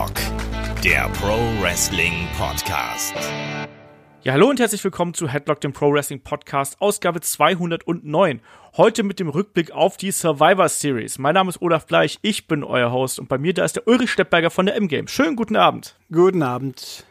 Headlock, der Pro Wrestling Podcast. Ja, hallo und herzlich willkommen zu Headlock, dem Pro Wrestling Podcast, Ausgabe 209. Heute mit dem Rückblick auf die Survivor Series. Mein Name ist Olaf Bleich, ich bin euer Host und bei mir da ist der Ulrich Steppberger von der M-Game. Schönen guten Abend. Guten Abend.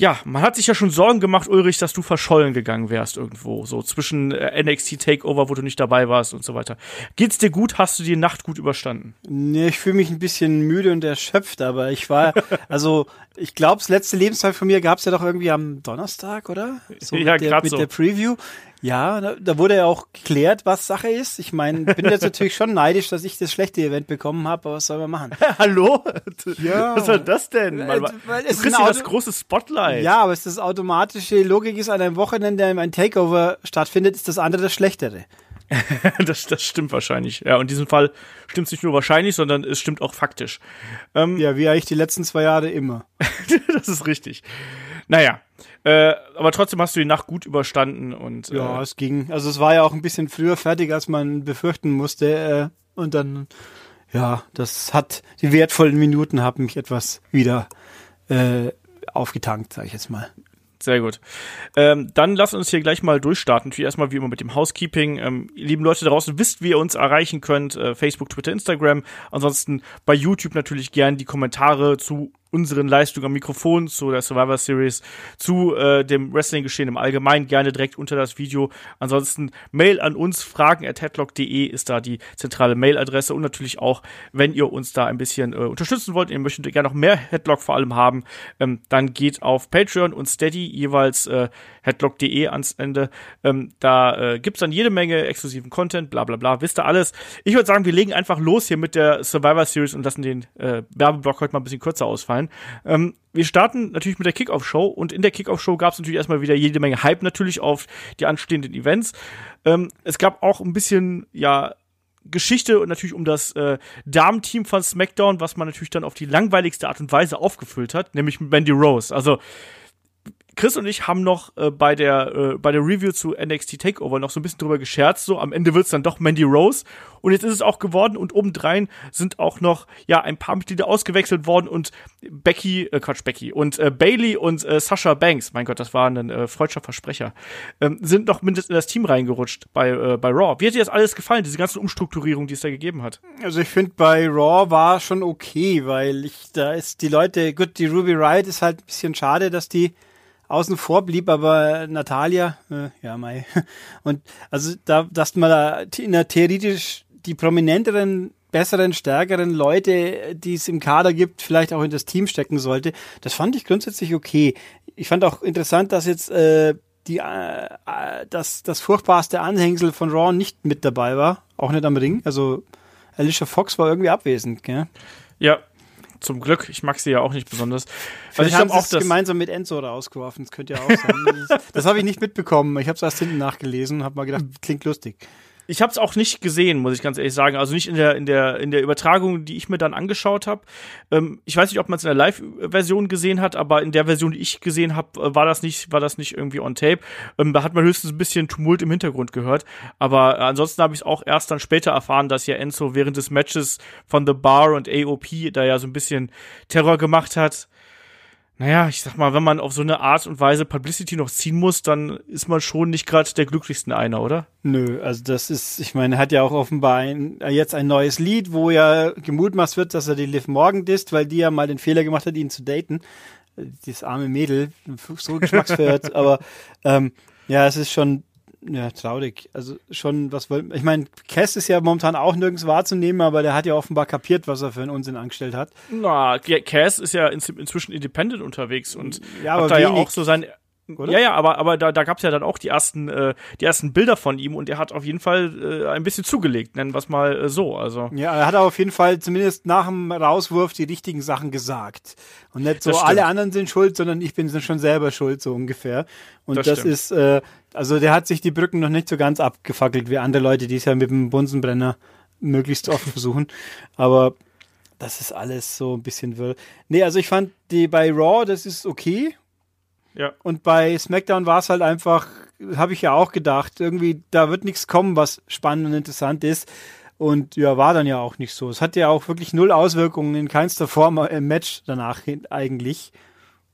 Ja, man hat sich ja schon Sorgen gemacht, Ulrich, dass du verschollen gegangen wärst irgendwo, so zwischen äh, NXT Takeover, wo du nicht dabei warst und so weiter. Geht's dir gut? Hast du die Nacht gut überstanden? Nee, ich fühle mich ein bisschen müde und erschöpft, aber ich war, also ich glaube, das letzte Lebenszeit von mir gab's ja doch irgendwie am Donnerstag, oder? So ja, gerade so. Mit der Preview. Ja, da, da wurde ja auch geklärt, was Sache ist. Ich meine, bin jetzt natürlich schon neidisch, dass ich das schlechte Event bekommen habe, aber was soll man machen? Hallo? Ja. Was soll das denn? Weil- Man, weil du es kriegst ein ja das große Spotlight. Ja, aber es ist das automatische Logik ist, an einem Wochenende ein Takeover stattfindet, ist das andere das Schlechtere. das, das stimmt wahrscheinlich. Ja, und in diesem Fall stimmt es nicht nur wahrscheinlich, sondern es stimmt auch faktisch. Ähm, Ja, wie eigentlich die letzten zwei Jahre immer. das ist richtig. Naja, äh, aber trotzdem hast du die Nacht gut überstanden und Ja, äh, es ging. Also es war ja auch ein bisschen früher fertig, als man befürchten musste. Äh, und dann, ja, das hat die wertvollen Minuten haben mich etwas wieder äh, aufgetankt, sag ich jetzt mal. Sehr gut. Ähm, dann lass uns hier gleich mal durchstarten. Natürlich erstmal wie immer mit dem Housekeeping. Ähm, lieben Leute draußen, wisst, wie ihr uns erreichen könnt. Äh, Facebook, Twitter, Instagram. Ansonsten bei YouTube natürlich gern die Kommentare zu unseren Leistungen am Mikrofon, zu der Survivor Series, zu äh, dem Wrestling-Geschehen im Allgemeinen gerne direkt unter das Video. Ansonsten Mail an uns, fragen at headlock.de ist da die zentrale Mailadresse und natürlich auch, wenn ihr uns da ein bisschen äh, unterstützen wollt, ihr möchtet gerne noch mehr Headlock vor allem haben, ähm, dann geht auf Patreon und Steady, jeweils äh, headlock.de ans Ende. Ähm, da äh, gibt's dann jede Menge exklusiven Content, bla bla bla, wisst ihr alles. Ich würde sagen, wir legen einfach los hier mit der Survivor Series und lassen den äh, Werbeblock heute mal ein bisschen kürzer ausfallen. Ähm, wir starten natürlich mit der Kickoff-Show und in der Kickoff-Show gab es natürlich erstmal wieder jede Menge Hype natürlich auf die anstehenden Events. Ähm, es gab auch ein bisschen, ja, Geschichte und natürlich um das äh, Damenteam von SmackDown, was man natürlich dann auf die langweiligste Art und Weise aufgefüllt hat, nämlich mit Mandy Rose. Also Chris und ich haben noch äh, bei der äh, bei der Review zu NXT Takeover noch so ein bisschen drüber gescherzt. So am Ende wird's dann doch Mandy Rose und jetzt ist es auch geworden und obendrein sind auch noch ja ein paar Mitglieder ausgewechselt worden und Becky äh, Quatsch Becky und äh, Bailey und äh, Sasha Banks, mein Gott, das war ein äh, freudscher Versprecher, ähm, sind noch mindestens in das Team reingerutscht bei äh, bei Raw. Wie hat dir das alles gefallen, diese ganzen Umstrukturierungen, die es da gegeben hat? Also ich finde bei Raw war schon okay, weil ich da ist die Leute, gut, die Ruby Riot ist halt ein bisschen schade, dass die außen vor blieb, aber Natalia, äh, ja, Mai. Und also da, dass man da in der theoretisch die prominenteren, besseren, stärkeren Leute, die es im Kader gibt, vielleicht auch in das Team stecken sollte, das fand ich grundsätzlich okay. Ich fand auch interessant, dass jetzt äh, die, äh, äh, das, das furchtbarste Anhängsel von Raw nicht mit dabei war, auch nicht am Ring. Also Alicia Fox war irgendwie abwesend, gell? Ja, zum Glück. Ich mag sie ja auch nicht besonders. Also ich haben auch, es dass gemeinsam mit Enzo rausgeworfen. Das könnte ja auch sein. das das habe ich nicht mitbekommen. Ich habe es erst hinten nachgelesen und habe mal gedacht, klingt lustig. Ich habe es auch nicht gesehen, muss ich ganz ehrlich sagen. Also nicht in der in der in der Übertragung, die ich mir dann angeschaut habe. Ähm, ich weiß nicht, ob man es in der Live-Version gesehen hat, aber in der Version, die ich gesehen habe, war das nicht war das nicht irgendwie on Tape. Ähm, da hat man höchstens ein bisschen Tumult im Hintergrund gehört. Aber äh, ansonsten habe ich es auch erst dann später erfahren, dass ja Enzo während des Matches von The Bar und AOP da ja so ein bisschen Terror gemacht hat. Naja, ich sag mal, wenn man auf so eine Art und Weise Publicity noch ziehen muss, dann ist man schon nicht gerade der glücklichsten einer, oder? Nö, also das ist, ich meine, er hat ja auch offenbar ein, jetzt ein neues Lied, wo ja gemutmaßt wird, dass er die Liv Morgan disst, weil die ja mal den Fehler gemacht hat, ihn zu daten. Dieses arme Mädel, so geschmacksverirrt, aber ähm, ja, es ist schon ja, traurig. Also schon, was wollen, ich meine, Cass ist ja momentan auch nirgends wahrzunehmen, aber der hat ja offenbar kapiert, was er für einen Unsinn angestellt hat. Na, Ca- Cass ist ja in, inzwischen independent unterwegs und Ja, hat da ja wenig. auch so sein. Oder? Ja, ja, aber, aber da, da gab's ja dann auch die ersten, äh, die ersten Bilder von ihm und er hat auf jeden Fall äh, ein bisschen zugelegt, nennen wir's mal äh, so. Also Ja, er hat auf jeden Fall zumindest nach dem Rauswurf die richtigen Sachen gesagt. Und nicht so, alle anderen sind schuld, sondern ich bin schon selber schuld, so ungefähr. Und Das das, ist, äh, also der hat sich die Brücken noch nicht so ganz abgefackelt wie andere Leute, die es ja mit dem Bunsenbrenner möglichst offen versuchen. Aber das ist alles so ein bisschen wirr. Nee, also ich fand die bei Raw, das ist okay. Ja, Und bei SmackDown war es halt einfach, habe ich ja auch gedacht, irgendwie, da wird nichts kommen, was spannend und interessant ist. Und ja, war dann ja auch nicht so. Es hat ja auch wirklich null Auswirkungen in keinster Form im Match danach eigentlich.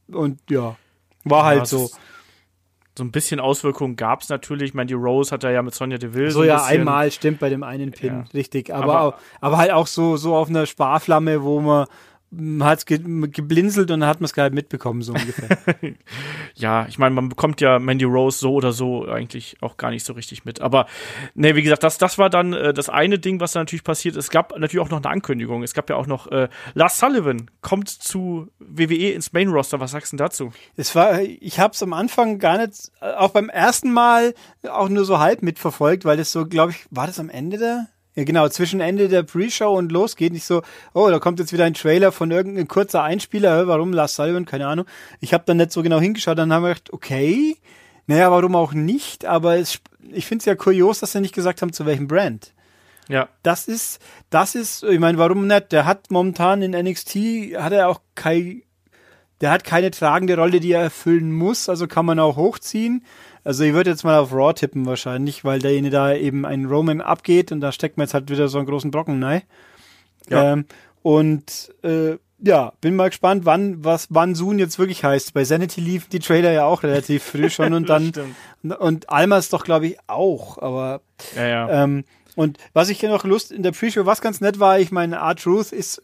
Und ja, war halt ja, so. So ein bisschen Auswirkungen gab es natürlich. Ich meine, die Rose hat er ja mit Sonja Deville. So, so ja, einmal stimmt bei dem einen Pin, ja. richtig. Aber, aber, aber, halt auch so, so auf einer Sparflamme, wo man hat es ge geblinzelt und dann hat man es halt mitbekommen, so ungefähr. ja, ich meine, man bekommt ja Mandy Rose so oder so eigentlich auch gar nicht so richtig mit. Aber ne, wie gesagt, das, das war dann äh, das eine Ding, was da natürlich passiert. Es gab natürlich auch noch eine Ankündigung. Es gab ja auch noch äh, Lars Sullivan kommt zu WWE ins Main Roster. Was sagst du dazu? Es war, ich habe es am Anfang gar nicht, äh, auch beim ersten Mal auch nur so halb mitverfolgt, weil das so, glaube ich, war das am Ende der ja, genau, zwischen Ende der Pre-Show und losgeht. Nicht so, oh, da kommt jetzt wieder ein Trailer von irgendeinem kurzer Einspieler, warum Lars Sullivan, keine Ahnung. Ich habe dann nicht so genau hingeschaut, dann haben wir gedacht, okay, naja, warum auch nicht, aber es, ich finde es ja kurios, dass sie nicht gesagt haben, zu welchem Brand. Ja. Das ist, das ist, ich meine, warum nicht? Der hat momentan in NXT, hat er auch kein, der hat keine tragende Rolle, die er erfüllen muss, also kann man auch hochziehen. Also ich würde jetzt mal auf Raw tippen wahrscheinlich, weil derjenige da eben einen Roman abgeht und da steckt man jetzt halt wieder so einen großen Brocken rein. Ja. Ähm, und äh, ja, bin mal gespannt, wann was wann Sun jetzt wirklich heißt. Bei Sanity lief die Trailer ja auch relativ früh schon und dann und Alma ist doch glaube ich auch, aber ja, ja. Ähm, und was ich hier noch Lust in der Pre-Show, was ganz nett war, ich meine, Art Truth ist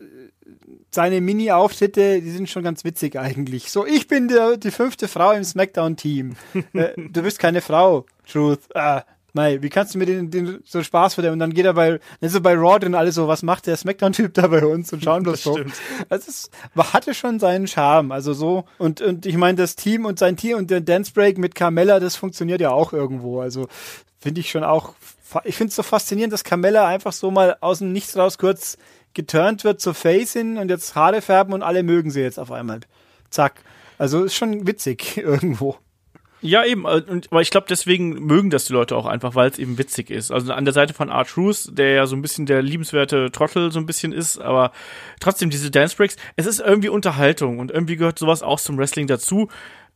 seine Mini-Auftritte, die sind schon ganz witzig eigentlich. So, ich bin der, die fünfte Frau im Smackdown-Team. äh, du bist keine Frau, Truth. Ah, Mei, wie kannst du mir den, den so Spaß dem? Und dann geht er bei, dann ist er bei Raw drin alles so, was macht der Smackdown-Typ da bei uns und schauen bloß so. Also es hatte schon seinen Charme. Also so, und, und ich meine, das Team und sein Team und der Dance Break mit Carmella, das funktioniert ja auch irgendwo. Also finde ich schon auch, ich finde es so faszinierend, dass Carmella einfach so mal aus dem Nichts raus kurz geturnt wird zur Face hin und jetzt Haare färben und alle mögen sie jetzt auf einmal. Zack. Also ist schon witzig irgendwo. Ja, eben. Äh, und, aber ich glaube, deswegen mögen das die Leute auch einfach, weil es eben witzig ist. Also an der Seite von Art Truth, der ja so ein bisschen der liebenswerte Trottel so ein bisschen ist, aber trotzdem diese Dance Breaks, es ist irgendwie Unterhaltung und irgendwie gehört sowas auch zum Wrestling dazu.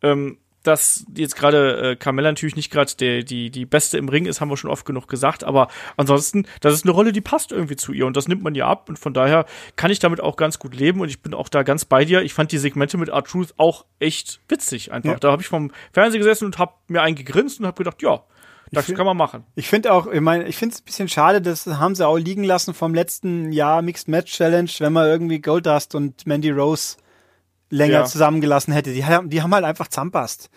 Ähm, dass jetzt gerade äh, Carmella natürlich nicht gerade die, die Beste im Ring ist, haben wir schon oft genug gesagt, aber ansonsten, das ist eine Rolle, die passt irgendwie zu ihr und das nimmt man ihr ab und von daher kann ich damit auch ganz gut leben und ich bin auch da ganz bei dir. Ich fand die Segmente mit Art Truth auch echt witzig einfach. Ja. Da habe ich vom Fernseher gesessen und habe mir einen gegrinst und habe gedacht, ja, das find, kann man machen. Ich finde auch, ich meine, ich finde es ein bisschen schade, das haben sie auch liegen lassen vom letzten Jahr Mixed Match Challenge, wenn man irgendwie Goldust und Mandy Rose länger ja. zusammengelassen hätte. Die, die haben halt einfach zampast.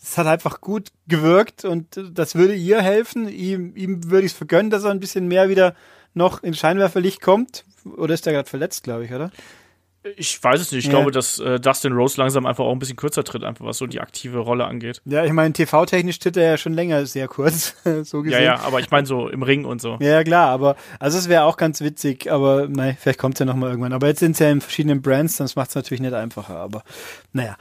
Das hat einfach gut gewirkt und das würde ihr helfen. Ihm, ihm würde ich es vergönnen, dass er ein bisschen mehr wieder noch in Scheinwerferlicht kommt. Oder ist der gerade verletzt, glaube ich, oder? Ich weiß es nicht. Ich ja. glaube, dass äh, Dustin Rose langsam einfach auch ein bisschen kürzer tritt, einfach was so die aktive Rolle angeht. Ja, ich meine, TV-technisch tritt er ja schon länger sehr kurz, so gesehen. Ja, ja, aber ich meine so im Ring und so. Ja, klar, aber also es wäre auch ganz witzig, aber nein, vielleicht kommt es ja nochmal irgendwann. Aber jetzt sind es ja in verschiedenen Brands, das macht es natürlich nicht einfacher, aber naja.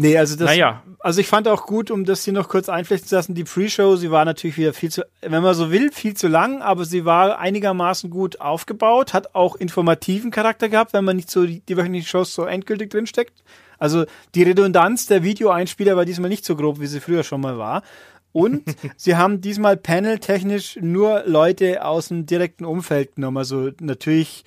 Nee, also das, naja. also ich fand auch gut, um das hier noch kurz einflechten zu lassen, die Pre-Show, sie war natürlich wieder viel zu, wenn man so will, viel zu lang, aber sie war einigermaßen gut aufgebaut, hat auch informativen Charakter gehabt, wenn man nicht so die, die wöchentlichen Shows so endgültig drinsteckt. Also die Redundanz der Videoeinspieler war diesmal nicht so grob, wie sie früher schon mal war. Und sie haben diesmal paneltechnisch nur Leute aus dem direkten Umfeld genommen. Also natürlich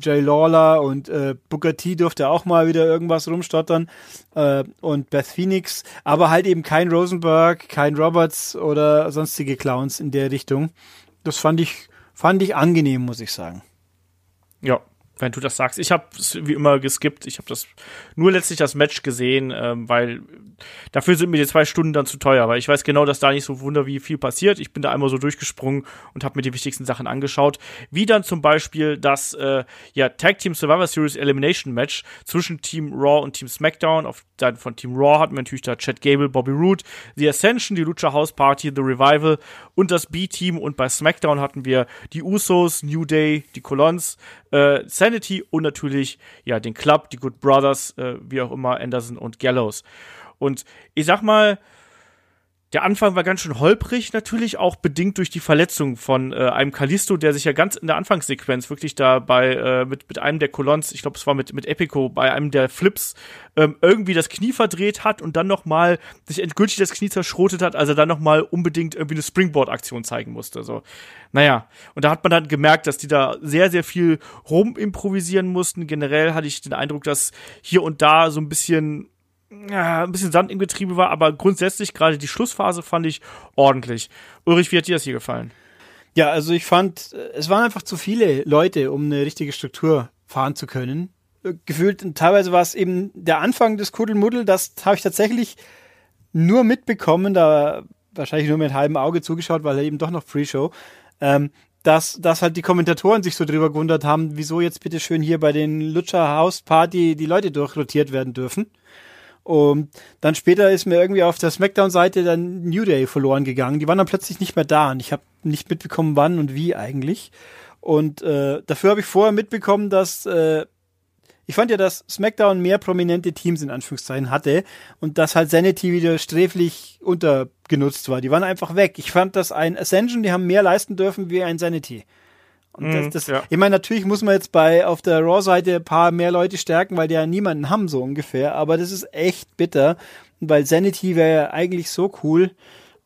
Jay Lawler und äh, Booker T durfte auch mal wieder irgendwas rumstottern äh, und Beth Phoenix, aber halt eben kein Rosenberg, kein Roberts oder sonstige Clowns in der Richtung. Das fand ich fand ich angenehm, muss ich sagen. Ja, wenn du das sagst. Ich habe es wie immer geskippt. Ich habe das nur letztlich das Match gesehen, ähm, weil dafür sind mir die zwei Stunden dann zu teuer. Weil ich weiß genau, dass da nicht so wunder wie viel passiert. Ich bin da einmal so durchgesprungen und habe mir die wichtigsten Sachen angeschaut. Wie dann zum Beispiel das äh, ja, Tag Team Survivor Series Elimination Match zwischen Team Raw und Team SmackDown. Auf Seite von Team Raw hatten wir natürlich da Chad Gable, Bobby Roode, The Ascension, die Lucha House Party, The Revival und das B-Team. Und bei SmackDown hatten wir die Usos, New Day, die Colons, äh, Sanity und natürlich ja den Club, die Good Brothers, äh, wie auch immer, Anderson und Gallows. Und ich sag mal, der Anfang war ganz schön holprig, natürlich auch bedingt durch die Verletzung von äh, einem Kalisto, der sich ja ganz in der Anfangssequenz wirklich da bei äh, mit mit einem der Colons, ich glaube es war mit mit Epico, bei einem der Flips ähm, irgendwie das Knie verdreht hat und dann noch mal sich endgültig das Knie zerschrotet hat, also dann noch mal unbedingt irgendwie eine Springboard-Aktion zeigen musste. So, naja, und da hat man dann gemerkt, dass die da sehr sehr viel rum improvisieren mussten. Generell hatte ich den Eindruck, dass hier und da so ein bisschen ja, ein bisschen Sand im Getriebe war, aber grundsätzlich gerade die Schlussphase fand ich ordentlich. Ulrich, wie hat dir das hier gefallen? Ja, also ich fand, es waren einfach zu viele Leute, um eine richtige Struktur fahren zu können. Gefühlt, teilweise war es eben der Anfang des Kuddelmuddel, das habe ich tatsächlich nur mitbekommen, da wahrscheinlich nur mit halbem Auge zugeschaut, weil er eben doch noch Pre-Show, ähm, dass, dass halt die Kommentatoren sich so drüber gewundert haben, wieso jetzt bitte schön hier bei den Lutscher House Party die Leute durchrotiert werden dürfen. Und dann später ist mir irgendwie auf der Smackdown-Seite dann New Day verloren gegangen. Die waren dann plötzlich nicht mehr da und ich habe nicht mitbekommen, wann und wie eigentlich. Und äh, dafür habe ich vorher mitbekommen, dass äh, ich fand ja, dass SmackDown mehr prominente Teams in Anführungszeichen hatte und dass halt Sanity wieder sträflich untergenutzt war. Die waren einfach weg. Ich fand, dass ein Ascension, die haben mehr leisten dürfen wie ein Sanity. Und das, mhm, das, ja. ich meine, natürlich muss man jetzt bei auf der Raw-Seite ein paar mehr Leute stärken, weil die ja niemanden haben, so ungefähr. Aber das ist echt bitter, weil Sanity wäre ja eigentlich so cool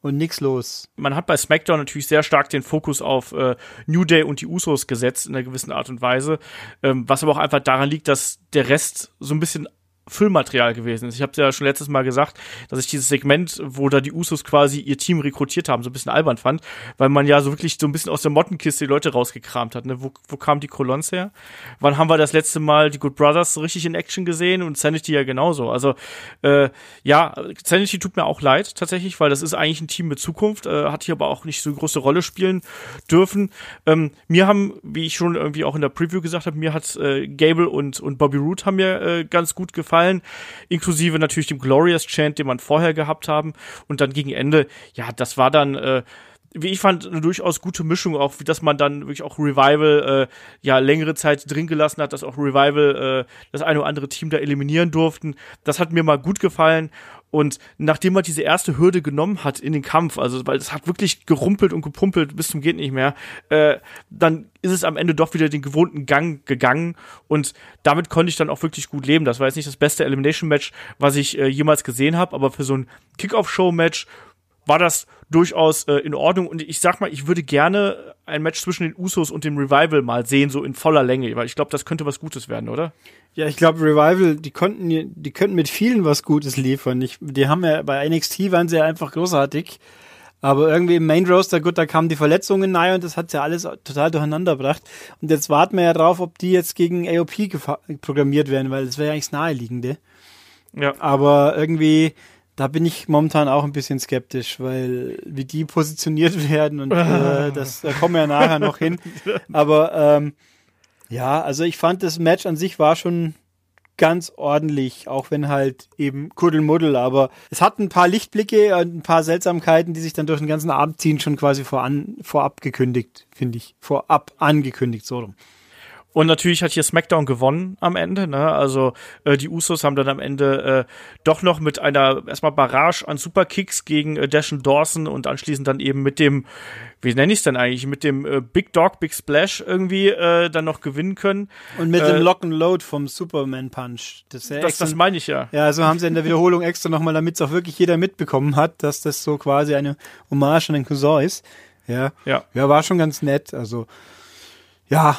und nix los. Man hat bei SmackDown natürlich sehr stark den Fokus auf äh, New Day und die Usos gesetzt in einer gewissen Art und Weise, ähm, was aber auch einfach daran liegt, dass der Rest so ein bisschen Füllmaterial gewesen ist. Ich habe ja schon letztes Mal gesagt, dass ich dieses Segment, wo da die Usos quasi ihr Team rekrutiert haben, so ein bisschen albern fand, weil man ja so wirklich so ein bisschen aus der Mottenkiste die Leute rausgekramt hat. Ne? Wo, wo kamen die Colons her? Wann haben wir das letzte Mal die Good Brothers richtig in Action gesehen und Sanity ja genauso. Also äh, ja, Sanity tut mir auch leid tatsächlich, weil das ist eigentlich ein Team mit Zukunft, äh, hat hier aber auch nicht so eine große Rolle spielen dürfen. Ähm, mir haben, wie ich schon irgendwie auch in der Preview gesagt habe, mir hat äh, Gable und, und Bobby Root haben mir äh, ganz gut gefallen gefallen, inklusive natürlich dem Glorious Chant, den man vorher gehabt haben. Und dann gegen Ende, ja, das war dann äh, wie ich fand, eine durchaus gute Mischung, auch dass man dann wirklich auch Revival äh, ja längere Zeit drin gelassen hat, dass auch Revival äh, das eine oder andere Team da eliminieren durften. Das hat mir mal gut gefallen. Und nachdem man diese erste Hürde genommen hat in den Kampf, also weil es hat wirklich gerumpelt und gepumpelt bis zum geht nicht mehr, äh, dann ist es am Ende doch wieder den gewohnten Gang gegangen und damit konnte ich dann auch wirklich gut leben. Das war jetzt nicht das beste Elimination Match, was ich äh, jemals gesehen habe, aber für so ein Kickoff-Show Match war das durchaus äh, in Ordnung. Und ich sag mal, ich würde gerne ein Match zwischen den Usos und dem Revival mal sehen, so in voller Länge, weil ich glaube, das könnte was Gutes werden, oder? Ja, ich glaube, Revival, die konnten, die könnten mit vielen was Gutes liefern. Ich, die haben ja bei NXT waren sie ja einfach großartig. Aber irgendwie im Main Roaster, gut, da kamen die Verletzungen nahe und das hat ja alles total durcheinander gebracht. Und jetzt warten wir ja drauf, ob die jetzt gegen AOP programmiert werden, weil das wäre ja eigentlich das Naheliegende. Ja. Aber irgendwie, da bin ich momentan auch ein bisschen skeptisch, weil wie die positioniert werden und äh, das, da kommen wir ja nachher noch hin. Aber ähm, ja, also ich fand das Match an sich war schon ganz ordentlich, auch wenn halt eben Kuddelmuddel, aber es hat ein paar Lichtblicke und ein paar Seltsamkeiten, die sich dann durch den ganzen Abend ziehen, schon quasi voran, vorab gekündigt, finde ich. Vorab angekündigt, so rum. Und natürlich hat hier SmackDown gewonnen am Ende. Ne? Also äh, die Usos haben dann am Ende äh, doch noch mit einer erstmal Barrage an Superkicks gegen äh, Dash und Dawson und anschließend dann eben mit dem, wie nenne ich es denn eigentlich, mit dem äh, Big Dog, Big Splash irgendwie äh, dann noch gewinnen können. Und mit äh, dem Lock and Load vom Superman Punch. Das, ja das, das meine ich ja. Ja, so haben sie in der Wiederholung extra nochmal, damit es auch wirklich jeder mitbekommen hat, dass das so quasi eine Hommage an den Cousin ist. Ja, ja, ja war schon ganz nett. Also ja,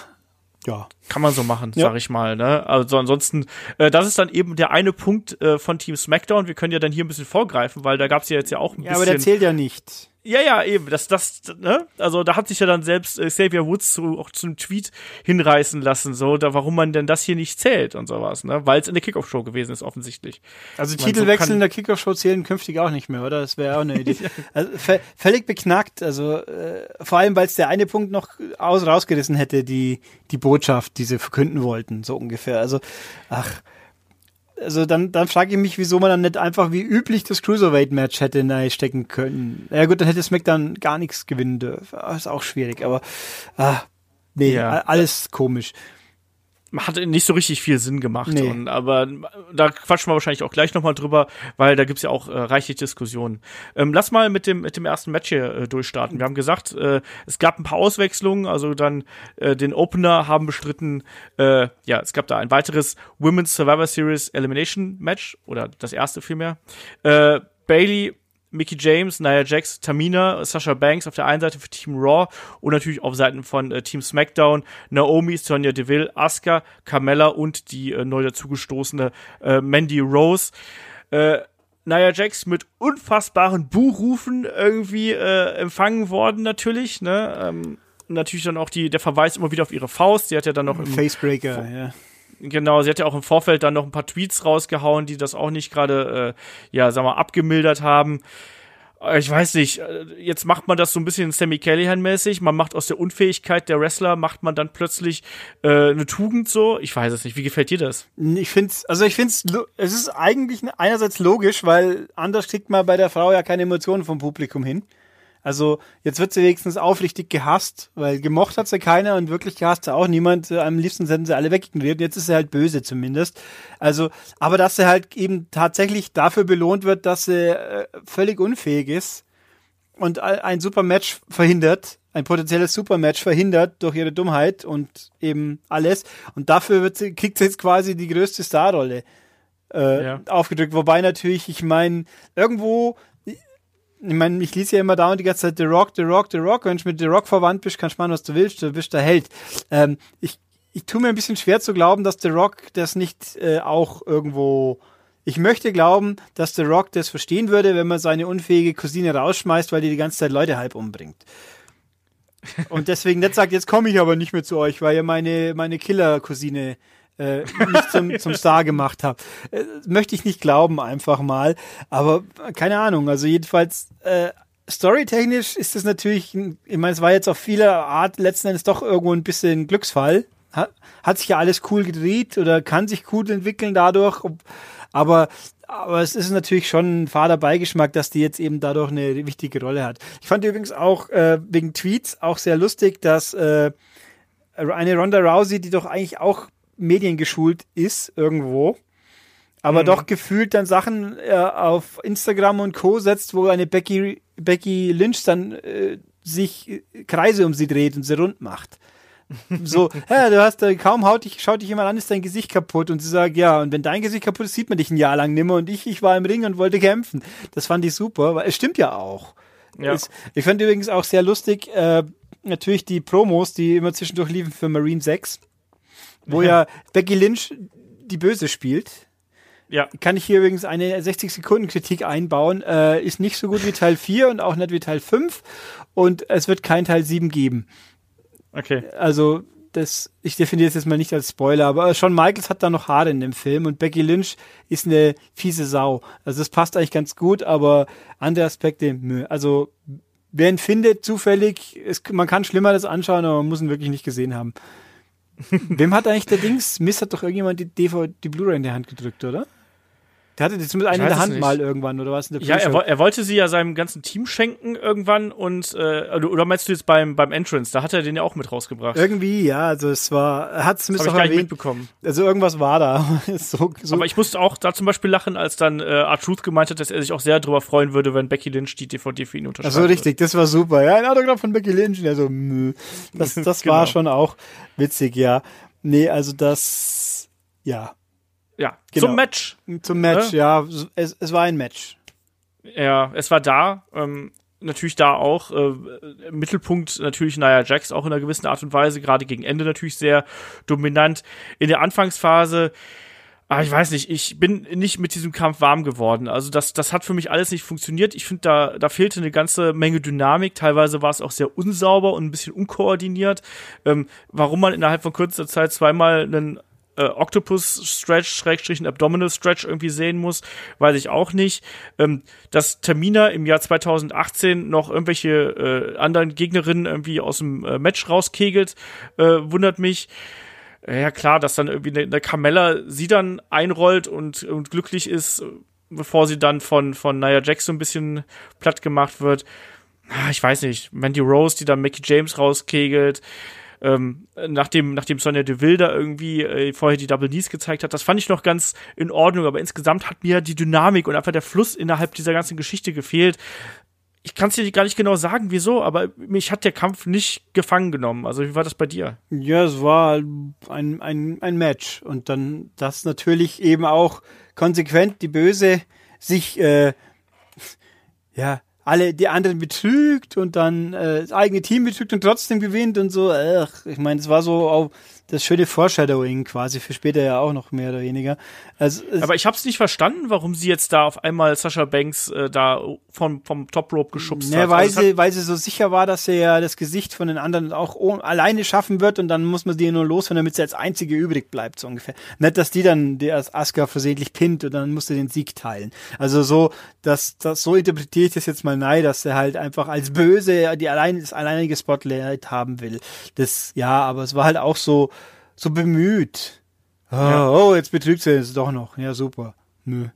ja. Kann man so machen, ja. sag ich mal. Ne? Also ansonsten, äh, das ist dann eben der eine Punkt äh, von Team SmackDown. Wir können ja dann hier ein bisschen vorgreifen, weil da gab es ja jetzt ja auch ein ja, bisschen. Ja, aber der zählt ja nicht. Ja, ja, eben. Das, das, ne? Also da hat sich ja dann selbst äh, Xavier Woods zu, auch zum Tweet hinreißen lassen, so, da warum man denn das hier nicht zählt und sowas, ne? Weil es in der Kickoff-Show gewesen ist, offensichtlich. Also Titelwechsel so in der Kickoff-Show zählen künftig auch nicht mehr, oder? Das wäre auch eine Idee. also, völlig beknackt, also äh, vor allem, weil es der eine Punkt noch aus rausgerissen hätte, die, die Botschaft, die sie verkünden wollten, so ungefähr. Also, ach also dann, dann frage ich mich, wieso man dann nicht einfach wie üblich das Cruiserweight-Match hätte stecken können. Ja gut, dann hätte SmackDown gar nichts gewinnen dürfen. Das ist auch schwierig, aber ah, nee, ja. alles komisch. Hat nicht so richtig viel Sinn gemacht. Nee. Und, aber da quatschen wir wahrscheinlich auch gleich nochmal drüber, weil da gibt's ja auch äh, reichlich Diskussionen. Ähm, lass mal mit dem, mit dem ersten Match hier äh, durchstarten. Wir haben gesagt, äh, es gab ein paar Auswechslungen, also dann äh, den Opener haben bestritten, äh, ja, es gab da ein weiteres Women's Survivor Series Elimination Match, oder das erste vielmehr. Äh, Bailey Mickey James, Nia Jax, Tamina, Sasha Banks auf der einen Seite für Team Raw und natürlich auf Seiten von äh, Team SmackDown, Naomi, Sonya Deville, Asuka, Carmella und die äh, neu dazugestoßene äh, Mandy Rose. Äh, Nia Jax mit unfassbaren Buhrufen irgendwie äh, empfangen worden natürlich, ne? Ähm, natürlich dann auch die, der Verweis immer wieder auf ihre Faust. Sie hat ja dann noch im, Facebreaker, ja. Genau, sie hat ja auch im Vorfeld dann noch ein paar Tweets rausgehauen, die das auch nicht gerade, äh, ja, sagen wir, abgemildert haben. Äh, Ich weiß nicht, äh, jetzt macht man das so ein bisschen Sammy Callahan-mäßig. Man macht aus der Unfähigkeit der Wrestler, macht man dann plötzlich äh, eine Tugend so. Ich weiß es nicht. Wie gefällt dir das? Ich find's, also ich find's, es ist eigentlich einerseits logisch, weil anders kriegt man bei der Frau ja keine Emotionen vom Publikum hin. Also jetzt wird sie wenigstens aufrichtig gehasst, weil gemocht hat sie keiner und wirklich gehasst sie auch niemand. Äh, Am liebsten hätten sie alle wegignoriert. Jetzt ist sie halt böse zumindest. Also, aber dass sie halt eben tatsächlich dafür belohnt wird, dass sie äh, völlig unfähig ist und ein ein Supermatch verhindert, ein potenzielles Supermatch verhindert durch ihre Dummheit und eben alles. Und dafür wird sie, kriegt sie jetzt quasi die größte Starrolle äh, Ja. aufgedrückt. Wobei natürlich, ich meine, irgendwo, ich meine, ich lese ja immer da und die ganze Zeit The Rock, The Rock, The Rock. Wenn du mit The Rock verwandt bist, kannst du machen, was du willst, du bist der Held. Ähm, ich, ich tue mir ein bisschen schwer zu glauben, dass The Rock das nicht äh, auch irgendwo. Ich möchte glauben, dass The Rock das verstehen würde, wenn man seine unfähige Cousine rausschmeißt, weil die die ganze Zeit Leute halb umbringt. Und deswegen nicht sagt, jetzt komme ich aber nicht mehr zu euch, weil ihr meine, meine Killer-Cousine äh, nicht zum, zum Star gemacht habt. Äh, möchte ich nicht glauben, einfach mal. Aber äh, keine Ahnung. Also jedenfalls, äh, storytechnisch ist es natürlich, ich meine, es war jetzt auf viele Art letzten Endes doch irgendwo ein bisschen Glücksfall. Hat, hat sich ja alles cool gedreht oder kann sich gut entwickeln dadurch. Aber, aber es ist natürlich schon ein fader Beigeschmack, dass die jetzt eben dadurch eine wichtige Rolle hat. Ich fand übrigens auch äh, wegen Tweets auch sehr lustig, dass äh, eine Ronda Rousey, die doch eigentlich auch mediengeschult ist irgendwo, aber doch gefühlt dann Sachen äh, auf Instagram und Co. setzt, wo eine Becky, Becky Lynch dann äh, sich äh, Kreise um sie dreht und sie rund macht. So, hä, du hast äh, kaum haut dich, schaut dich jemand an, ist dein Gesicht kaputt und sie sagt, ja, und wenn dein Gesicht kaputt ist, sieht man dich ein Jahr lang nimmer und ich, ich war im Ring und wollte kämpfen. Das fand ich super, weil es stimmt ja auch. Ja. Es, ich fand übrigens auch sehr lustig, äh, natürlich die Promos, die immer zwischendurch liefen für Marine 6, wo ja Becky Lynch die Böse spielt. Ja. Kann ich hier übrigens eine 60-Sekunden-Kritik einbauen. Äh, ist nicht so gut wie Teil 4 und auch nicht wie Teil 5. Und es wird kein Teil 7 geben. Okay. Also, das, ich definiere es jetzt mal nicht als Spoiler, aber Shawn Michaels hat da noch Haare in dem Film und Becky Lynch ist eine fiese Sau. Also, das passt eigentlich ganz gut, aber andere Aspekte, nö. Also, wer ihn findet, zufällig, es, man kann Schlimmeres anschauen, aber man muss ihn wirklich nicht gesehen haben. Wem hat eigentlich der Dings? Miss hat doch irgendjemand die DVD, die Blu-ray in die Hand gedrückt, oder? Der hatte die zumindest eine in der Hand nicht. mal irgendwann, oder was? In der Ja, er, er wollte sie ja seinem ganzen Team schenken irgendwann und äh, oder meinst du jetzt beim beim Entrance? Da hat er den ja auch mit rausgebracht. Irgendwie, ja, also es war, er hat es zumindest ich gar nicht erwähnt. mitbekommen. Also irgendwas war da. so, so, Aber ich musste auch da zum Beispiel lachen, als dann äh, R-Truth gemeint hat, dass er sich auch sehr darüber freuen würde, wenn Becky Lynch die DVD für ihn unterschreibt. Ach so, richtig, das war super. Ja, ein Autogramm von Becky Lynch. Und er so, mh. Das, das war Genau. schon auch witzig, ja. Nee, also das, ja. Ja, Genau. zum Match. Zum Match, Ne? ja. Es, es war ein Match. Ja, es war da. Ähm, natürlich da auch äh, im Mittelpunkt natürlich Nia Jax auch in einer gewissen Art und Weise, gerade gegen Ende natürlich sehr dominant. In der Anfangsphase, ah, ich weiß nicht, ich bin nicht mit diesem Kampf warm geworden. Also das, das hat für mich alles nicht funktioniert. Ich finde, da, da fehlte eine ganze Menge Dynamik. Teilweise war es auch sehr unsauber und ein bisschen unkoordiniert. Ähm, warum man innerhalb von kurzer Zeit zweimal einen äh, Octopus-Stretch, Schrägstrich, einen Abdominal-Stretch irgendwie sehen muss, weiß ich auch nicht. Ähm, dass Tamina im Jahr 2018 noch irgendwelche äh, anderen Gegnerinnen irgendwie aus dem äh, Match rauskegelt, äh, wundert mich. Äh, Ja klar, dass dann irgendwie eine, eine Carmella sie dann einrollt und, und glücklich ist, bevor sie dann von, von Nia Jax so ein bisschen platt gemacht wird. Ah, Ich weiß nicht, Mandy Rose, die dann Mickey James rauskegelt. Ähm, nachdem, nachdem Sonja Deville da irgendwie äh, vorher die Double Knees gezeigt hat, das fand ich noch ganz in Ordnung, aber insgesamt hat mir die Dynamik und einfach der Fluss innerhalb dieser ganzen Geschichte gefehlt. Ich kann es dir gar nicht genau sagen, wieso, aber mich hat der Kampf nicht gefangen genommen. Also wie war das bei dir? Ja, es war ein, ein, ein Match. Und dann das natürlich eben auch konsequent die Böse sich äh, ja alle die anderen betrügt und dann äh, das eigene Team betrügt und trotzdem gewinnt und so. Ach, ich meine, es war so auch das schöne Foreshadowing quasi für später ja auch noch mehr oder weniger. Also, Aber ich habe es nicht verstanden, warum sie jetzt da auf einmal Sascha Banks äh, da vom, vom Top Rope geschubst ne, hat. Weil, also sie, weil sie so sicher war, dass er ja das Gesicht von den anderen auch alleine schaffen wird und dann muss man die nur loswerden, damit sie als einzige übrig bleibt, so ungefähr. Nicht, dass die dann die als Asuka versehentlich pinnt und dann musst du den Sieg teilen. Also so, dass das so interpretiere ich das jetzt mal nein, dass er halt einfach als böse die allein das alleinige Spotlight haben will. Das ja, aber es war halt auch so so bemüht. Oh, ja. oh jetzt betrügt sie es doch noch. Ja, super. Nö.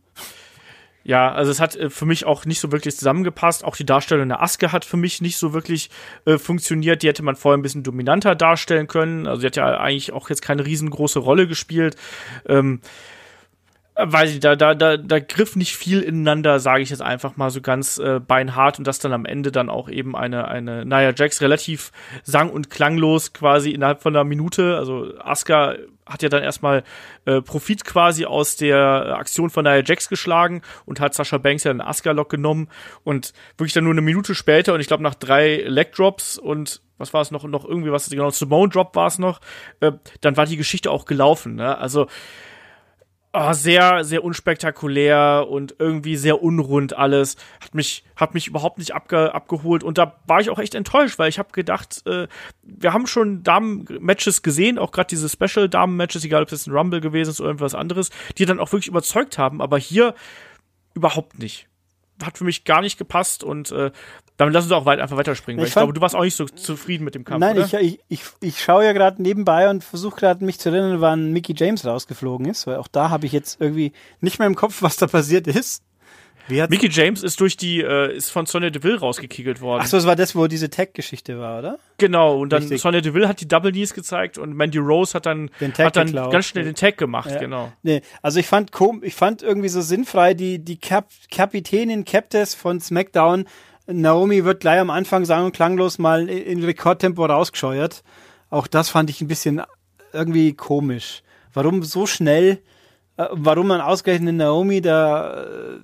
Ja, also es hat äh, für mich auch nicht so wirklich zusammengepasst. Auch die Darstellung der Aske hat für mich nicht so wirklich äh, funktioniert. Die hätte man vorher ein bisschen dominanter darstellen können. Also sie hat ja eigentlich auch jetzt keine riesengroße Rolle gespielt. Ähm, weiß ich, da, da, da, da griff nicht viel ineinander, sage ich jetzt einfach mal so ganz äh, beinhart und das dann am Ende dann auch eben eine, eine Nia Jax relativ sang- und klanglos quasi innerhalb von einer Minute, also Asuka hat ja dann erstmal äh, Profit quasi aus der Aktion von Nia Jax geschlagen und hat Sascha Banks ja einen Asuka-Lock genommen und wirklich dann nur eine Minute später und ich glaube nach drei Leg-Drops und was war es noch, noch irgendwie was, genau, Simone Drop war es noch, äh, dann war die Geschichte auch gelaufen, ne? Also oh, sehr, sehr unspektakulär und irgendwie sehr unrund alles. Hat mich, hat mich überhaupt nicht abge, abgeholt. Und da war ich auch echt enttäuscht, weil ich habe gedacht, äh, wir haben schon Damen-Matches gesehen, auch gerade diese Special-Damen-Matches, egal ob es ein Rumble gewesen ist oder irgendwas anderes, die dann auch wirklich überzeugt haben, aber hier überhaupt nicht hat für mich gar nicht gepasst und äh, damit lass uns auch weit, einfach weiterspringen. Weil ich, ich glaube, du warst auch nicht so zufrieden mit dem Kampf. Nein, oder? ich, ich, ich, ich schaue ja gerade nebenbei und versuche gerade mich zu erinnern, wann Mickey James rausgeflogen ist, weil auch da habe ich jetzt irgendwie nicht mehr im Kopf, was da passiert ist. Mickey James ist durch die, äh, ist von Sonya Deville rausgekiegelt worden. Ach so, das war das, wo diese Tag-Geschichte war, oder? Genau, und dann Richtig. Sonya Deville hat die Double Knees gezeigt und Mandy Rose hat dann, hat dann ganz schnell den Tag gemacht, ja. genau. Nee, also ich fand ich fand irgendwie so sinnfrei, die, die Kap Kapitänin Captes von SmackDown, Naomi wird gleich am Anfang sang- und klanglos mal in Rekordtempo rausgescheuert. Auch das fand ich ein bisschen irgendwie komisch. Warum so schnell, äh, warum man ausgerechnet Naomi da, äh,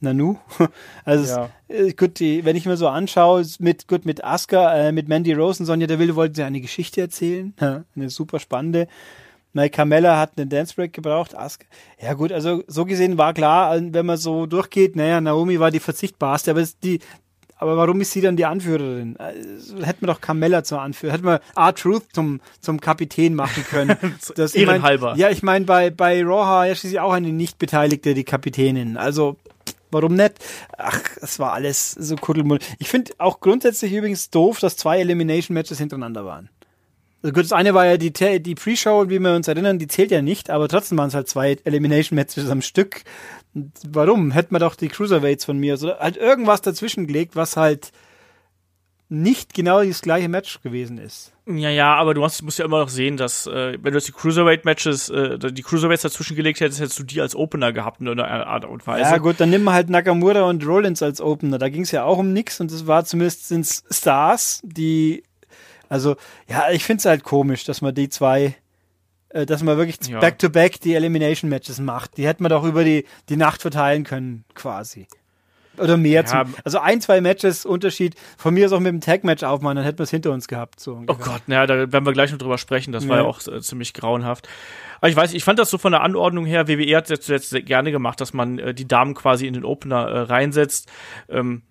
Nanu. Also ja. es, äh, gut, die, wenn ich mir so anschaue, mit gut mit Asuka, äh, mit Mandy Rose und Sonja Deville wollten sie eine Geschichte erzählen, eine super spannende. Mike Carmella hat einen Dance Break gebraucht. Asuka. Ja gut, also so gesehen war klar, wenn man so durchgeht, naja, Naomi war die verzichtbarste, aber die, aber warum ist sie dann die Anführerin? Also, hätten wir doch Carmella zur Anführerin, hätten wir R-Truth zum, zum Kapitän machen können. Das, Ehrenhalber. Ich mein, ja, ich meine, bei, bei Raw ja schließlich auch eine Nicht-Beteiligte, die Kapitänin. Also, warum nicht? Ach, es war alles so kuddelmuddel. Ich finde auch grundsätzlich übrigens doof, dass zwei Elimination-Matches hintereinander waren. Also gut, das eine war ja die, die Pre-Show, wie wir uns erinnern, die zählt ja nicht, aber trotzdem waren es halt zwei Elimination-Matches am Stück. Warum? Hätten wir doch die Cruiserweights von mir, also halt irgendwas dazwischen gelegt, was halt nicht genau das gleiche Match gewesen ist. Ja, ja, aber du musst, musst ja immer noch sehen, dass, äh, wenn du jetzt die Cruiserweight-Matches, äh, die Cruiserweights dazwischen gelegt hättest, hättest du die als Opener gehabt in irgendeiner Art und Weise. Ja, gut, dann nimm halt Nakamura und Rollins als Opener. Da ging es ja auch um nix und es war zumindest sind Stars, die, also, ja, ich finde es halt komisch, dass man die zwei, äh, dass man wirklich back-to-back -back die Elimination-Matches macht. Die hätte man doch über die, die Nacht verteilen können, quasi. Oder mehr. Ja. Zum, also ein, zwei Matches Unterschied. Von mir ist auch mit dem Tag-Match aufmachen, dann hätten wir es hinter uns gehabt. So oh Gott, naja, da werden wir gleich noch drüber sprechen. Das ja. war ja auch äh, ziemlich grauenhaft. Aber ich weiß, ich fand das so von der Anordnung her, WWE hat es jetzt gerne gemacht, dass man äh, die Damen quasi in den Opener äh, reinsetzt. Ähm,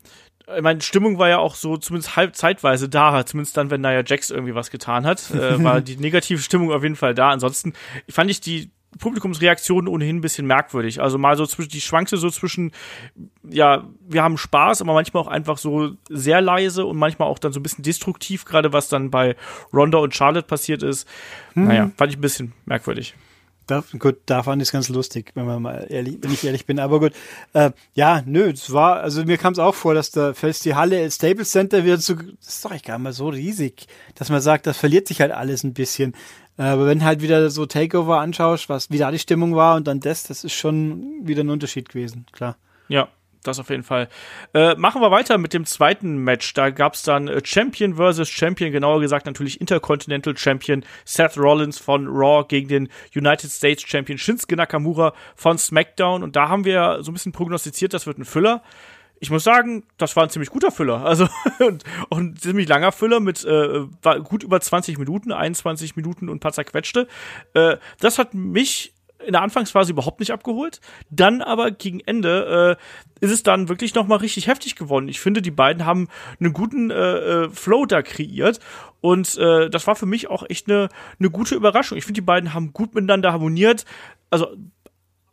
ich meine, Stimmung war ja auch so zumindest halb zeitweise da, zumindest dann, wenn Nia Jax irgendwie was getan hat, äh, war die negative Stimmung auf jeden Fall da. Ansonsten fand ich die Publikumsreaktionen ohnehin ein bisschen merkwürdig. Also mal so zwischen, die schwankte so zwischen, ja, wir haben Spaß, aber manchmal auch einfach so sehr leise und manchmal auch dann so ein bisschen destruktiv, gerade was dann bei Ronda und Charlotte passiert ist. Hm. Naja, fand ich ein bisschen merkwürdig. Da, gut, da fand ich es ganz lustig, wenn man mal ehrlich, wenn ich ehrlich bin. Aber gut, äh, ja, nö, es war, also mir kam es auch vor, dass da fest die Halle Staples Center wird so, das ist doch gar mal so riesig, dass man sagt, das verliert sich halt alles ein bisschen. Äh, aber wenn halt wieder so Takeover anschaust, was wie da die Stimmung war und dann das, das ist schon wieder ein Unterschied gewesen, klar. Ja, das auf jeden Fall. Äh, machen wir weiter mit dem zweiten Match. Da gab es dann äh, Champion versus Champion, genauer gesagt natürlich Intercontinental Champion Seth Rollins von Raw gegen den United States Champion Shinsuke Nakamura von SmackDown. Und da haben wir so ein bisschen prognostiziert, das wird ein Füller. Ich muss sagen, das war ein ziemlich guter Füller. Also und auch ein ziemlich langer Füller mit äh, gut über 20 Minuten, 21 Minuten und ein paar zerquetschte. Äh, das hat mich in der Anfangsphase überhaupt nicht abgeholt. Dann aber gegen Ende äh, ist es dann wirklich noch mal richtig heftig geworden. Ich finde, die beiden haben einen guten äh, äh, Flow da kreiert und äh, das war für mich auch echt eine eine gute Überraschung. Ich finde, die beiden haben gut miteinander harmoniert. Also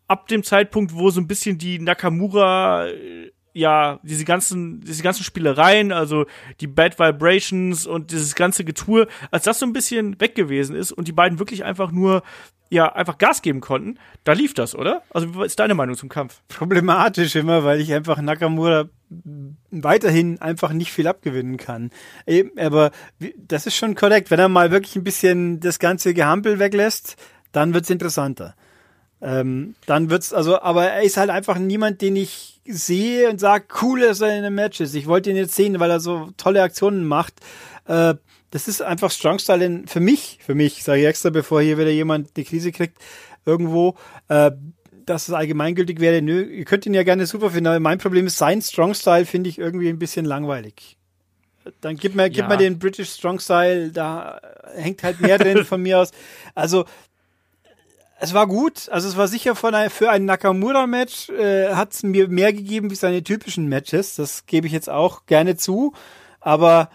ab dem Zeitpunkt, wo so ein bisschen die Nakamura äh, ja, diese ganzen, diese ganzen Spielereien, also die Bad Vibrations und dieses ganze Getue, als das so ein bisschen weg gewesen ist und die beiden wirklich einfach nur, ja, einfach Gas geben konnten, da lief das, oder? Also, was ist deine Meinung zum Kampf? Problematisch immer, weil ich einfach Nakamura weiterhin einfach nicht viel abgewinnen kann. Aber das ist schon korrekt. Wenn er mal wirklich ein bisschen das ganze Gehampel weglässt, dann wird's interessanter. Ähm, dann wird's, also, aber er ist halt einfach niemand, den ich sehe und sage, cool, dass er in einem Match ist. Ich wollte ihn jetzt sehen, weil er so tolle Aktionen macht. Äh, das ist einfach Strong Style für mich, für mich, sage ich extra, bevor hier wieder jemand eine Krise kriegt, irgendwo, äh, dass es allgemeingültig wäre. Nö, ihr könnt ihn ja gerne super finden, aber mein Problem ist, sein Strong Style finde ich irgendwie ein bisschen langweilig. Dann gib mir, gib ja. mir den British Strong Style, da hängt halt mehr drin von mir aus. Also, es war gut, also es war sicher von ein, für ein Nakamura-Match, äh, hat es mir mehr gegeben wie seine typischen Matches. Das gebe ich jetzt auch gerne zu. Aber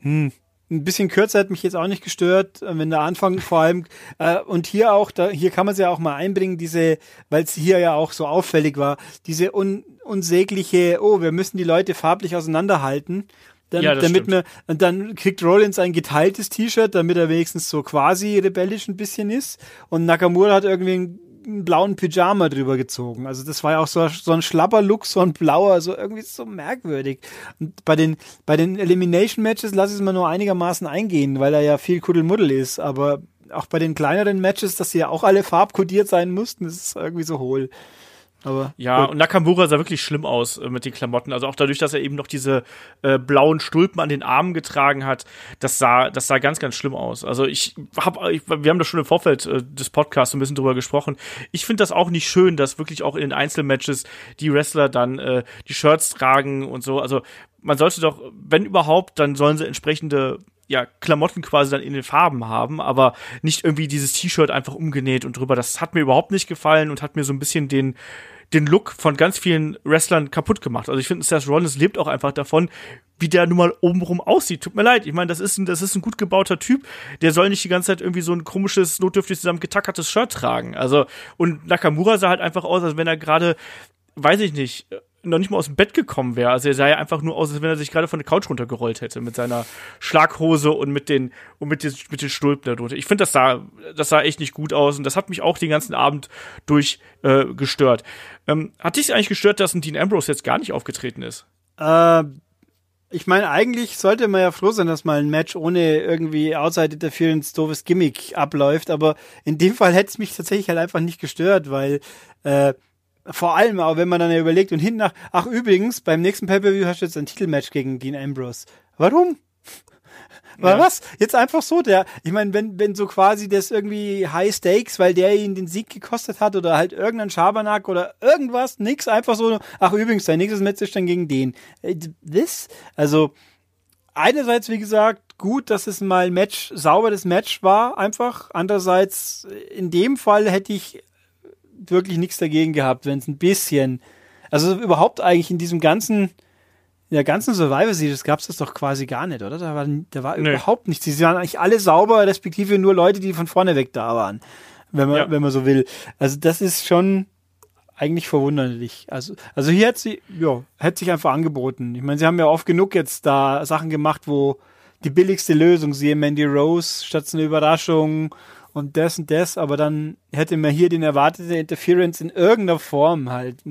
hm, ein bisschen kürzer hat mich jetzt auch nicht gestört, wenn der Anfang vor allem äh, und hier auch, da hier kann man es ja auch mal einbringen, diese, weil es hier ja auch so auffällig war, diese un, unsägliche, oh, wir müssen die Leute farblich auseinanderhalten. Dann, ja, damit stimmt. man, und dann kriegt Rollins ein geteiltes T-Shirt, damit er wenigstens so quasi rebellisch ein bisschen ist. Und Nakamura hat irgendwie ein einen blauen Pyjama drüber gezogen. Also das war ja auch so, so ein schlapper Look, so ein blauer, so irgendwie so merkwürdig. Und bei den, bei den Elimination Matches lasse ich es mal nur einigermaßen eingehen, weil er ja viel Kuddelmuddel ist. Aber auch bei den kleineren Matches, dass sie ja auch alle farbkodiert sein mussten, ist es irgendwie so hohl. Aber ja, gut. und Nakamura sah wirklich schlimm aus äh, mit den Klamotten. Also auch dadurch, dass er eben noch diese äh, blauen Stulpen an den Armen getragen hat, das sah, das sah ganz, ganz schlimm aus. Also ich habe, wir haben da schon im Vorfeld äh, des Podcasts ein bisschen drüber gesprochen. Ich finde das auch nicht schön, dass wirklich auch in den Einzelmatches die Wrestler dann äh, die Shirts tragen und so. Also man sollte doch, wenn überhaupt, dann sollen sie entsprechende ja, Klamotten quasi dann in den Farben haben, aber nicht irgendwie dieses T-Shirt einfach umgenäht und drüber. Das hat mir überhaupt nicht gefallen und hat mir so ein bisschen den, den Look von ganz vielen Wrestlern kaputt gemacht. Also ich finde, Seth Rollins lebt auch einfach davon, wie der nun mal obenrum aussieht. Tut mir leid. Ich meine, das ist ein, das ist ein gut gebauter Typ. Der soll nicht die ganze Zeit irgendwie so ein komisches, notdürftig zusammen getackertes Shirt tragen. Also, und Nakamura sah halt einfach aus, als wenn er gerade, weiß ich nicht, noch nicht mal aus dem Bett gekommen wäre. Also er sah ja einfach nur aus, als wenn er sich gerade von der Couch runtergerollt hätte mit seiner Schlaghose und mit den und mit den, mit den Stulpen darunter. Ich finde, das sah, das sah echt nicht gut aus und das hat mich auch den ganzen Abend durch äh, gestört. Ähm, hat dich eigentlich gestört, dass ein Dean Ambrose jetzt gar nicht aufgetreten ist? Äh, ich meine, eigentlich sollte man ja froh sein, dass mal ein Match ohne irgendwie Outside Interference doofes Gimmick abläuft, aber in dem Fall hätte es mich tatsächlich halt einfach nicht gestört, weil äh, vor allem auch, wenn man dann ja überlegt und hinten nach, ach übrigens, beim nächsten Pay-Per-View hast du jetzt ein Titelmatch gegen Dean Ambrose. Warum? War ja. was? Jetzt einfach so, der, ich meine, wenn, wenn so quasi das irgendwie High Stakes, weil der ihn den Sieg gekostet hat oder halt irgendein Schabernack oder irgendwas, nix, einfach so, ach übrigens, dein nächstes Match ist dann gegen den. Äh, das? Also, einerseits, wie gesagt, gut, dass es mal ein Match, sauberes Match war, einfach. Andererseits, in dem Fall hätte ich wirklich nichts dagegen gehabt, wenn es ein bisschen, also überhaupt eigentlich in diesem ganzen, in der ganzen Survivor Series gab es das doch quasi gar nicht, oder? Da war, da war nee. überhaupt nichts. Sie waren eigentlich alle sauber, respektive nur Leute, die von vorne weg da waren, wenn man, ja. wenn man so will. Also das ist schon eigentlich verwunderlich. Also, also hier hat sie, ja, hätte sich einfach angeboten. Ich meine, sie haben ja oft genug jetzt da Sachen gemacht, wo die billigste Lösung, siehe Mandy Rose, statt eine Überraschung und das und das, aber dann hätte man hier den erwartete Interference in irgendeiner Form halt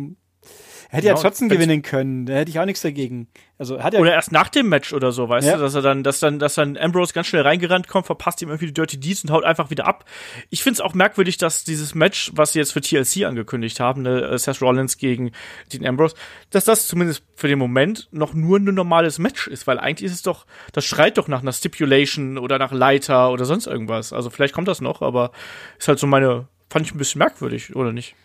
Hätte genau, ja trotzdem gewinnen können, da hätte ich auch nichts dagegen. Also hat er oder erst nach dem Match oder so, weißt ja. du, dass er dann, dass dann, dass dann Ambrose ganz schnell reingerannt kommt, verpasst ihm irgendwie die Dirty Deeds und haut einfach wieder ab. Ich find's auch merkwürdig, dass dieses Match, was sie jetzt für TLC angekündigt haben, ne, äh, Seth Rollins gegen Dean Ambrose, dass das zumindest für den Moment noch nur ein normales Match ist, weil eigentlich ist es doch, das schreit doch nach einer Stipulation oder nach Leiter oder sonst irgendwas. Also vielleicht kommt das noch, aber ist halt so meine, fand ich ein bisschen merkwürdig, oder nicht?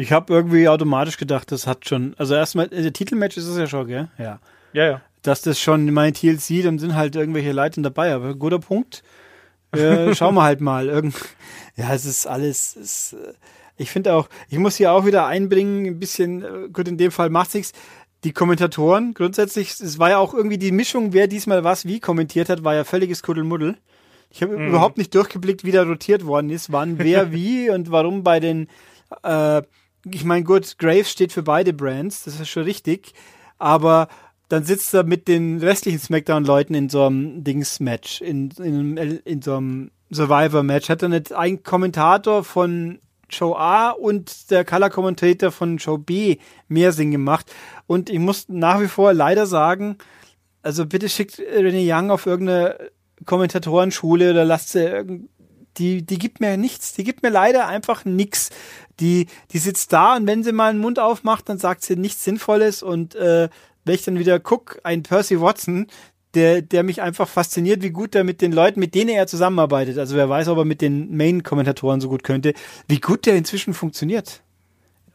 Ich habe irgendwie automatisch gedacht, das hat schon. Also erstmal, der Titelmatch ist es ja schon, gell? Ja. Ja, ja. Dass das schon mein TLC, dann sind halt irgendwelche Leute dabei, aber guter Punkt. Äh, schauen wir halt mal. Irgend ja, es ist alles. Es, äh, ich finde auch, ich muss hier auch wieder einbringen, ein bisschen, äh, gut, in dem Fall macht sich's. Die Kommentatoren, grundsätzlich, es war ja auch irgendwie die Mischung, wer diesmal was wie kommentiert hat, war ja völliges Kuddelmuddel. Ich habe mm. überhaupt nicht durchgeblickt, wie da rotiert worden ist, wann wer wie und warum bei den äh, ich meine, gut, Graves steht für beide Brands, das ist schon richtig, aber dann sitzt er mit den restlichen Smackdown-Leuten in so einem Dings-Match, in, in, in so einem Survivor-Match. Hat er nicht ein Kommentator von Show A und der Color-Kommentator von Show B mehr Sinn gemacht. Und ich muss nach wie vor leider sagen, also bitte schickt René Young auf irgendeine Kommentatorenschule oder lasst sie die, die gibt mir nichts. Die gibt mir leider einfach nichts. Die, die sitzt da und wenn sie mal einen Mund aufmacht, dann sagt sie nichts Sinnvolles und äh, wenn ich dann wieder guck, ein Percy Watson, der, der mich einfach fasziniert, wie gut er mit den Leuten, mit denen er zusammenarbeitet, also wer weiß, ob er mit den Main-Kommentatoren so gut könnte, wie gut der inzwischen funktioniert.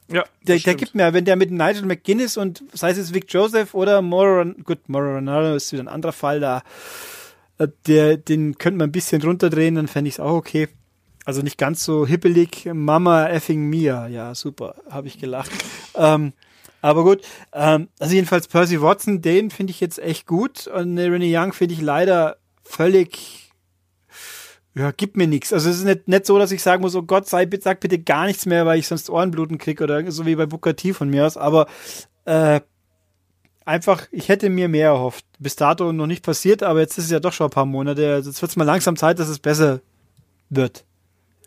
Ja, der, der gibt mir, wenn der mit Nigel McGuinness und sei es Vic Joseph oder Moron, gut, Moronado ist wieder ein anderer Fall da, äh, der, den könnte man ein bisschen runterdrehen, dann fände ich es auch okay. Also nicht ganz so hippelig. Mama effing Mia. Ja, super. Habe ich gelacht. ähm, aber gut. Ähm, also jedenfalls Percy Watson, den finde ich jetzt echt gut. Und Rennie Young finde ich leider völlig ja, gibt mir nichts. Also es ist nicht, nicht so, dass ich sagen muss, oh Gott, sei, sag bitte gar nichts mehr, weil ich sonst Ohrenbluten krieg oder so wie bei Booker T von mir aus. Aber äh, einfach, ich hätte mir mehr erhofft. Bis dato noch nicht passiert, aber jetzt ist es ja doch schon ein paar Monate. Jetzt wird es mal langsam Zeit, dass es besser wird.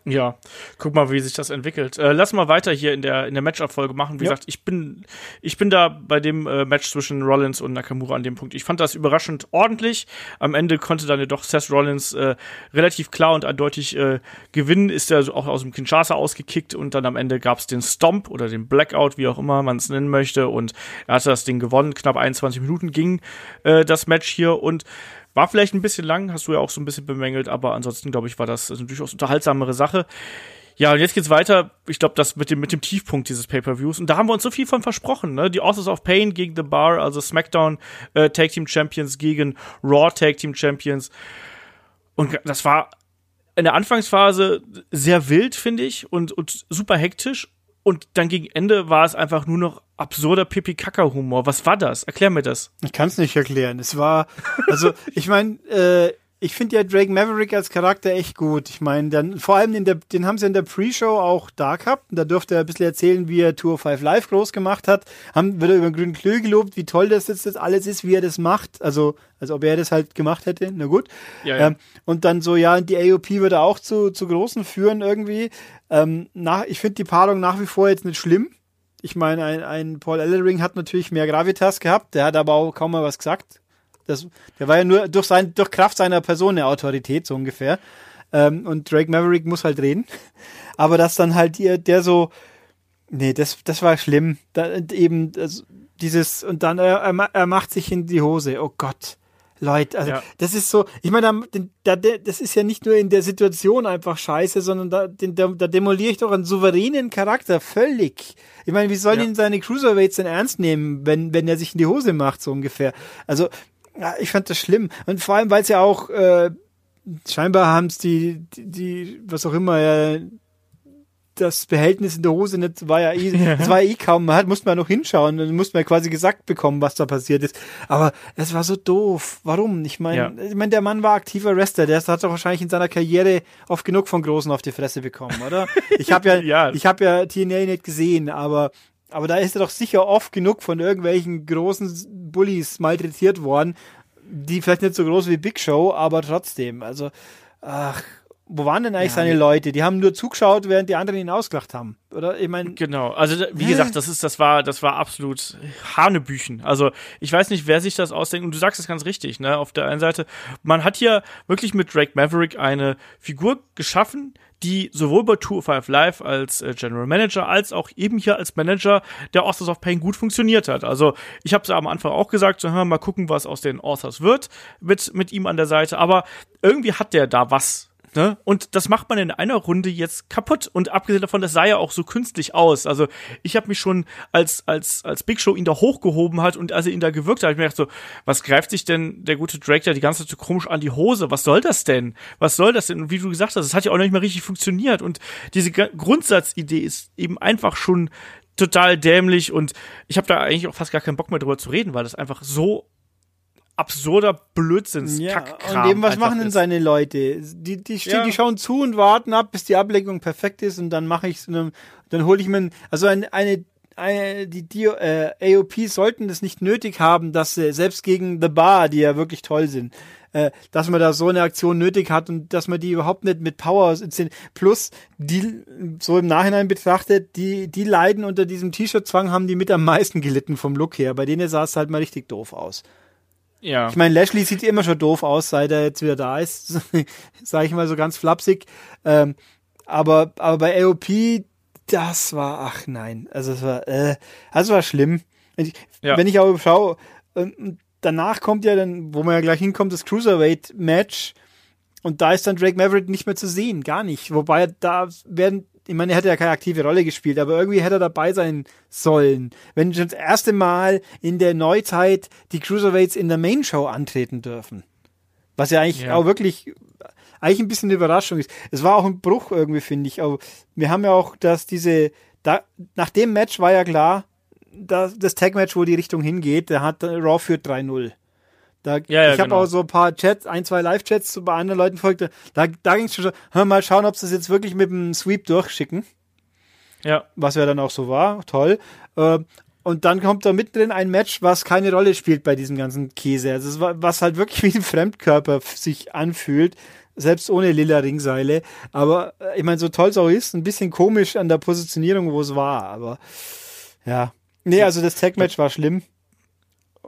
Ja, guck mal, wie sich das entwickelt. Äh, lass mal weiter hier in der in der Match-Abfolge machen. Wie ja. gesagt, ich bin ich bin da bei dem äh, Match zwischen Rollins und Nakamura an dem Punkt. Ich fand das überraschend ordentlich. Am Ende konnte dann jedoch Seth Rollins äh, relativ klar und eindeutig äh, gewinnen. Ist er auch aus dem Kinshasa ausgekickt und dann am Ende gab es den Stomp oder den Blackout, wie auch immer man es nennen möchte. Und er hatte das Ding gewonnen. Knapp 21 Minuten ging äh, das Match hier und war vielleicht ein bisschen lang, hast du ja auch so ein bisschen bemängelt, aber ansonsten, glaube ich, war das eine durchaus unterhaltsamere Sache. Ja, und jetzt geht's weiter. Ich glaube, das mit dem, mit dem Tiefpunkt dieses Pay-Per-Views. Und da haben wir uns so viel von versprochen, ne? Die Authors of Pain gegen The Bar, also SmackDown äh, Tag Team Champions gegen Raw Tag Team Champions. Und das war in der Anfangsphase sehr wild, finde ich, und, und super hektisch. Und dann gegen Ende war es einfach nur noch absurder Pipi-Kaka-Humor. Was war das? Erklär mir das. Ich kann es nicht erklären. Es war, also ich meine, äh, ich finde ja Drake Maverick als Charakter echt gut. Ich meine, dann vor allem der, den haben sie in der Pre-Show auch da gehabt. Und da durfte er ein bisschen erzählen, wie er Tour 5 Live groß gemacht hat. Haben wird er über grünen Klö gelobt, wie toll das jetzt das alles ist, wie er das macht. Also, als ob er das halt gemacht hätte. Na gut. Ja, ja. Ähm, und dann so, ja, die AOP würde er auch zu, zu Großen führen irgendwie. Ähm, nach, ich finde die Paarung nach wie vor jetzt nicht schlimm. Ich meine, ein, ein Paul Ellering hat natürlich mehr Gravitas gehabt, der hat aber auch kaum mal was gesagt. Das, der war ja nur durch, sein, durch Kraft seiner Person eine Autorität, so ungefähr. Ähm, und Drake Maverick muss halt reden. Aber dass dann halt der, der so, nee, das, das war schlimm. Da, eben also dieses, und dann er, er macht sich in die Hose. Oh Gott. Leute, also ja. das ist so, ich meine, da, da, das ist ja nicht nur in der Situation einfach scheiße, sondern da, da, da demoliere ich doch einen souveränen Charakter völlig. Ich meine, wie sollen ja. ihn seine Cruiserweights denn ernst nehmen, wenn, wenn er sich in die Hose macht, so ungefähr? Also, ja, ich fand das schlimm. Und vor allem, weil es ja auch, äh, scheinbar haben es die, die, die, was auch immer, ja, das Behältnis in der Hose nicht, war ja eh, ja. das war ja eh kaum, man hat, musste man noch hinschauen, dann musste man quasi gesagt bekommen, was da passiert ist. Aber es war so doof. Warum? Ich meine, ja. ich meine, der Mann war aktiver Wrestler, der hat doch wahrscheinlich in seiner Karriere oft genug von Großen auf die Fresse bekommen, oder? Ich habe ja, ja, ich habe ja TNA nicht gesehen, aber aber da ist er doch sicher oft genug von irgendwelchen großen Bullies malträtiert worden, die vielleicht nicht so groß wie Big Show, aber trotzdem, also ach, wo waren denn eigentlich Ja, seine. Leute? Die haben nur zugeschaut, während die anderen ihn ausgelacht haben. Oder ich meine, Genau, also wie Hä? gesagt, das ist, das war, das war absolut Hanebüchen. Also ich weiß nicht, wer sich das ausdenkt. Und du sagst es ganz richtig, ne? Auf der einen Seite, man hat hier wirklich mit Drake Maverick eine Figur geschaffen, die sowohl bei 205 Live als äh, General Manager als auch eben hier als Manager der Authors of Pain gut funktioniert hat. Also ich habe es am Anfang auch gesagt, so, hör, mal gucken, was aus den Authors wird mit, mit ihm an der Seite. Aber irgendwie hat der da was. Ne? Und das macht man in einer Runde jetzt kaputt. Und abgesehen davon, das sah ja auch so künstlich aus. Also ich habe mich schon, als, als, als Big Show ihn da hochgehoben hat und als er ihn da gewirkt hat, hab ich mir gedacht so, was greift sich denn der gute Drake da die ganze Zeit so komisch an die Hose? Was soll das denn? Was soll das denn? Und wie du gesagt hast, es hat ja auch noch nicht mal richtig funktioniert. Und diese Grundsatzidee ist eben einfach schon total dämlich und ich habe da eigentlich auch fast gar keinen Bock mehr drüber zu reden, weil das einfach so absurder Blödsinns ja, und eben, was machen denn ist. seine Leute? Die, die, stehen, Ja. die schauen zu und warten ab, bis die Ablenkung perfekt ist und dann mache ich dann, dann hole ich mir, also eine, eine, eine die, die äh, AOPs sollten das nicht nötig haben, dass sie selbst gegen The Bar, die ja wirklich toll sind, äh, dass man da so eine Aktion nötig hat und dass man die überhaupt nicht mit Power inszeniert. Plus, die, so im Nachhinein betrachtet, die, die leiden unter diesem T-Shirt-Zwang, haben die mit am meisten gelitten vom Look her. Bei denen sah es halt mal richtig doof aus. Ja. Ich meine, Lashley sieht immer schon doof aus, seit er jetzt wieder da ist. Sage ich mal so ganz flapsig. Ähm, aber, aber bei AOP, das war, ach nein, also es war, äh, das war schlimm. Wenn ich, Ja. wenn ich aber schaue, ähm, danach kommt ja dann, wo man ja gleich hinkommt, das Cruiserweight-Match. Und da ist dann Drake Maverick nicht mehr zu sehen, gar nicht. Wobei da werden, ich meine, er hätte ja keine aktive Rolle gespielt, aber irgendwie hätte er dabei sein sollen. Wenn schon das erste Mal in der Neuzeit die Cruiserweights in der Main Show antreten dürfen. Was ja eigentlich Ja. auch wirklich, eigentlich ein bisschen eine Überraschung ist. Es war auch ein Bruch irgendwie, finde ich. Aber wir haben ja auch, dass diese, da, nach dem Match war ja klar, dass das Tag-Match, wo die Richtung hingeht, der hat Raw führt 3-0. Da, Ja, ja, ich habe genau. auch so ein paar Chats, ein, zwei Live-Chats so bei anderen Leuten folgte. Da, da ging es schon so, hör mal schauen, ob sie es jetzt wirklich mit dem Sweep durchschicken. Ja. Was ja dann auch so war. Toll. Äh, und dann kommt da mittendrin ein Match, was keine Rolle spielt bei diesem ganzen Käse. Also was halt wirklich wie ein Fremdkörper sich anfühlt, selbst ohne lila Ringseile. Aber äh, ich meine, so toll es auch ist, ein bisschen komisch an der Positionierung, wo es war. Aber ja. Nee, also das Tag-Match war schlimm.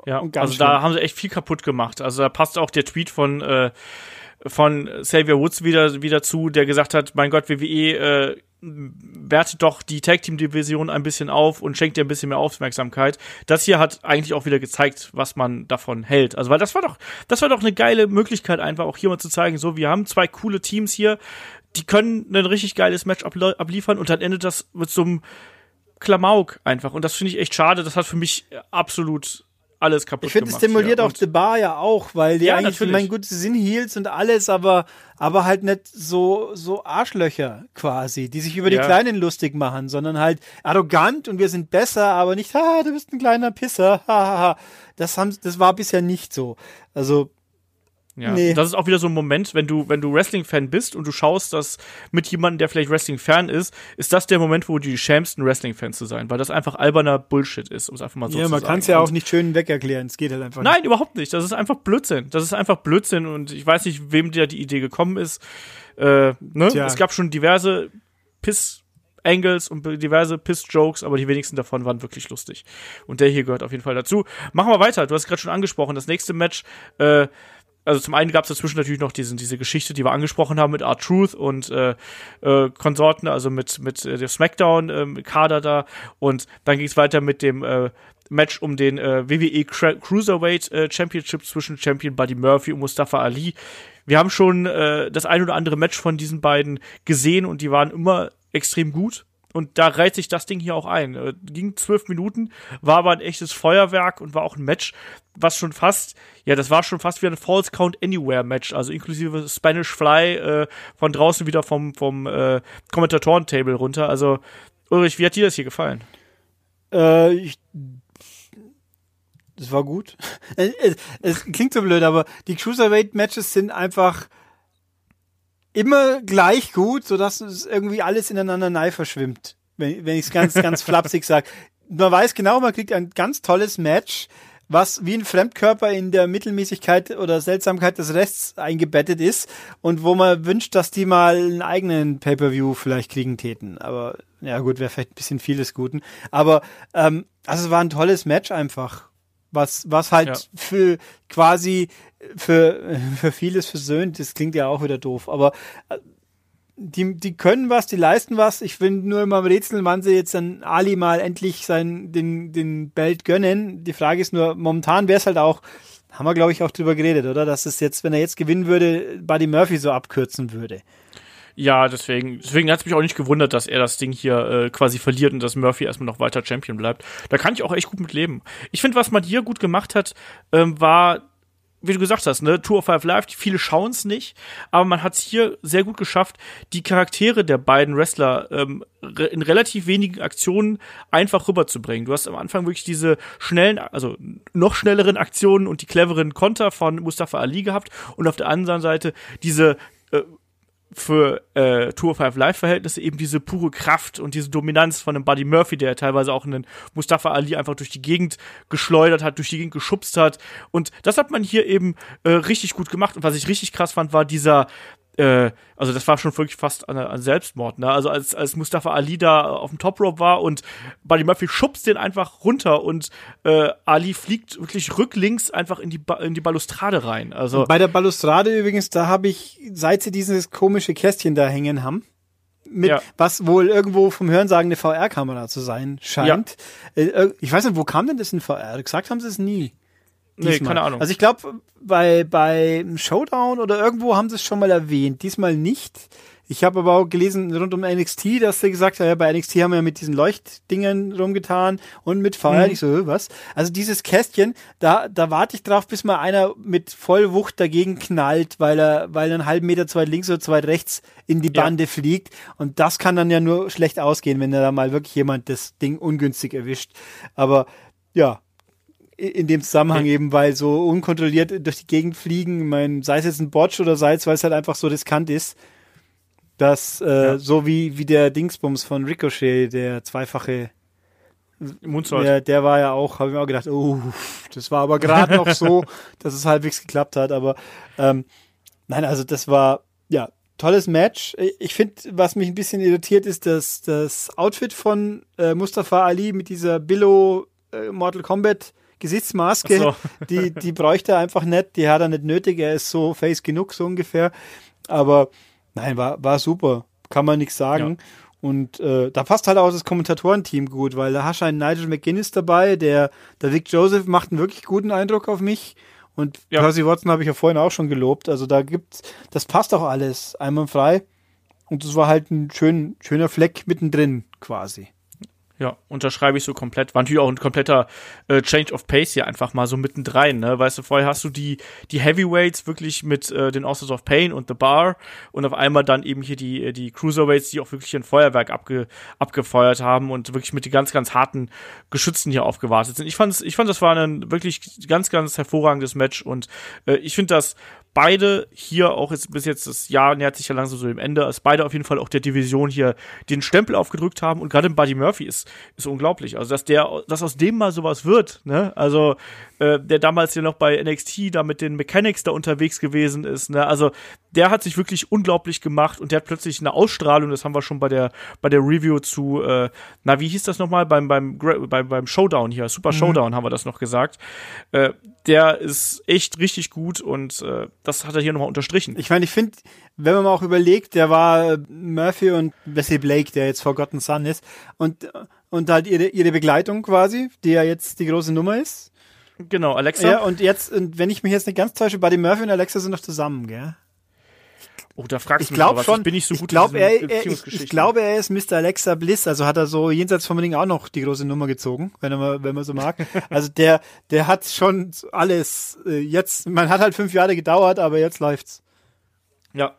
Ja, Und ganz also da schlimm. haben sie echt viel kaputt gemacht. Also da passt auch der Tweet von äh, von Xavier Woods wieder wieder zu, der gesagt hat, mein Gott, WWE äh, wertet doch die Tag Team Division ein bisschen auf und schenkt ihr ein bisschen mehr Aufmerksamkeit. Das hier hat eigentlich auch wieder gezeigt, was man davon hält. Also weil das war doch das war doch eine geile Möglichkeit einfach auch hier mal zu zeigen, so wir haben zwei coole Teams hier, die können ein richtig geiles Match ablie- abliefern und dann endet das mit so einem Klamauk einfach und das finde ich echt schade, das hat für mich absolut alles kaputt Ich finde, es gemacht stimuliert auch The Bar ja auch, weil die Ja, eigentlich, natürlich. ich meine, gut, sie sind Heels und alles, aber, aber halt nicht so, so Arschlöcher quasi, die sich über die Ja. Kleinen lustig machen, sondern halt arrogant und wir sind besser, aber nicht, ha, du bist ein kleiner Pisser, ha, ha, ha. Das haben, das war bisher nicht so. Also, Ja, Nee. das ist auch wieder so ein Moment, wenn du, wenn du Wrestling-Fan bist und du schaust das mit jemandem, der vielleicht Wrestling-Fan ist, ist das der Moment, wo du die schämst, ein Wrestling-Fan zu sein, weil das einfach alberner Bullshit ist, um es einfach mal so ja, zu man sagen. kann es ja auch nicht schön wegerklären, es geht halt einfach Nein, überhaupt nicht. Das ist einfach Blödsinn. Das ist einfach Blödsinn und ich weiß nicht, wem dir die Idee gekommen ist. Äh, ne? Tja. Es gab schon diverse Piss- Angles und diverse Piss-Jokes, aber die wenigsten davon waren wirklich lustig. Und der hier gehört auf jeden Fall dazu. Machen wir weiter. Du hast gerade schon angesprochen. Das nächste Match, äh, also zum einen gab es dazwischen natürlich noch diesen, diese Geschichte, die wir angesprochen haben mit R-Truth und äh, äh, Konsorten, also mit, mit äh, der Smackdown-Kader da. Und dann ging es weiter mit dem äh, Match um den äh, WWE Cru Cruiserweight äh, Championship zwischen Champion Buddy Murphy und Mustafa Ali. Wir haben schon äh, das ein oder andere Match von diesen beiden gesehen und die waren immer extrem gut. Und da reiht sich das Ding hier auch ein. Äh, ging zwölf Minuten, war aber ein echtes Feuerwerk und war auch ein Match, was schon fast, ja, das war schon fast wie ein False Count Anywhere Match, also inklusive Spanish Fly äh, von draußen wieder vom, vom äh, Kommentatoren-Table runter. Also, Ulrich, wie hat dir das hier gefallen? Äh, ich, das war gut. Es, es, es klingt so blöd, aber die Cruiserweight-Matches sind einfach immer gleich gut, sodass es irgendwie alles ineinander nahe verschwimmt. Wenn, wenn ich es ganz, ganz flapsig sage. Man weiß genau, man kriegt ein ganz tolles Match, was wie ein Fremdkörper in der Mittelmäßigkeit oder Seltsamkeit des Rests eingebettet ist und wo man wünscht, dass die mal einen eigenen Pay-per-View vielleicht kriegen täten. Aber ja gut, wäre vielleicht ein bisschen vieles Guten. Aber ähm, also es war ein tolles Match einfach. Was, was halt ja. für quasi für, für vieles versöhnt, das klingt ja auch wieder doof, aber äh, die, die können was, die leisten was. Ich bin nur immer am Rätseln, wann sie jetzt dann Ali mal endlich sein, den, den Belt gönnen. Die Frage ist nur, momentan wäre es halt auch, haben wir glaube ich auch drüber geredet, oder? Dass es jetzt, wenn er jetzt gewinnen würde, Buddy Murphy so abkürzen würde. Ja, deswegen, deswegen hat es mich auch nicht gewundert, dass er das Ding hier äh, quasi verliert und dass Murphy erstmal noch weiter Champion bleibt. Da kann ich auch echt gut mit leben. Ich finde, was man hier gut gemacht hat, ähm, war wie du gesagt hast, ne, Tour of Five Live, viele schauen es nicht, aber man hat es hier sehr gut geschafft, die Charaktere der beiden Wrestler ähm, re in relativ wenigen Aktionen einfach rüberzubringen. Du hast am Anfang wirklich diese schnellen, also noch schnelleren Aktionen und die cleveren Konter von Mustafa Ali gehabt und auf der anderen Seite diese für äh, Tour 5 Live-Verhältnisse eben diese pure Kraft und diese Dominanz von einem Buddy Murphy, der teilweise auch einen Mustafa Ali einfach durch die Gegend geschleudert hat, durch die Gegend geschubst hat. Und das hat man hier eben äh, richtig gut gemacht. Und was ich richtig krass fand, war dieser, äh, also das war schon wirklich fast an, an Selbstmord, ne? Also als, als Mustafa Ali da auf dem Top Rope war und Buddy Murphy schubst den einfach runter und äh, Ali fliegt wirklich rücklinks einfach in die, ba in die Balustrade rein. Also bei der Balustrade übrigens, da habe ich, seit sie dieses komische Kästchen da hängen haben, mit ja. was wohl irgendwo vom Hörensagen eine VR-Kamera zu sein scheint. Ja. Äh, ich weiß nicht, wo kam denn das in VR? Gesagt haben sie es nie. Diesmal. Nee, keine Ahnung. Also ich glaube, bei, bei Showdown oder irgendwo haben sie es schon mal erwähnt. Diesmal nicht. Ich habe aber auch gelesen rund um NXT, dass sie gesagt haben, ja, bei NXT haben wir ja mit diesen Leuchtdingen rumgetan und mit Feuer. Mhm. Ich so, was? Also dieses Kästchen, da, da warte ich drauf, bis mal einer mit Vollwucht dagegen knallt, weil er, weil er einen halben Meter zu weit links oder zu weit rechts in die Bande ja. fliegt. Und das kann dann ja nur schlecht ausgehen, wenn da mal wirklich jemand das Ding ungünstig erwischt. Aber ja, in dem Zusammenhang eben, weil so unkontrolliert durch die Gegend fliegen, mein, sei es jetzt ein Botch oder sei es, weil es halt einfach so riskant ist, dass äh, ja. so wie, wie der Dingsbums von Ricochet, der zweifache Mundzoll. Der, der war ja auch, habe ich mir auch gedacht, oh, das war aber gerade noch so, dass es halbwegs geklappt hat, aber ähm, nein, also das war, ja, tolles Match. Ich finde, was mich ein bisschen irritiert, ist, dass das Outfit von äh, Mustafa Ali mit dieser Billo äh, Mortal Kombat Gesichtsmaske, so. die, die bräuchte er einfach nicht, die hat er nicht nötig, er ist so face genug, so ungefähr. Aber nein, war, war super, kann man nichts sagen. Ja. Und äh, da passt halt auch das Kommentatorenteam gut, weil da hast du einen Nigel McGuinness dabei, der, der Vic Joseph macht einen wirklich guten Eindruck auf mich. Und ja. Percy Watson habe ich ja vorhin auch schon gelobt. Also da gibt's, das passt auch alles einwandfrei. Und das war halt ein schön, schöner Fleck mittendrin quasi. Ja, unterschreibe ich so komplett. War natürlich auch ein kompletter äh, Change of Pace hier einfach mal so mittendrin, ne? Weißt du, vorher hast du die, die Heavyweights wirklich mit äh, den Authors of Pain und The Bar und auf einmal dann eben hier die, äh, die Cruiserweights, die auch wirklich ein Feuerwerk abge, abgefeuert haben und wirklich mit den ganz, ganz harten Geschützen hier aufgewartet sind. Ich fand, ich fand, das war ein wirklich ganz, ganz hervorragendes Match und äh, ich finde das beide hier auch jetzt bis jetzt das Jahr nähert sich ja langsam so dem Ende, als beide auf jeden Fall auch der Division hier den Stempel aufgedrückt haben und gerade Buddy Murphy ist ist unglaublich, also dass der dass aus dem mal sowas wird, ne? Also äh, der damals ja noch bei NXT da mit den Mechanics da unterwegs gewesen ist, ne? Also der hat sich wirklich unglaublich gemacht und der hat plötzlich eine Ausstrahlung, das haben wir schon bei der bei der Review zu äh, na, wie hieß das nochmal beim beim beim beim Showdown hier, Super mhm. Showdown haben wir das noch gesagt. Äh, der ist echt richtig gut und äh, das hat er hier nochmal unterstrichen. Ich meine, ich finde, wenn man mal auch überlegt, der war Murphy und Wesley Blake, der jetzt Forgotten Son ist und und halt ihre ihre Begleitung quasi, die ja jetzt die große Nummer ist. Genau, Alexa. Ja, und jetzt, wenn ich mich jetzt nicht ganz täusche, Buddy Murphy und Alexa sind noch zusammen, gell? Oh, da fragst du mich aber. Schon, ich bin nicht so gut ich glaub, er, er, ich, ich, glaube, er ist Mr. Alexa Bliss, also hat er so jenseits vom Ding auch noch die große Nummer gezogen, wenn mal, wenn man so mag. also der, der hat schon alles äh, jetzt, man hat halt fünf Jahre gedauert, aber jetzt läuft's. Ja.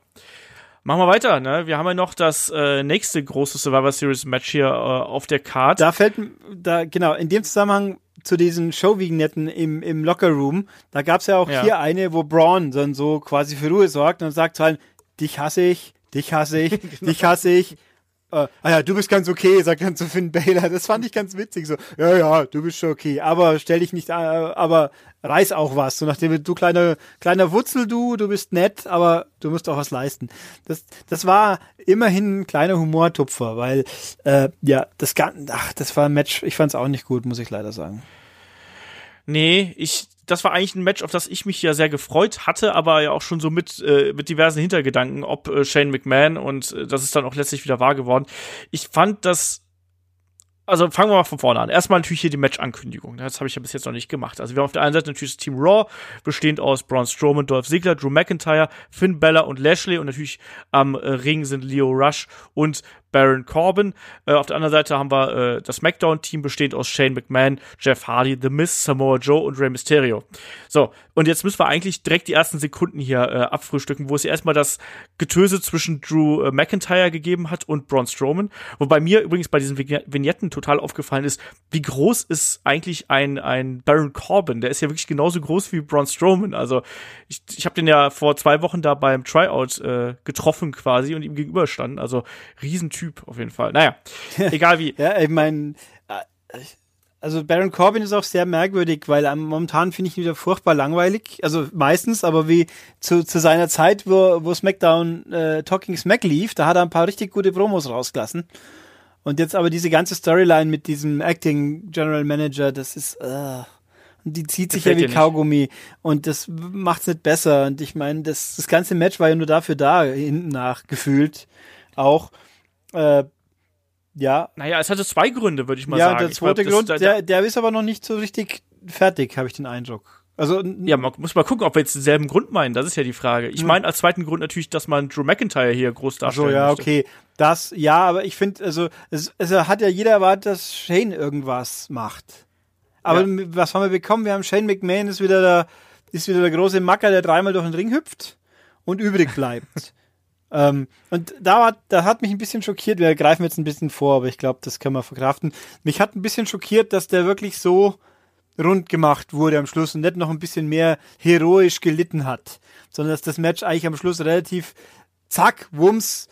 Machen wir weiter, ne? Wir haben ja noch das äh, nächste große Survivor Series Match hier äh, auf der Card. Da fällt, da, genau, in dem Zusammenhang zu diesen Show-Vignetten im, im Locker Room, da gab's ja auch ja. hier eine, wo Braun dann so quasi für Ruhe sorgt und sagt halt, dich hasse ich, dich hasse ich, genau. dich hasse ich. äh, ah ja, du bist ganz okay, sagt dann zu Finn Baylor. Das fand ich ganz witzig. So, ja, ja, du bist schon okay, aber stell dich nicht, äh, aber reiß auch was. So nachdem du kleiner, kleiner Wutzel, du, du bist nett, aber du musst auch was leisten. Das, das war immerhin ein kleiner Humortupfer, weil, äh, ja, das Ganze, ach, das war ein Match, ich fand's auch nicht gut, muss ich leider sagen. Nee, ich, das war eigentlich ein Match, auf das ich mich ja sehr gefreut hatte, aber ja auch schon so mit, äh, mit diversen Hintergedanken, ob äh, Shane McMahon und äh, das ist dann auch letztlich wieder wahr geworden. Ich fand das also fangen wir mal von vorne an. Erstmal natürlich hier die Match-Ankündigung. Das habe ich ja bis jetzt noch nicht gemacht. Also wir haben auf der einen Seite natürlich das Team Raw, bestehend aus Braun Strowman, Dolph Ziggler, Drew McIntyre, Finn Bella und Lashley und natürlich am äh, Ring sind Leo Rush und Baron Corbin. Äh, auf der anderen Seite haben wir äh, das SmackDown-Team bestehend aus Shane McMahon, Jeff Hardy, The Miz, Samoa Joe und Rey Mysterio. So, und jetzt müssen wir eigentlich direkt die ersten Sekunden hier äh, abfrühstücken, wo es erstmal das Getöse zwischen Drew äh, McIntyre gegeben hat und Braun Strowman. Wobei mir übrigens bei diesen Vignetten total aufgefallen ist, wie groß ist eigentlich ein, ein Baron Corbin? Der ist ja wirklich genauso groß wie Braun Strowman. Also ich, ich habe den ja vor zwei Wochen da beim Tryout äh, getroffen quasi und ihm gegenüberstanden. Also Riesentyp Typ auf jeden Fall. Naja, egal wie. ja, ich meine, äh, also Baron Corbin ist auch sehr merkwürdig, weil momentan finde ich ihn wieder furchtbar langweilig. Also meistens, aber wie zu, zu seiner Zeit, wo, wo SmackDown äh, Talking Smack lief, da hat er ein paar richtig gute Promos rausgelassen. Und jetzt aber diese ganze Storyline mit diesem Acting General Manager, das ist, äh, die zieht sich ja wie Kaugummi und das macht's nicht besser. Und ich meine, das, das ganze Match war ja nur dafür da, hinten nach gefühlt auch. Äh, ja. Naja, es hatte zwei Gründe, würde ich mal ja, sagen. Ja, der zweite glaub, Grund, der, der ist aber noch nicht so richtig fertig, habe ich den Eindruck. Also ja, man muss mal gucken, ob wir jetzt denselben Grund meinen. Das ist ja die Frage. Ich hm. meine als zweiten Grund natürlich, dass man Drew McIntyre hier groß darstellen So ja, möchte. okay, das ja, aber ich finde, also es, es hat ja jeder erwartet, dass Shane irgendwas macht. Aber ja. was haben wir bekommen? Wir haben Shane McMahon ist wieder der ist wieder der große Macker, der dreimal durch den Ring hüpft und übrig bleibt. Ähm, und da, war, da hat mich ein bisschen schockiert, wir greifen jetzt ein bisschen vor, aber ich glaube, das können wir verkraften. Mich hat ein bisschen schockiert, dass der wirklich so rund gemacht wurde am Schluss und nicht noch ein bisschen mehr heroisch gelitten hat, sondern dass das Match eigentlich am Schluss relativ zack, wumms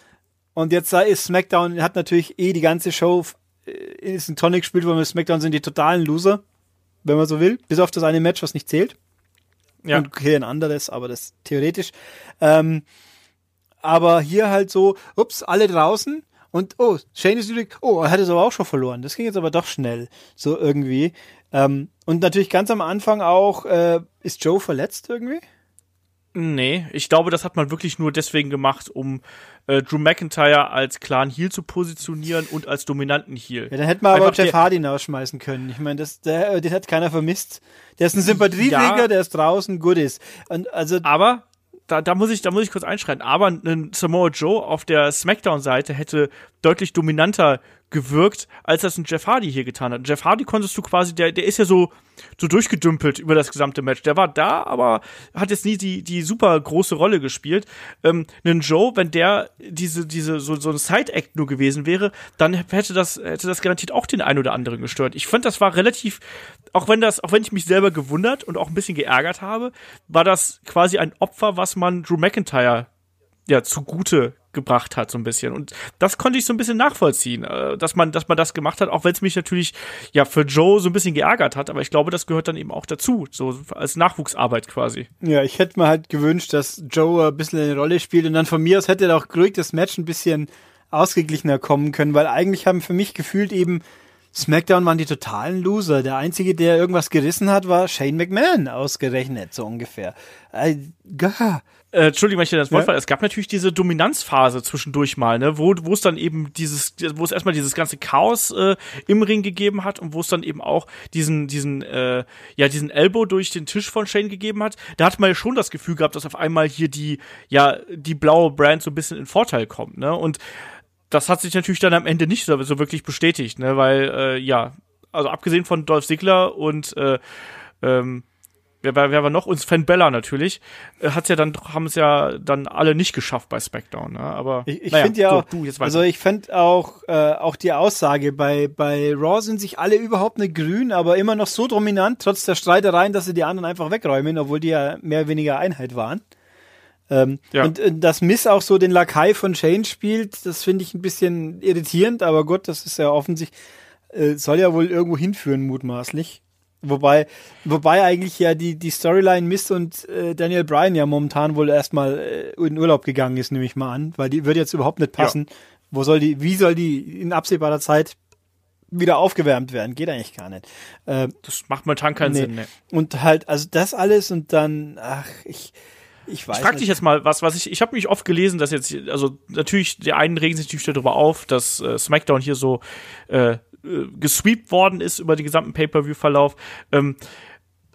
und jetzt ist SmackDown, hat natürlich eh die ganze Show, äh, ist ein Tonic gespielt worden, SmackDown sind die totalen Loser, wenn man so will, bis auf das eine Match, was nicht zählt. Ja. Und okay, ein anderes, aber das theoretisch. Ähm, aber hier halt so, ups, alle draußen und oh, Shane ist übrig, oh, er hat es aber auch schon verloren. Das ging jetzt aber doch schnell, so irgendwie. Ähm, und natürlich ganz am Anfang auch, äh, ist Joe verletzt irgendwie? Nee, ich glaube, das hat man wirklich nur deswegen gemacht, um äh, Drew McIntyre als klaren Heel zu positionieren und als dominanten Heel. Ja, dann hätten wir aber auch Jeff Hardy rausschmeißen können. Ich meine, das, der, den hat keiner vermisst. Der ist ein Sympathieträger, ja, der ist draußen, gut ist. Und also, aber da, da muss ich, da muss ich kurz einschreiten. Aber ein Samoa Joe auf der SmackDown-Seite hätte deutlich dominanter gewirkt, als das ein Jeff Hardy hier getan hat. Jeff Hardy konntest du quasi, der, der ist ja so, so durchgedümpelt über das gesamte Match. Der war da, aber hat jetzt nie die, die super große Rolle gespielt. Ähm, ein Joe, wenn der diese, diese, so, so ein Side-Act nur gewesen wäre, dann hätte das, hätte das garantiert auch den einen oder anderen gestört. Ich fand, das war relativ, auch wenn das, auch wenn ich mich selber gewundert und auch ein bisschen geärgert habe, war das quasi ein Opfer, was man Drew McIntyre ja zugute gebracht hat so ein bisschen und das konnte ich so ein bisschen nachvollziehen, äh, dass man dass man das gemacht hat, auch wenn es mich natürlich ja für Joe so ein bisschen geärgert hat, aber ich glaube, das gehört dann eben auch dazu, so als Nachwuchsarbeit quasi. Ja, ich hätte mir halt gewünscht, dass Joe ein bisschen eine Rolle spielt und dann von mir aus hätte er auch ruhig das Match ein bisschen ausgeglichener kommen können, weil eigentlich haben für mich gefühlt eben SmackDown waren die totalen Loser. Der einzige, der irgendwas gerissen hat, war Shane McMahon ausgerechnet, so ungefähr. Äh, äh, Entschuldigung, wenn ich das Wort ja? Es gab natürlich diese Dominanzphase zwischendurch mal, ne, wo, wo es dann eben dieses, wo es erstmal dieses ganze Chaos äh, im Ring gegeben hat und wo es dann eben auch diesen, diesen, äh, ja, diesen Elbow durch den Tisch von Shane gegeben hat. Da hat man ja schon das Gefühl gehabt, dass auf einmal hier die, ja, die blaue Brand so ein bisschen in Vorteil kommt, ne? Und das hat sich natürlich dann am Ende nicht so, so wirklich bestätigt, ne? Weil, äh, ja, also abgesehen von Dolph Ziggler und äh, ähm, wer, wer war noch? Uns Fan Bella natürlich. Äh, hat's ja dann, haben es ja dann alle nicht geschafft bei SmackDown. Ne? Aber ich, ich naja, finde ja so, auch, du, jetzt also ich finde auch äh, auch die Aussage bei bei Raw sind sich alle überhaupt nicht grün, aber immer noch so dominant trotz der Streitereien, dass sie die anderen einfach wegräumen, obwohl die ja mehr oder weniger Einheit waren. Ähm, ja. Und äh, dass Miss auch so den Lakai von Shane spielt, das finde ich ein bisschen irritierend, aber gut, das ist ja offensichtlich, äh, soll ja wohl irgendwo hinführen, mutmaßlich. Wobei, wobei eigentlich ja die, die Storyline Miss und äh, Daniel Bryan ja momentan wohl erstmal äh, in Urlaub gegangen ist, nehme ich mal an, weil die wird jetzt überhaupt nicht passen. Ja. Wo soll die, wie soll die in absehbarer Zeit wieder aufgewärmt werden? Geht eigentlich gar nicht. Äh, das macht momentan keinen nee. Sinn, ne. Und halt, also das alles und dann, ach, ich, ich weiß. Ich frag dich jetzt mal, was, was ich, ich habe mich oft gelesen, dass jetzt, also natürlich, die einen regen sich natürlich darüber auf, dass äh, SmackDown hier so äh, gesweept worden ist über den gesamten Pay-Per-View-Verlauf. Ähm,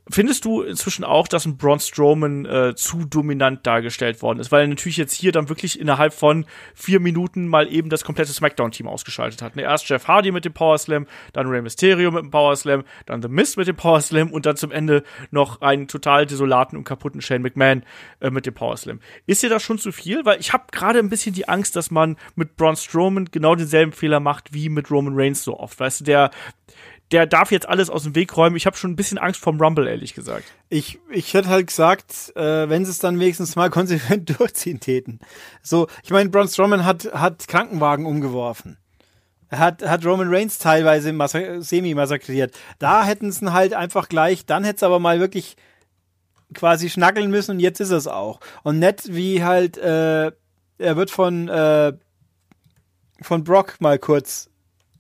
Findest du inzwischen auch, dass ein Braun Strowman äh, zu dominant dargestellt worden ist? Weil er natürlich jetzt hier dann wirklich innerhalb von vier Minuten mal eben das komplette SmackDown-Team ausgeschaltet hat. Ne? Erst Jeff Hardy mit dem Power Slam, dann Rey Mysterio mit dem Power Slam, dann The Mist mit dem Power Slam und dann zum Ende noch einen total desolaten und kaputten Shane McMahon äh, mit dem Power Slam. Ist dir das schon zu viel? Weil ich habe gerade ein bisschen die Angst, dass man mit Braun Strowman genau denselben Fehler macht wie mit Roman Reigns so oft. Weißt du, der der darf jetzt alles aus dem Weg räumen. Ich habe schon ein bisschen Angst vom Rumble, ehrlich gesagt. Ich, ich hätte halt gesagt, äh, wenn sie es dann wenigstens mal konsequent durchziehen täten. So, ich meine, Braun Strowman hat, hat Krankenwagen umgeworfen. Er hat, hat Roman Reigns teilweise semi-massakriert. Da hätten sie halt einfach gleich, dann hätte es aber mal wirklich quasi schnackeln müssen und jetzt ist es auch. Und nett wie halt, äh, er wird von, äh, von Brock mal kurz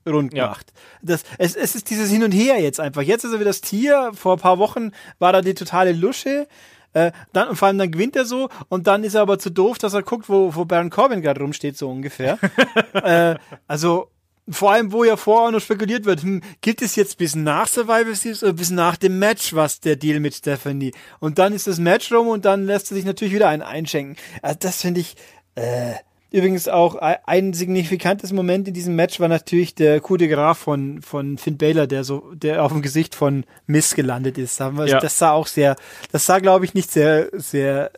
rund gemacht. Ja. Das, es, es ist dieses Hin und Her jetzt einfach. Jetzt ist er wieder das Tier. Vor ein paar Wochen war da die totale Lusche. Äh, dann, und vor allem dann gewinnt er so und dann ist er aber zu doof, dass er guckt, wo, wo Baron Corbin gerade rumsteht, so ungefähr. äh, also vor allem, wo ja vorher noch spekuliert wird, hm, gibt es jetzt bis nach Survivor Series oder bis nach dem Match was der Deal mit Stephanie? Und dann ist das Match rum und dann lässt er sich natürlich wieder einen einschenken. Also das finde ich, äh, Übrigens auch ein signifikantes Moment in diesem Match war natürlich der Coup de Gras von, von Finn Baylor, der so, der auf dem Gesicht von Miss gelandet ist. Das sah auch sehr, das sah glaube ich nicht sehr, sehr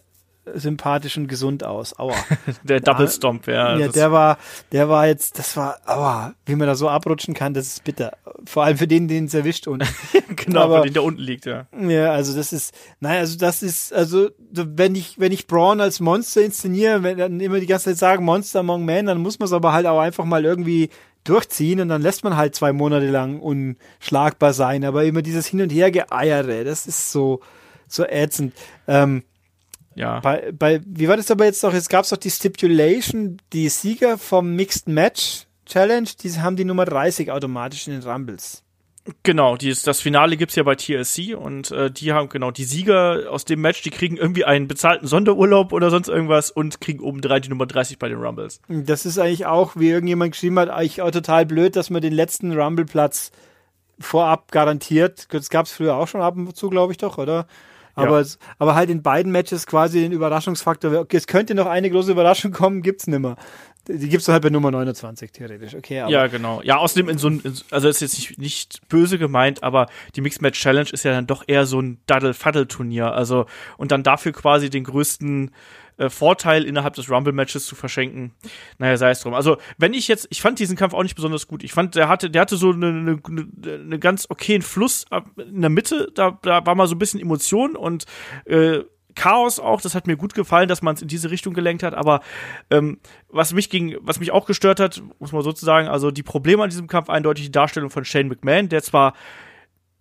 sympathisch und gesund aus. Aua. der Double Stomp, ja. Ja, der war, der war jetzt, das war, aua, wie man da so abrutschen kann, das ist bitter. Vor allem für den, den es erwischt und. genau, aber, für den der unten liegt, ja. Ja, also das ist, nein, also das ist, also wenn ich, wenn ich Braun als Monster inszeniere, wenn dann immer die ganze Zeit sagen Monster among Men, dann muss man es aber halt auch einfach mal irgendwie durchziehen und dann lässt man halt zwei Monate lang unschlagbar sein. Aber immer dieses Hin und Her geeiere, das ist so, so ätzend. Ähm, ja. Bei, bei, wie war das aber jetzt noch? Es gab doch die Stipulation, die Sieger vom Mixed Match Challenge, die haben die Nummer 30 automatisch in den Rumbles. Genau, die ist, das Finale gibt's ja bei TLC und äh, die haben genau die Sieger aus dem Match, die kriegen irgendwie einen bezahlten Sonderurlaub oder sonst irgendwas und kriegen oben drei die Nummer 30 bei den Rumbles. Das ist eigentlich auch, wie irgendjemand geschrieben hat, eigentlich auch total blöd, dass man den letzten Rumble-Platz vorab garantiert. Das gab's früher auch schon ab und zu, glaube ich doch, oder? Aber, ja. aber halt in beiden Matches quasi den Überraschungsfaktor. Okay, es könnte noch eine große Überraschung kommen, gibt's nimmer. Die gibt's halt bei Nummer 29 theoretisch. Okay, aber ja, genau. Ja, außerdem in so ein, also ist jetzt nicht, nicht böse gemeint, aber die Mixed Match Challenge ist ja dann doch eher so ein Daddle-Faddle-Turnier. Also, und dann dafür quasi den größten äh, Vorteil innerhalb des Rumble-Matches zu verschenken. Naja, sei es drum. Also, wenn ich jetzt, ich fand diesen Kampf auch nicht besonders gut. Ich fand, der hatte, der hatte so eine, eine, eine ganz okayen Fluss in der Mitte. Da, da war mal so ein bisschen Emotion und äh, Chaos auch, das hat mir gut gefallen, dass man es in diese Richtung gelenkt hat, aber ähm, was mich ging, was mich auch gestört hat, muss man sozusagen, also die Probleme an diesem Kampf eindeutig die Darstellung von Shane McMahon, der zwar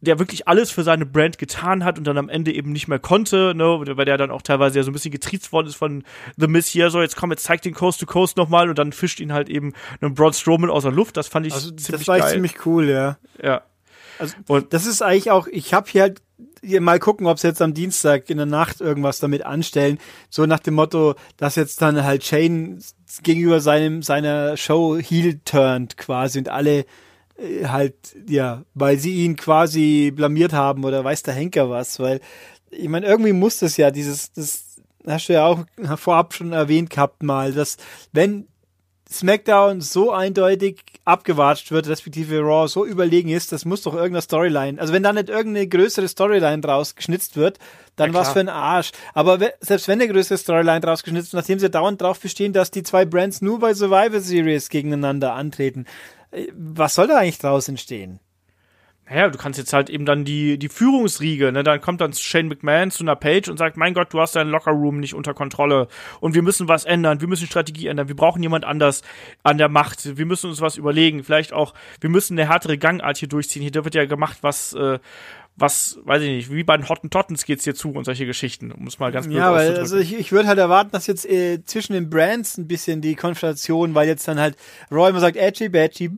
der wirklich alles für seine Brand getan hat und dann am Ende eben nicht mehr konnte, ne, weil der dann auch teilweise ja so ein bisschen getriezt worden ist von The Miss hier, so jetzt komm, jetzt zeig den Coast to Coast nochmal und dann fischt ihn halt eben einen Braun Strowman aus der Luft, das fand ich also, ziemlich Das war geil. ziemlich cool, ja. Ja. Also, und das ist eigentlich auch, ich habe hier halt hier mal gucken, ob sie jetzt am Dienstag in der Nacht irgendwas damit anstellen. So nach dem Motto, dass jetzt dann halt Shane gegenüber seinem seiner Show heel turned quasi und alle halt, ja, weil sie ihn quasi blamiert haben oder weiß der Henker was, weil ich meine, irgendwie muss das ja, dieses, das hast du ja auch vorab schon erwähnt gehabt mal, dass wenn SmackDown so eindeutig abgewatscht wird, respektive Raw so überlegen ist, das muss doch irgendeine Storyline. Also wenn da nicht irgendeine größere Storyline draus geschnitzt wird, dann ja, was für ein Arsch. Aber selbst wenn eine größere Storyline draus geschnitzt wird, nachdem sie dauernd drauf bestehen, dass die zwei Brands nur bei Survivor Series gegeneinander antreten, äh, was soll da eigentlich draus entstehen? naja, du kannst jetzt halt eben dann die, die Führungsriege, ne, dann kommt dann Shane McMahon zu einer Page und sagt, mein Gott, du hast deinen Lockerroom nicht unter Kontrolle und wir müssen was ändern, wir müssen Strategie ändern, wir brauchen jemand anders an der Macht, wir müssen uns was überlegen, vielleicht auch, wir müssen eine härtere Gangart hier durchziehen, hier wird ja gemacht, was, äh, was, weiß ich nicht, wie bei den Hottentottens geht's hier zu und solche Geschichten, um es mal ganz blöd Ja, weil also ich, ich würde halt erwarten, dass jetzt äh, zwischen den Brands ein bisschen die Konfrontation, weil jetzt dann halt Roy immer sagt, edgy, badgy,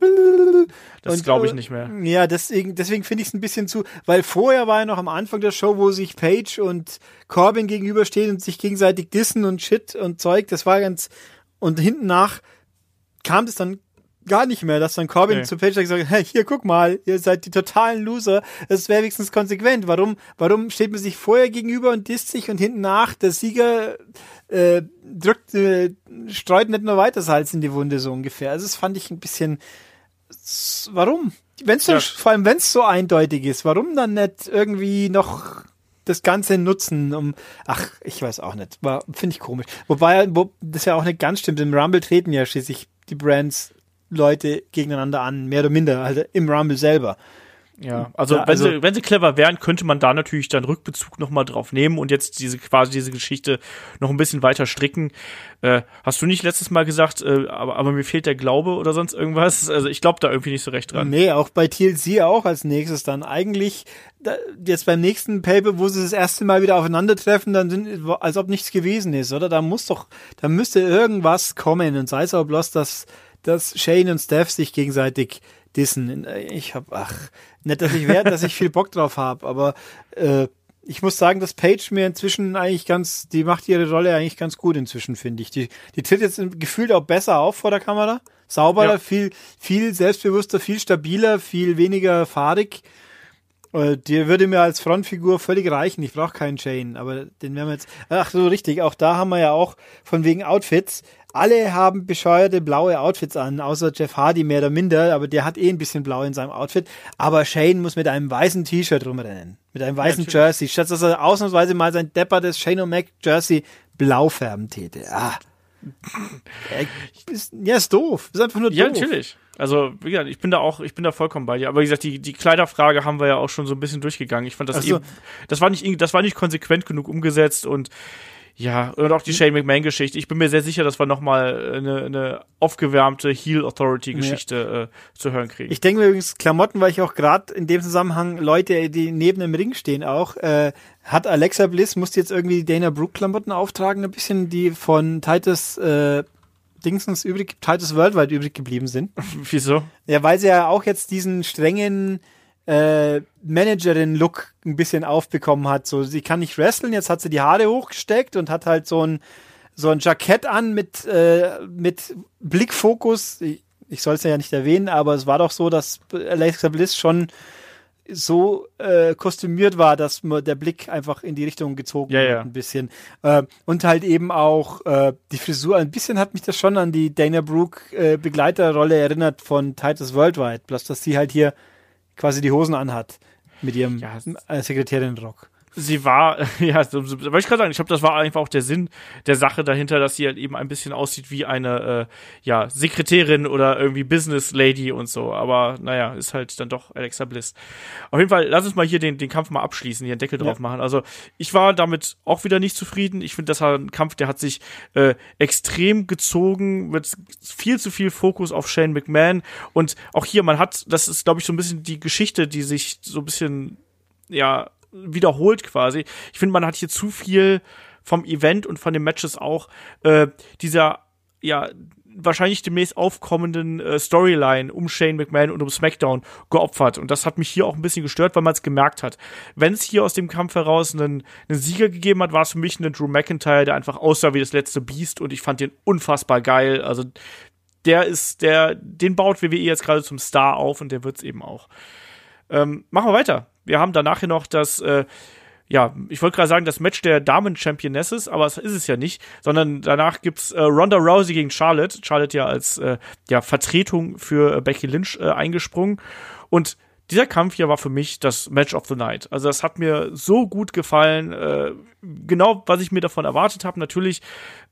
das glaube ich nicht mehr. Ja, deswegen, deswegen finde ich es ein bisschen zu, weil vorher war ja noch am Anfang der Show, wo sich Paige und Corbin gegenüberstehen und sich gegenseitig dissen und Shit und Zeug, das war ganz, und hinten nach kam das dann gar nicht mehr, dass dann Corbin nee. zu Page gesagt hat, hey, hier, guck mal, ihr seid die totalen Loser. Das wäre wenigstens konsequent. Warum, warum steht man sich vorher gegenüber und disst sich und hinten nach, der Sieger äh, drückt, äh, streut nicht nur weiter Salz in die Wunde, so ungefähr. Also das fand ich ein bisschen, warum? Wenn's ja. vor allem, wenn es so eindeutig ist, warum dann nicht irgendwie noch das Ganze nutzen, um, ach, ich weiß auch nicht, finde ich komisch. Wobei, wo, das ja auch nicht ganz stimmt, im Rumble treten ja schließlich die Brands Leute gegeneinander an, mehr oder minder, also im Rumble selber. Ja, also, ja, also wenn, sie, wenn sie clever wären, könnte man da natürlich dann Rückbezug nochmal drauf nehmen und jetzt diese quasi diese Geschichte noch ein bisschen weiter stricken. Äh, hast du nicht letztes Mal gesagt, äh, aber, aber mir fehlt der Glaube oder sonst irgendwas? Also ich glaube da irgendwie nicht so recht dran. Nee, auch bei TLC auch als nächstes dann. Eigentlich, da, jetzt beim nächsten Paper, wo sie das erste Mal wieder aufeinandertreffen, dann sind, als ob nichts gewesen ist, oder? Da muss doch, da müsste irgendwas kommen und sei es auch bloß, dass dass Shane und Steph sich gegenseitig dissen. Ich hab, ach, nicht, dass ich werde, dass ich viel Bock drauf habe, aber äh, ich muss sagen, dass Paige mir inzwischen eigentlich ganz, die macht ihre Rolle eigentlich ganz gut inzwischen, finde ich. Die, die tritt jetzt gefühlt auch besser auf vor der Kamera. Sauberer, ja. viel, viel selbstbewusster, viel stabiler, viel weniger fahrig. Äh, die würde mir als Frontfigur völlig reichen. Ich brauche keinen Shane, aber den werden wir jetzt. Ach so, richtig. Auch da haben wir ja auch von wegen Outfits. Alle haben bescheuerte blaue Outfits an, außer Jeff Hardy mehr oder minder, aber der hat eh ein bisschen blau in seinem Outfit. Aber Shane muss mit einem weißen T-Shirt rumrennen. Mit einem weißen ja, Jersey. Statt dass er ausnahmsweise mal sein deppertes Shane O'Mac Jersey blau färben täte. Ah. Ja, ist doof. Ist einfach nur doof. Ja, natürlich. Also, wie gesagt, ich bin da auch, ich bin da vollkommen bei dir. Aber wie gesagt, die, die Kleiderfrage haben wir ja auch schon so ein bisschen durchgegangen. Ich fand das so. eben, das war nicht, das war nicht konsequent genug umgesetzt und ja, und auch die Shane McMahon-Geschichte. Ich bin mir sehr sicher, dass wir nochmal eine, eine aufgewärmte Heel-Authority-Geschichte ja. äh, zu hören kriegen. Ich denke mir übrigens Klamotten, weil ich auch gerade in dem Zusammenhang Leute, die neben dem Ring stehen auch, äh, hat Alexa Bliss, musste jetzt irgendwie Dana Brooke-Klamotten auftragen, ein bisschen, die von Titus äh, Dingsens übrig, Titus Worldwide übrig geblieben sind. Wieso? Ja, weil sie ja auch jetzt diesen strengen äh, Managerin-Look ein bisschen aufbekommen hat. So, sie kann nicht wresteln, jetzt hat sie die Haare hochgesteckt und hat halt so ein so ein Jackett an mit äh, mit Blickfokus. Ich, ich soll es ja nicht erwähnen, aber es war doch so, dass Alexa Bliss schon so äh, kostümiert war, dass der Blick einfach in die Richtung gezogen ja, wird, ja. ein bisschen. Äh, und halt eben auch äh, die Frisur, ein bisschen hat mich das schon an die Dana Brooke äh, Begleiterrolle erinnert von Titus Worldwide, bloß dass sie halt hier quasi die Hosen anhat mit ihrem ja, Sekretärin-Rock sie war, ja, so, so, wollte ich gerade sagen, ich glaube, das war einfach auch der Sinn der Sache dahinter, dass sie halt eben ein bisschen aussieht wie eine, äh, ja, Sekretärin oder irgendwie Business Lady und so. Aber naja, ist halt dann doch Alexa Bliss. Auf jeden Fall, lass uns mal hier den, den Kampf mal abschließen, hier einen Deckel drauf machen. Also, ich war damit auch wieder nicht zufrieden. Ich finde, das war ein Kampf, der hat sich äh, extrem gezogen, mit viel zu viel Fokus auf Shane McMahon. Und auch hier, man hat, das ist, glaube ich, so ein bisschen die Geschichte, die sich so ein bisschen, ja, wiederholt quasi. Ich finde, man hat hier zu viel vom Event und von den Matches auch äh, dieser ja wahrscheinlich demnächst aufkommenden äh, Storyline um Shane McMahon und um SmackDown geopfert. Und das hat mich hier auch ein bisschen gestört, weil man es gemerkt hat. Wenn es hier aus dem Kampf heraus einen, einen Sieger gegeben hat, war es für mich ein Drew McIntyre, der einfach aussah wie das letzte Biest und ich fand den unfassbar geil. Also der ist, der, den baut WWE jetzt gerade zum Star auf und der wird's eben auch. Ähm, machen wir weiter. Wir haben danach noch das, äh, ja, ich wollte gerade sagen, das Match der Damen-Championesses, aber das ist es ja nicht, sondern danach gibt's äh, Ronda Rousey gegen Charlotte. Charlotte ja als äh, ja, Vertretung für äh, Becky Lynch äh, eingesprungen. Und dieser Kampf hier war für mich das Match of the Night. Also das hat mir so gut gefallen, äh, genau was ich mir davon erwartet habe. Natürlich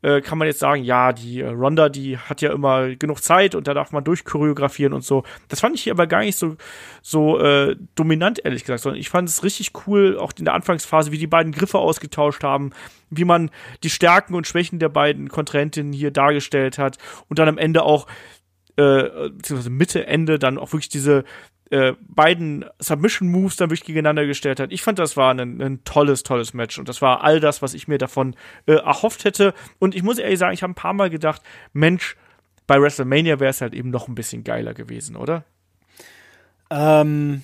äh, kann man jetzt sagen, ja, die äh, Ronda, die hat ja immer genug Zeit und da darf man durchchoreografieren und so. Das fand ich hier aber gar nicht so so äh, dominant ehrlich gesagt, sondern ich fand es richtig cool, auch in der Anfangsphase, wie die beiden Griffe ausgetauscht haben, wie man die Stärken und Schwächen der beiden Kontrahentinnen hier dargestellt hat und dann am Ende auch äh, beziehungsweise Mitte, Ende dann auch wirklich diese äh, beiden Submission Moves dann wirklich gegeneinander gestellt hat. Ich fand, das war ein, ein tolles, tolles Match und das war all das, was ich mir davon äh, erhofft hätte. Und ich muss ehrlich sagen, ich habe ein paar Mal gedacht, Mensch, bei WrestleMania wäre es halt eben noch ein bisschen geiler gewesen, oder? Ähm,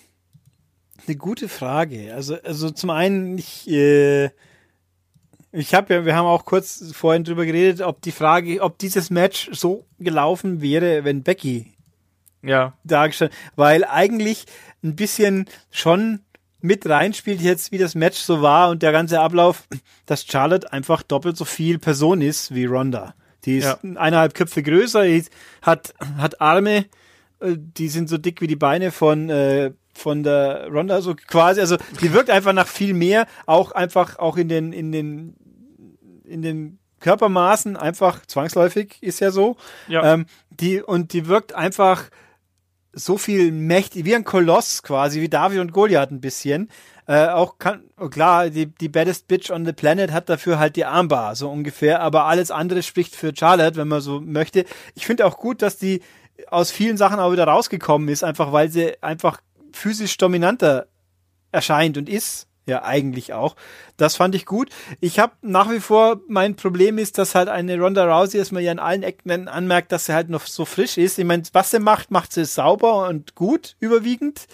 eine gute Frage. Also, also zum einen, ich, äh, ich habe ja, wir haben auch kurz vorhin drüber geredet, ob die Frage, ob dieses Match so gelaufen wäre, wenn Becky ja. dargestellt, weil eigentlich ein bisschen schon mit reinspielt jetzt, wie das Match so war und der ganze Ablauf, dass Charlotte einfach doppelt so viel Person ist wie Ronda. Die ist ja. eineinhalb Köpfe größer, hat, hat Arme, äh, die sind so dick wie die Beine von, äh, von der Ronda, so quasi, also die wirkt einfach nach viel mehr, auch einfach, auch in den, in den, in den Körpermaßen einfach zwangsläufig, ist ja so. Ja. Ähm, die, und die wirkt einfach so viel mächtig, wie ein Koloss quasi, wie David und Goliath ein bisschen. Äh, auch kann, klar, die, die baddest bitch on the planet hat dafür halt die Armbar, so ungefähr, aber alles andere spricht für Charlotte, wenn man so möchte. Ich finde auch gut, dass die aus vielen Sachen auch wieder rausgekommen ist, einfach weil sie einfach physisch dominanter erscheint und ist ja eigentlich auch. Das fand ich gut. Ich habe nach wie vor, mein Problem ist, dass halt eine Ronda Rousey erstmal ja in allen Ecken anmerkt, dass sie halt noch so frisch ist. Ich meine, was sie macht, macht sie sauber und gut überwiegend,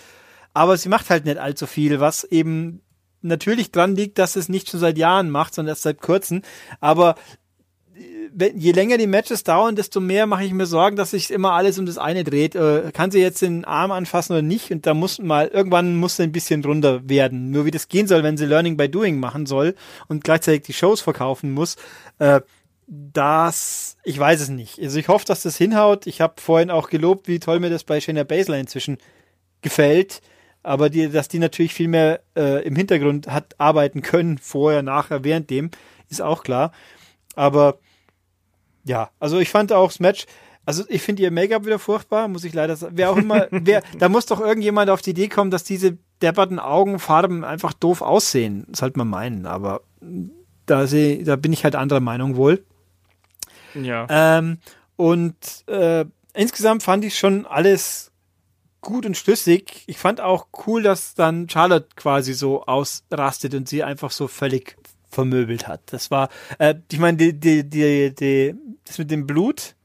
aber sie macht halt nicht allzu viel, was eben natürlich dran liegt, dass es nicht schon seit Jahren macht, sondern erst seit kurzem. Aber je länger die Matches dauern, desto mehr mache ich mir Sorgen, dass sich immer alles um das eine dreht. Äh, kann sie jetzt den Arm anfassen oder nicht? Und da muss mal, irgendwann muss sie ein bisschen runter werden. Nur wie das gehen soll, wenn sie Learning by Doing machen soll und gleichzeitig die Shows verkaufen muss, äh, das, ich weiß es nicht. Also ich hoffe, dass das hinhaut. Ich habe vorhin auch gelobt, wie toll mir das bei Shayna Baszler inzwischen gefällt. Aber die, dass die natürlich viel mehr äh, im Hintergrund hat arbeiten können, vorher, nachher, während dem, ist auch klar. Aber ja, also ich fand auch das Match, also ich finde ihr Make-up wieder furchtbar, muss ich leider sagen. Wer auch immer, wer, da muss doch irgendjemand auf die Idee kommen, dass diese depperten Augenfarben einfach doof aussehen. Das sollte man meinen, aber da, seh, da bin ich halt anderer Meinung wohl. Ja. Ähm, und äh, insgesamt fand ich schon alles gut und schlüssig. Ich fand auch cool, dass dann Charlotte quasi so ausrastet und sie einfach so völlig vermöbelt hat. Das war, äh, ich meine, die, die, die, die, das mit dem Blut,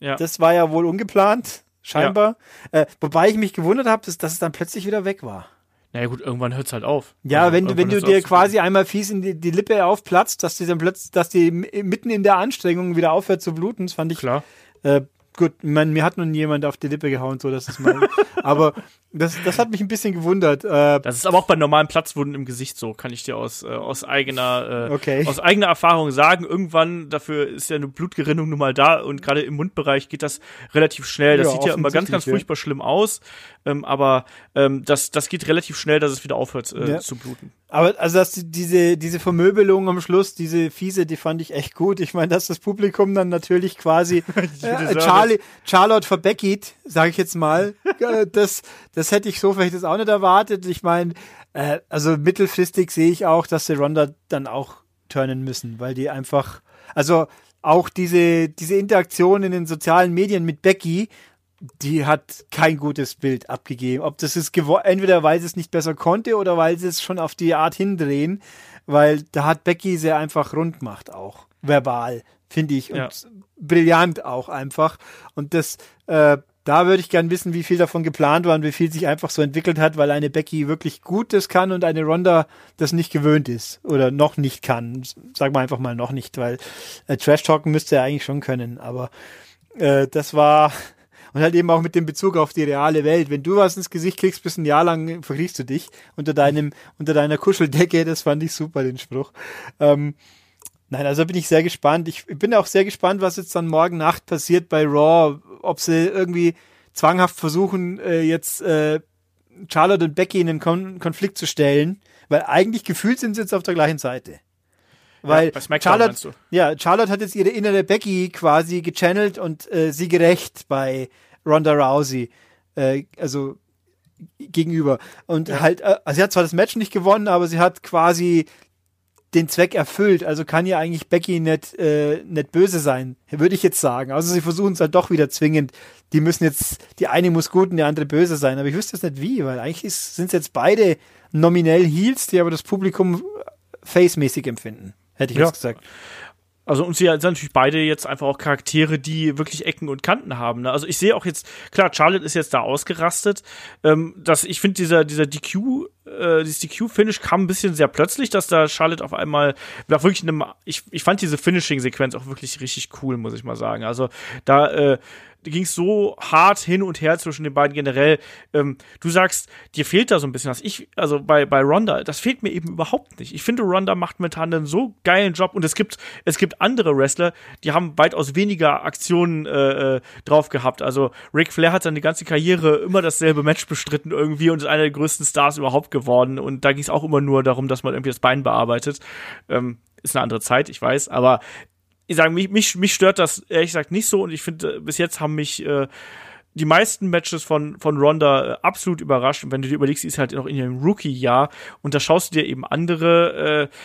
ja. das war ja wohl ungeplant, scheinbar. Ja. Äh, wobei ich mich gewundert habe, dass, dass es dann plötzlich wieder weg war. Naja gut, irgendwann hört es halt auf. Ja, also, wenn du, wenn du dir quasi einmal fies in die, die Lippe aufplatzt, dass die dann plötzlich, dass die mitten in der Anstrengung wieder aufhört zu bluten, das fand ich Klar. Äh, gut, meine, mir hat nie jemand auf die Lippe gehauen, so dass es mal. aber das, das hat mich ein bisschen gewundert. Äh, das ist aber auch bei normalen Platzwunden im Gesicht so, kann ich dir aus, äh, aus eigener äh, okay. aus eigener Erfahrung sagen. Irgendwann, dafür ist ja eine Blutgerinnung nun mal da und gerade im Mundbereich geht das relativ schnell. Das ja, sieht ja immer ganz, ganz furchtbar schlimm aus. Ähm, aber ähm, das, das geht relativ schnell, dass es wieder aufhört äh, ja. zu bluten. Aber also dass diese, diese Vermöbelung am Schluss, diese fiese, die fand ich echt gut. Ich meine, dass das Publikum dann natürlich quasi äh, Charlie, Charlotte verbeckied, sage ich jetzt mal. Äh, das, das hätte ich so vielleicht jetzt auch nicht erwartet. Ich meine, äh, also mittelfristig sehe ich auch, dass die Ronda dann auch turnen müssen, weil die einfach, also auch diese, diese Interaktion in den sozialen Medien mit Becky die hat kein gutes Bild abgegeben. Ob das ist entweder weil sie es nicht besser konnte oder weil sie es schon auf die Art hindrehen, weil da hat Becky sehr einfach rund gemacht auch verbal, finde ich und ja. brillant auch einfach und das äh, da würde ich gern wissen, wie viel davon geplant war und wie viel sich einfach so entwickelt hat, weil eine Becky wirklich gut das kann und eine Ronda das nicht gewöhnt ist oder noch nicht kann. Sag mal einfach mal noch nicht, weil äh, Trash Talken müsste er eigentlich schon können, aber äh, das war und halt eben auch mit dem Bezug auf die reale Welt. Wenn du was ins Gesicht kriegst, bis ein Jahr lang verkriechst du dich unter deinem, unter deiner Kuscheldecke. Das fand ich super, den Spruch. Ähm, nein, also bin ich sehr gespannt. Ich bin auch sehr gespannt, was jetzt dann morgen Nacht passiert bei Raw. Ob sie irgendwie zwanghaft versuchen, äh, jetzt äh, Charlotte und Becky in einen Kon Konflikt zu stellen, weil eigentlich gefühlt sind sie jetzt auf der gleichen Seite. Weil bei Charlotte, ja, Charlotte hat jetzt ihre innere Becky quasi gechannelt und äh, sie gerecht bei Ronda Rousey. Äh, also gegenüber. Und Ja. halt, äh, sie hat zwar das Match nicht gewonnen, aber sie hat quasi den Zweck erfüllt. Also kann ja eigentlich Becky nicht, äh, nicht böse sein, würde ich jetzt sagen. Also sie versuchen es halt doch wieder zwingend. Die müssen jetzt, die eine muss gut und die andere böse sein. Aber ich wüsste jetzt nicht wie, weil eigentlich sind es jetzt beide nominell Heels, die aber das Publikum face-mäßig empfinden. Hätte ich Ja. jetzt gesagt. Also und sie sind natürlich beide jetzt einfach auch Charaktere, die wirklich Ecken und Kanten haben. Ne? Also ich sehe auch jetzt, klar, Charlotte ist jetzt da ausgerastet. Ähm, dass ich finde, dieser, dieser DQ, äh, dieses DQ-Finish kam ein bisschen sehr plötzlich, dass da Charlotte auf einmal nach wirklich einem, ich, ich fand diese Finishing-Sequenz auch wirklich richtig cool, muss ich mal sagen. Also da, äh, ging es so hart hin und her zwischen den beiden generell. Ähm, du sagst, dir fehlt da so ein bisschen was. Ich, also bei, bei Ronda, das fehlt mir eben überhaupt nicht. Ich finde, Ronda macht momentan einen so geilen Job und es gibt, es gibt andere Wrestler, die haben weitaus weniger Aktionen äh, äh, drauf gehabt. Also Ric Flair hat seine ganze Karriere immer dasselbe Match bestritten irgendwie und ist einer der größten Stars überhaupt geworden. Und da ging es auch immer nur darum, dass man irgendwie das Bein bearbeitet. Ähm, ist eine andere Zeit, ich weiß, aber ich sage, mich, mich, mich stört das ehrlich gesagt nicht so und ich finde, äh, bis jetzt haben mich äh, die meisten Matches von, von Ronda äh, absolut überrascht. Und wenn du dir überlegst, sie ist halt noch in ihrem Rookie-Jahr und da schaust du dir eben andere, äh,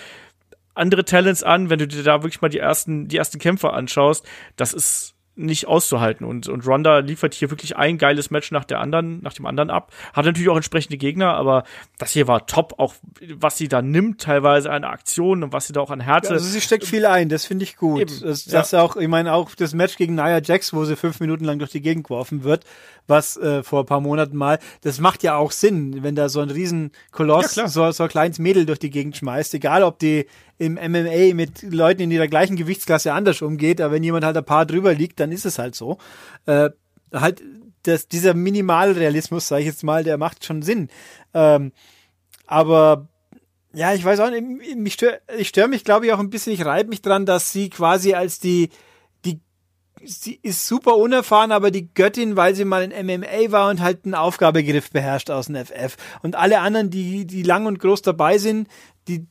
andere Talents an, wenn du dir da wirklich mal die ersten, die ersten Kämpfer anschaust, das ist nicht auszuhalten. Und, und Ronda liefert hier wirklich ein geiles Match nach der anderen, nach dem anderen ab. Hat natürlich auch entsprechende Gegner, aber das hier war top, auch was sie da nimmt, teilweise an Aktionen und was sie da auch an Härte. Also sie steckt viel ein, das finde ich gut. Eben, Das, ja. das auch, ich meine auch das Match gegen Nia Jax, wo sie fünf Minuten lang durch die Gegend geworfen wird, was äh, vor ein paar Monaten mal, das macht ja auch Sinn, wenn da so ein riesen Koloss, Ja, so, so ein kleines Mädel durch die Gegend schmeißt, egal ob die im MMA mit Leuten in ihrer gleichen Gewichtsklasse anders umgeht, aber wenn jemand halt ein paar drüber liegt, dann ist es halt so. Äh, halt, das, dieser Minimalrealismus, sage ich jetzt mal, der macht schon Sinn. Ähm, aber ja, ich weiß auch nicht, mich stör, ich störe mich, glaube ich, auch ein bisschen, ich reibe mich dran, dass sie quasi als die, sie ist super unerfahren, aber die Göttin, weil sie mal in MMA war und halt einen Aufgabegriff beherrscht aus dem FF. Und alle anderen, die, die lang und groß dabei sind, die,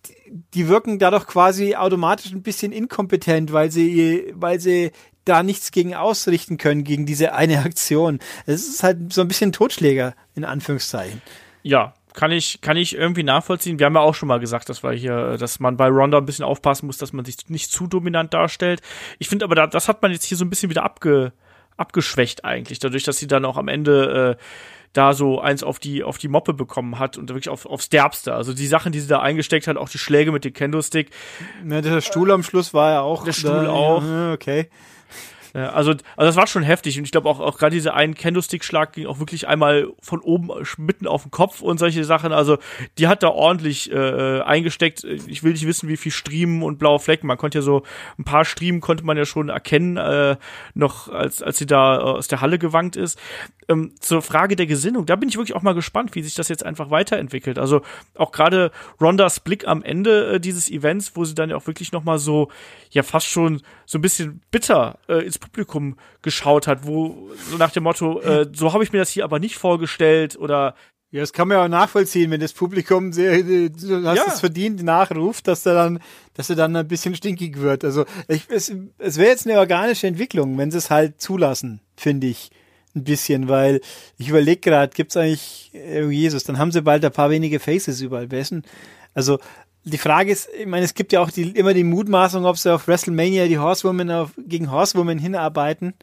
die wirken dadurch quasi automatisch ein bisschen inkompetent, weil sie, weil sie da nichts gegen ausrichten können, gegen diese eine Aktion. Es ist halt so ein bisschen Totschläger, in Anführungszeichen. Ja, kann ich, kann ich irgendwie nachvollziehen. Wir haben ja auch schon mal gesagt, dass wir hier, dass man bei Ronda ein bisschen aufpassen muss, dass man sich nicht zu dominant darstellt. Ich finde aber, da, das hat man jetzt hier so ein bisschen wieder abge, abgeschwächt eigentlich, dadurch, dass sie dann auch am Ende äh, da so eins auf die, auf die Moppe bekommen hat und wirklich auf, aufs Derbste. Also die Sachen, die sie da eingesteckt hat, auch die Schläge mit dem Kendo-Stick, Ja, der Stuhl am Schluss war ja auch. Der Stuhl auch. Ja, okay. Ja, also, also das war schon heftig und ich glaube auch, auch gerade dieser einen Kendo-Stick-Schlag ging auch wirklich einmal von oben mitten auf den Kopf und solche Sachen. Also die hat da ordentlich äh, eingesteckt. Ich will nicht wissen, wie viel Striemen und blaue Flecken. Man konnte ja so ein paar Striemen konnte man ja schon erkennen, äh, noch als als sie da äh, aus der Halle gewankt ist. Ähm, zur Frage der Gesinnung, da bin ich wirklich auch mal gespannt, wie sich das jetzt einfach weiterentwickelt. Also auch gerade Rondas Blick am Ende äh, dieses Events, wo sie dann ja auch wirklich noch mal so ja fast schon so ein bisschen bitter äh, ins Publikum geschaut hat, wo so nach dem Motto, äh, so habe ich mir das hier aber nicht vorgestellt oder Ja, das kann man ja auch nachvollziehen, wenn das Publikum sehr, du hast Ja. es verdient, nachruft, dass er dann, dass er dann ein bisschen stinkig wird. Also ich, es, es wäre jetzt eine organische Entwicklung, wenn sie es halt zulassen, finde ich. Ein bisschen, weil ich überlege gerade, gibt's eigentlich, oh Jesus, dann haben sie bald ein paar wenige Faces überall. Denn? Also die Frage ist, ich meine, es gibt ja auch die, immer die Mutmaßung, ob sie auf WrestleMania die Horsewomen auf, gegen Horsewomen hinarbeiten.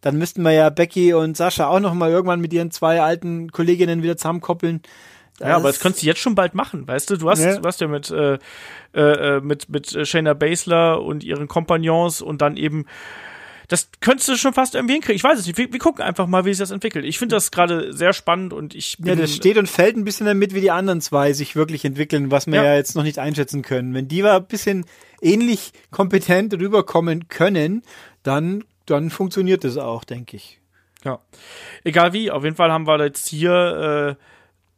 Dann müssten wir ja Becky und Sascha auch noch mal irgendwann mit ihren zwei alten Kolleginnen wieder zusammenkoppeln. Ja, aber das könntest du jetzt schon bald machen, weißt du? Du hast, Ja. du hast ja mit, äh, äh, mit, mit äh, Shayna Baszler und ihren Kompagnons und dann eben, das könntest du schon fast irgendwie hinkriegen. Ich weiß es nicht. Wir, wir gucken einfach mal, wie sich das entwickelt. Ich finde das gerade sehr spannend und ich bin, Ja, das steht und fällt ein bisschen damit, wie die anderen zwei sich wirklich entwickeln, was wir Ja. ja, jetzt noch nicht einschätzen können. Wenn die mal ein bisschen ähnlich kompetent rüberkommen können, dann, dann funktioniert das auch, denke ich. Ja. Egal wie, auf jeden Fall haben wir jetzt hier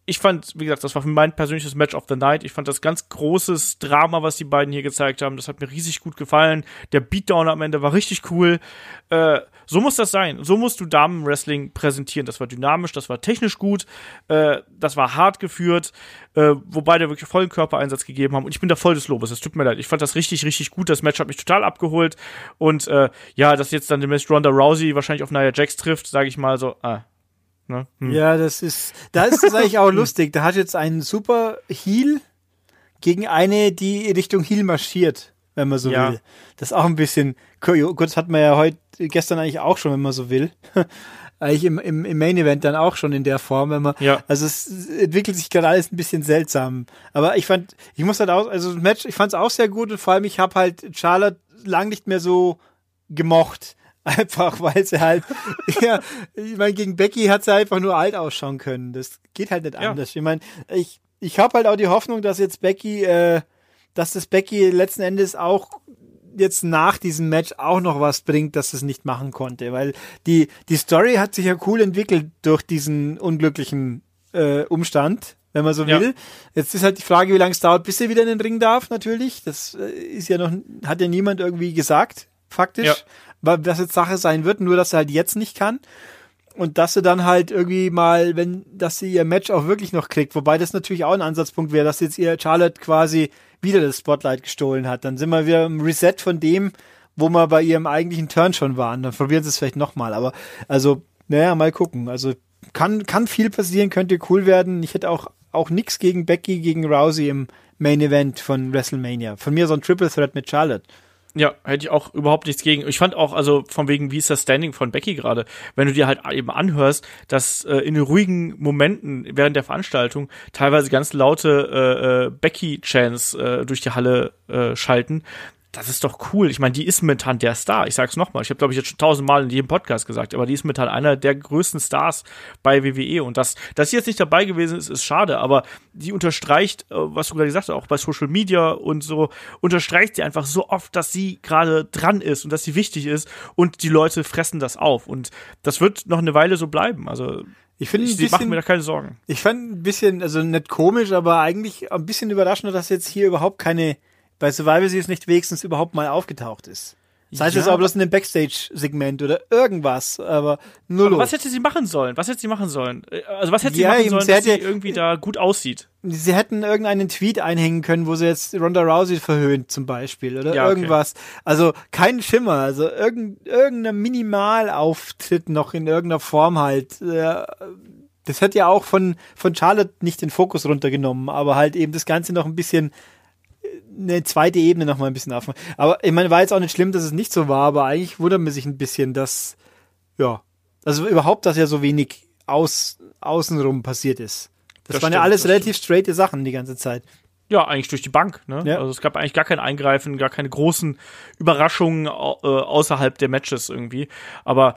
ich fand, wie gesagt, das war mein persönliches Match of the Night. Ich fand das ganz großes Drama, was die beiden hier gezeigt haben. Das hat mir riesig gut gefallen. Der Beatdown am Ende war richtig cool. Äh, so muss das sein. So musst du Damenwrestling präsentieren. Das war dynamisch, das war technisch gut, äh, das war hart geführt, äh, wobei der wirklich vollen Körpereinsatz gegeben haben. Und ich bin da voll des Lobes. Es tut mir leid. Ich fand das richtig, richtig gut. Das Match hat mich total abgeholt. Und äh, ja, dass jetzt dann demnächst Ronda Rousey wahrscheinlich auf Nia Jax trifft, sage ich mal so, ah, Ne? Hm. Ja, das ist, da ist es eigentlich auch lustig. Da hat jetzt einen super Heal gegen eine, die Richtung Heal marschiert, wenn man so ja. will. Das ist auch ein bisschen, das hat man ja heute, gestern eigentlich auch schon, wenn man so will. eigentlich im, im, im Main Event dann auch schon in der Form, wenn man, ja. also es entwickelt sich gerade alles ein bisschen seltsam. Aber ich fand, ich muss halt auch, also das Match, ich fand es auch sehr gut und vor allem ich habe halt Charlotte lang nicht mehr so gemocht. Einfach, weil sie halt, ja, ich meine, gegen Becky hat sie einfach nur alt ausschauen können. Das geht halt nicht ja. anders. Ich meine, ich, ich habe halt auch die Hoffnung, dass jetzt Becky, äh, dass das Becky letzten Endes auch jetzt nach diesem Match auch noch was bringt, dass es nicht machen konnte, weil die die Story hat sich ja cool entwickelt durch diesen unglücklichen äh, Umstand, wenn man so will. Ja. Jetzt ist halt die Frage, wie lange es dauert, bis sie wieder in den Ring darf, natürlich. Das äh, ist ja noch, hat ja niemand irgendwie gesagt, faktisch. Ja was jetzt Sache sein wird, nur dass er halt jetzt nicht kann. Und dass sie dann halt irgendwie mal, wenn, dass sie ihr Match auch wirklich noch kriegt, wobei das natürlich auch ein Ansatzpunkt wäre, dass jetzt ihr Charlotte quasi wieder das Spotlight gestohlen hat. Dann sind wir wieder im Reset von dem, wo wir bei ihrem eigentlichen Turn schon waren. Dann probieren sie es vielleicht nochmal. Aber also, naja, mal gucken. Also kann, kann viel passieren, könnte cool werden. Ich hätte auch, auch nix gegen Becky, gegen Rousey im Main Event von WrestleMania. Von mir so ein Triple Threat mit Charlotte. Ja, hätte ich auch überhaupt nichts gegen. Ich fand auch, also von wegen, wie ist das Standing von Becky gerade, wenn du dir halt eben anhörst, dass äh, in ruhigen Momenten während der Veranstaltung teilweise ganz laute äh, äh, Becky-Chants äh, durch die Halle äh, schalten, das ist doch cool. Ich meine, die ist momentan der Star. Ich sag's nochmal. Ich habe, glaube ich, jetzt schon tausendmal in jedem Podcast gesagt, aber die ist momentan einer der größten Stars bei WWE. Und das, dass sie jetzt nicht dabei gewesen ist, ist schade, aber die unterstreicht, äh, was du gerade gesagt hast, auch bei Social Media und so, unterstreicht sie einfach so oft, dass sie gerade dran ist und dass sie wichtig ist und die Leute fressen das auf. Und das wird noch eine Weile so bleiben. Also ich finde, ich mache mir da keine Sorgen. Ich fand ein bisschen, also nicht komisch, aber eigentlich ein bisschen überraschend, dass jetzt hier überhaupt keine bei Survivor Series nicht wenigstens überhaupt mal aufgetaucht ist. Das heißt ja. jetzt auch bloß in dem Backstage-Segment oder irgendwas, aber null. Aber was hätte sie machen sollen? Was hätte sie machen sollen? Äh, also was hätte sie ja, machen sollen, sie dass hätte, sie irgendwie da gut aussieht? Sie hätten irgendeinen Tweet einhängen können, wo sie jetzt Ronda Rousey verhöhnt zum Beispiel oder ja, irgendwas. Okay. Also kein Schimmer, also irgend, irgendein Minimalauftritt noch in irgendeiner Form halt. Das hätte ja auch von, von Charlotte nicht den Fokus runtergenommen, aber halt eben das Ganze noch ein bisschen eine zweite Ebene noch mal ein bisschen aufmachen. Aber ich meine, war jetzt auch nicht schlimm, dass es nicht so war, aber eigentlich wundert man sich ein bisschen, dass, ja, also überhaupt, dass ja so wenig aus, außenrum passiert ist. Das, das waren stimmt, ja alles relativ stimmt. straighte Sachen die ganze Zeit. Ja, eigentlich durch die Bank. Ne? Ja. Also es gab eigentlich gar kein Eingreifen, gar keine großen Überraschungen äh, außerhalb der Matches irgendwie. Aber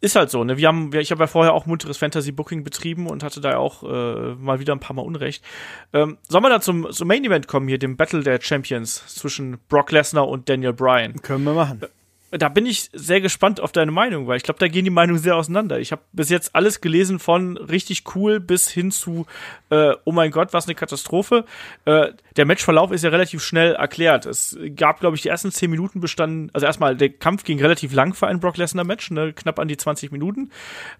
ist halt so, ne? Wir haben, ich habe ja vorher auch munteres Fantasy Booking betrieben und hatte da auch äh, mal wieder ein paar Mal Unrecht. Ähm, sollen wir dann zum, zum Main Event kommen hier, dem Battle der Champions zwischen Brock Lesnar und Daniel Bryan? Können wir machen. Da bin ich sehr gespannt auf deine Meinung, weil ich glaube, da gehen die Meinungen sehr auseinander. Ich habe bis jetzt alles gelesen von richtig cool bis hin zu äh, oh mein Gott, was eine Katastrophe. Äh, der Matchverlauf ist ja relativ schnell erklärt. Es gab, glaube ich, die ersten zehn Minuten bestanden, also erstmal, der Kampf ging relativ lang für ein Brock Lesnar Match, ne, knapp an die 20 Minuten.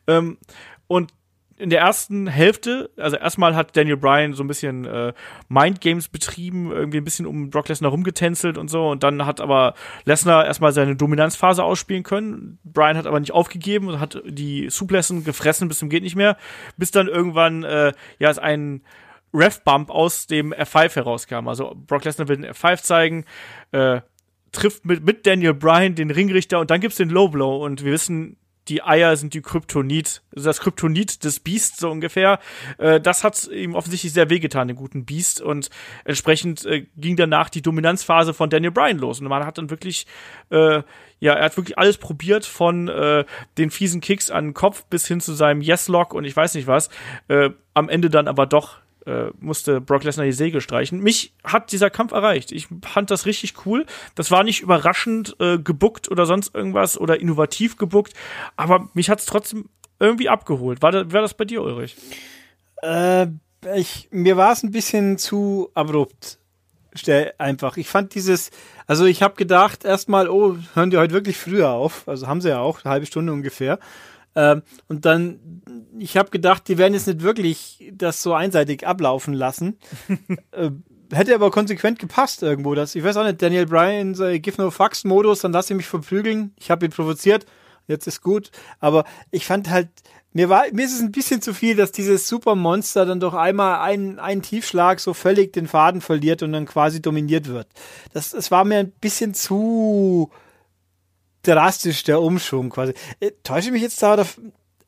Ähm, und in der ersten Hälfte, also erstmal hat Daniel Bryan so ein bisschen äh, Mindgames betrieben, irgendwie ein bisschen um Brock Lesnar rumgetänzelt und so. Und dann hat aber Lesnar erstmal seine Dominanzphase ausspielen können. Bryan hat aber nicht aufgegeben und hat die Suplessen gefressen bis zum geht nicht mehr, bis dann irgendwann äh, ja es ein Ref-Bump aus dem F5 herauskam. Also Brock Lesnar will den F5 zeigen, äh, trifft mit, mit Daniel Bryan den Ringrichter und dann gibt's den Low Blow und wir wissen, die Eier sind die Kryptonit, das Kryptonit des Beasts so ungefähr. Äh, das hat ihm offensichtlich sehr wehgetan, den guten Beast. Und entsprechend äh, ging danach die Dominanzphase von Daniel Bryan los. Und man hat dann wirklich, äh, ja, er hat wirklich alles probiert, von äh, den fiesen Kicks an den Kopf bis hin zu seinem Yes-Lock und ich weiß nicht was. Äh, am Ende dann aber doch äh, musste Brock Lesnar die Säge streichen. Mich hat dieser Kampf erreicht. Ich fand das richtig cool. Das war nicht überraschend äh, gebuckt oder sonst irgendwas oder innovativ gebuckt, aber mich hat es trotzdem irgendwie abgeholt. War das, war das bei dir, Ulrich? Äh, ich, mir war es ein bisschen zu abrupt. Stell, einfach. Ich fand dieses, also ich habe gedacht erstmal, oh, hören die heute wirklich früher auf. Also haben sie ja auch, eine halbe Stunde ungefähr. Ähm, und dann, ich habe gedacht, die werden jetzt nicht wirklich das so einseitig ablaufen lassen. äh, hätte aber konsequent gepasst irgendwo. Das, ich weiß auch nicht, Daniel Bryan, äh, Give No Fucks Modus, dann lass ich mich verprügeln. Ich habe ihn provoziert. Jetzt ist gut. Aber ich fand halt, mir war, mir ist es ein bisschen zu viel, dass dieses Supermonster dann doch einmal einen, einen Tiefschlag so völlig den Faden verliert und dann quasi dominiert wird. Das, das war mir ein bisschen zu drastisch, der Umschwung quasi. Äh, täusche mich jetzt da,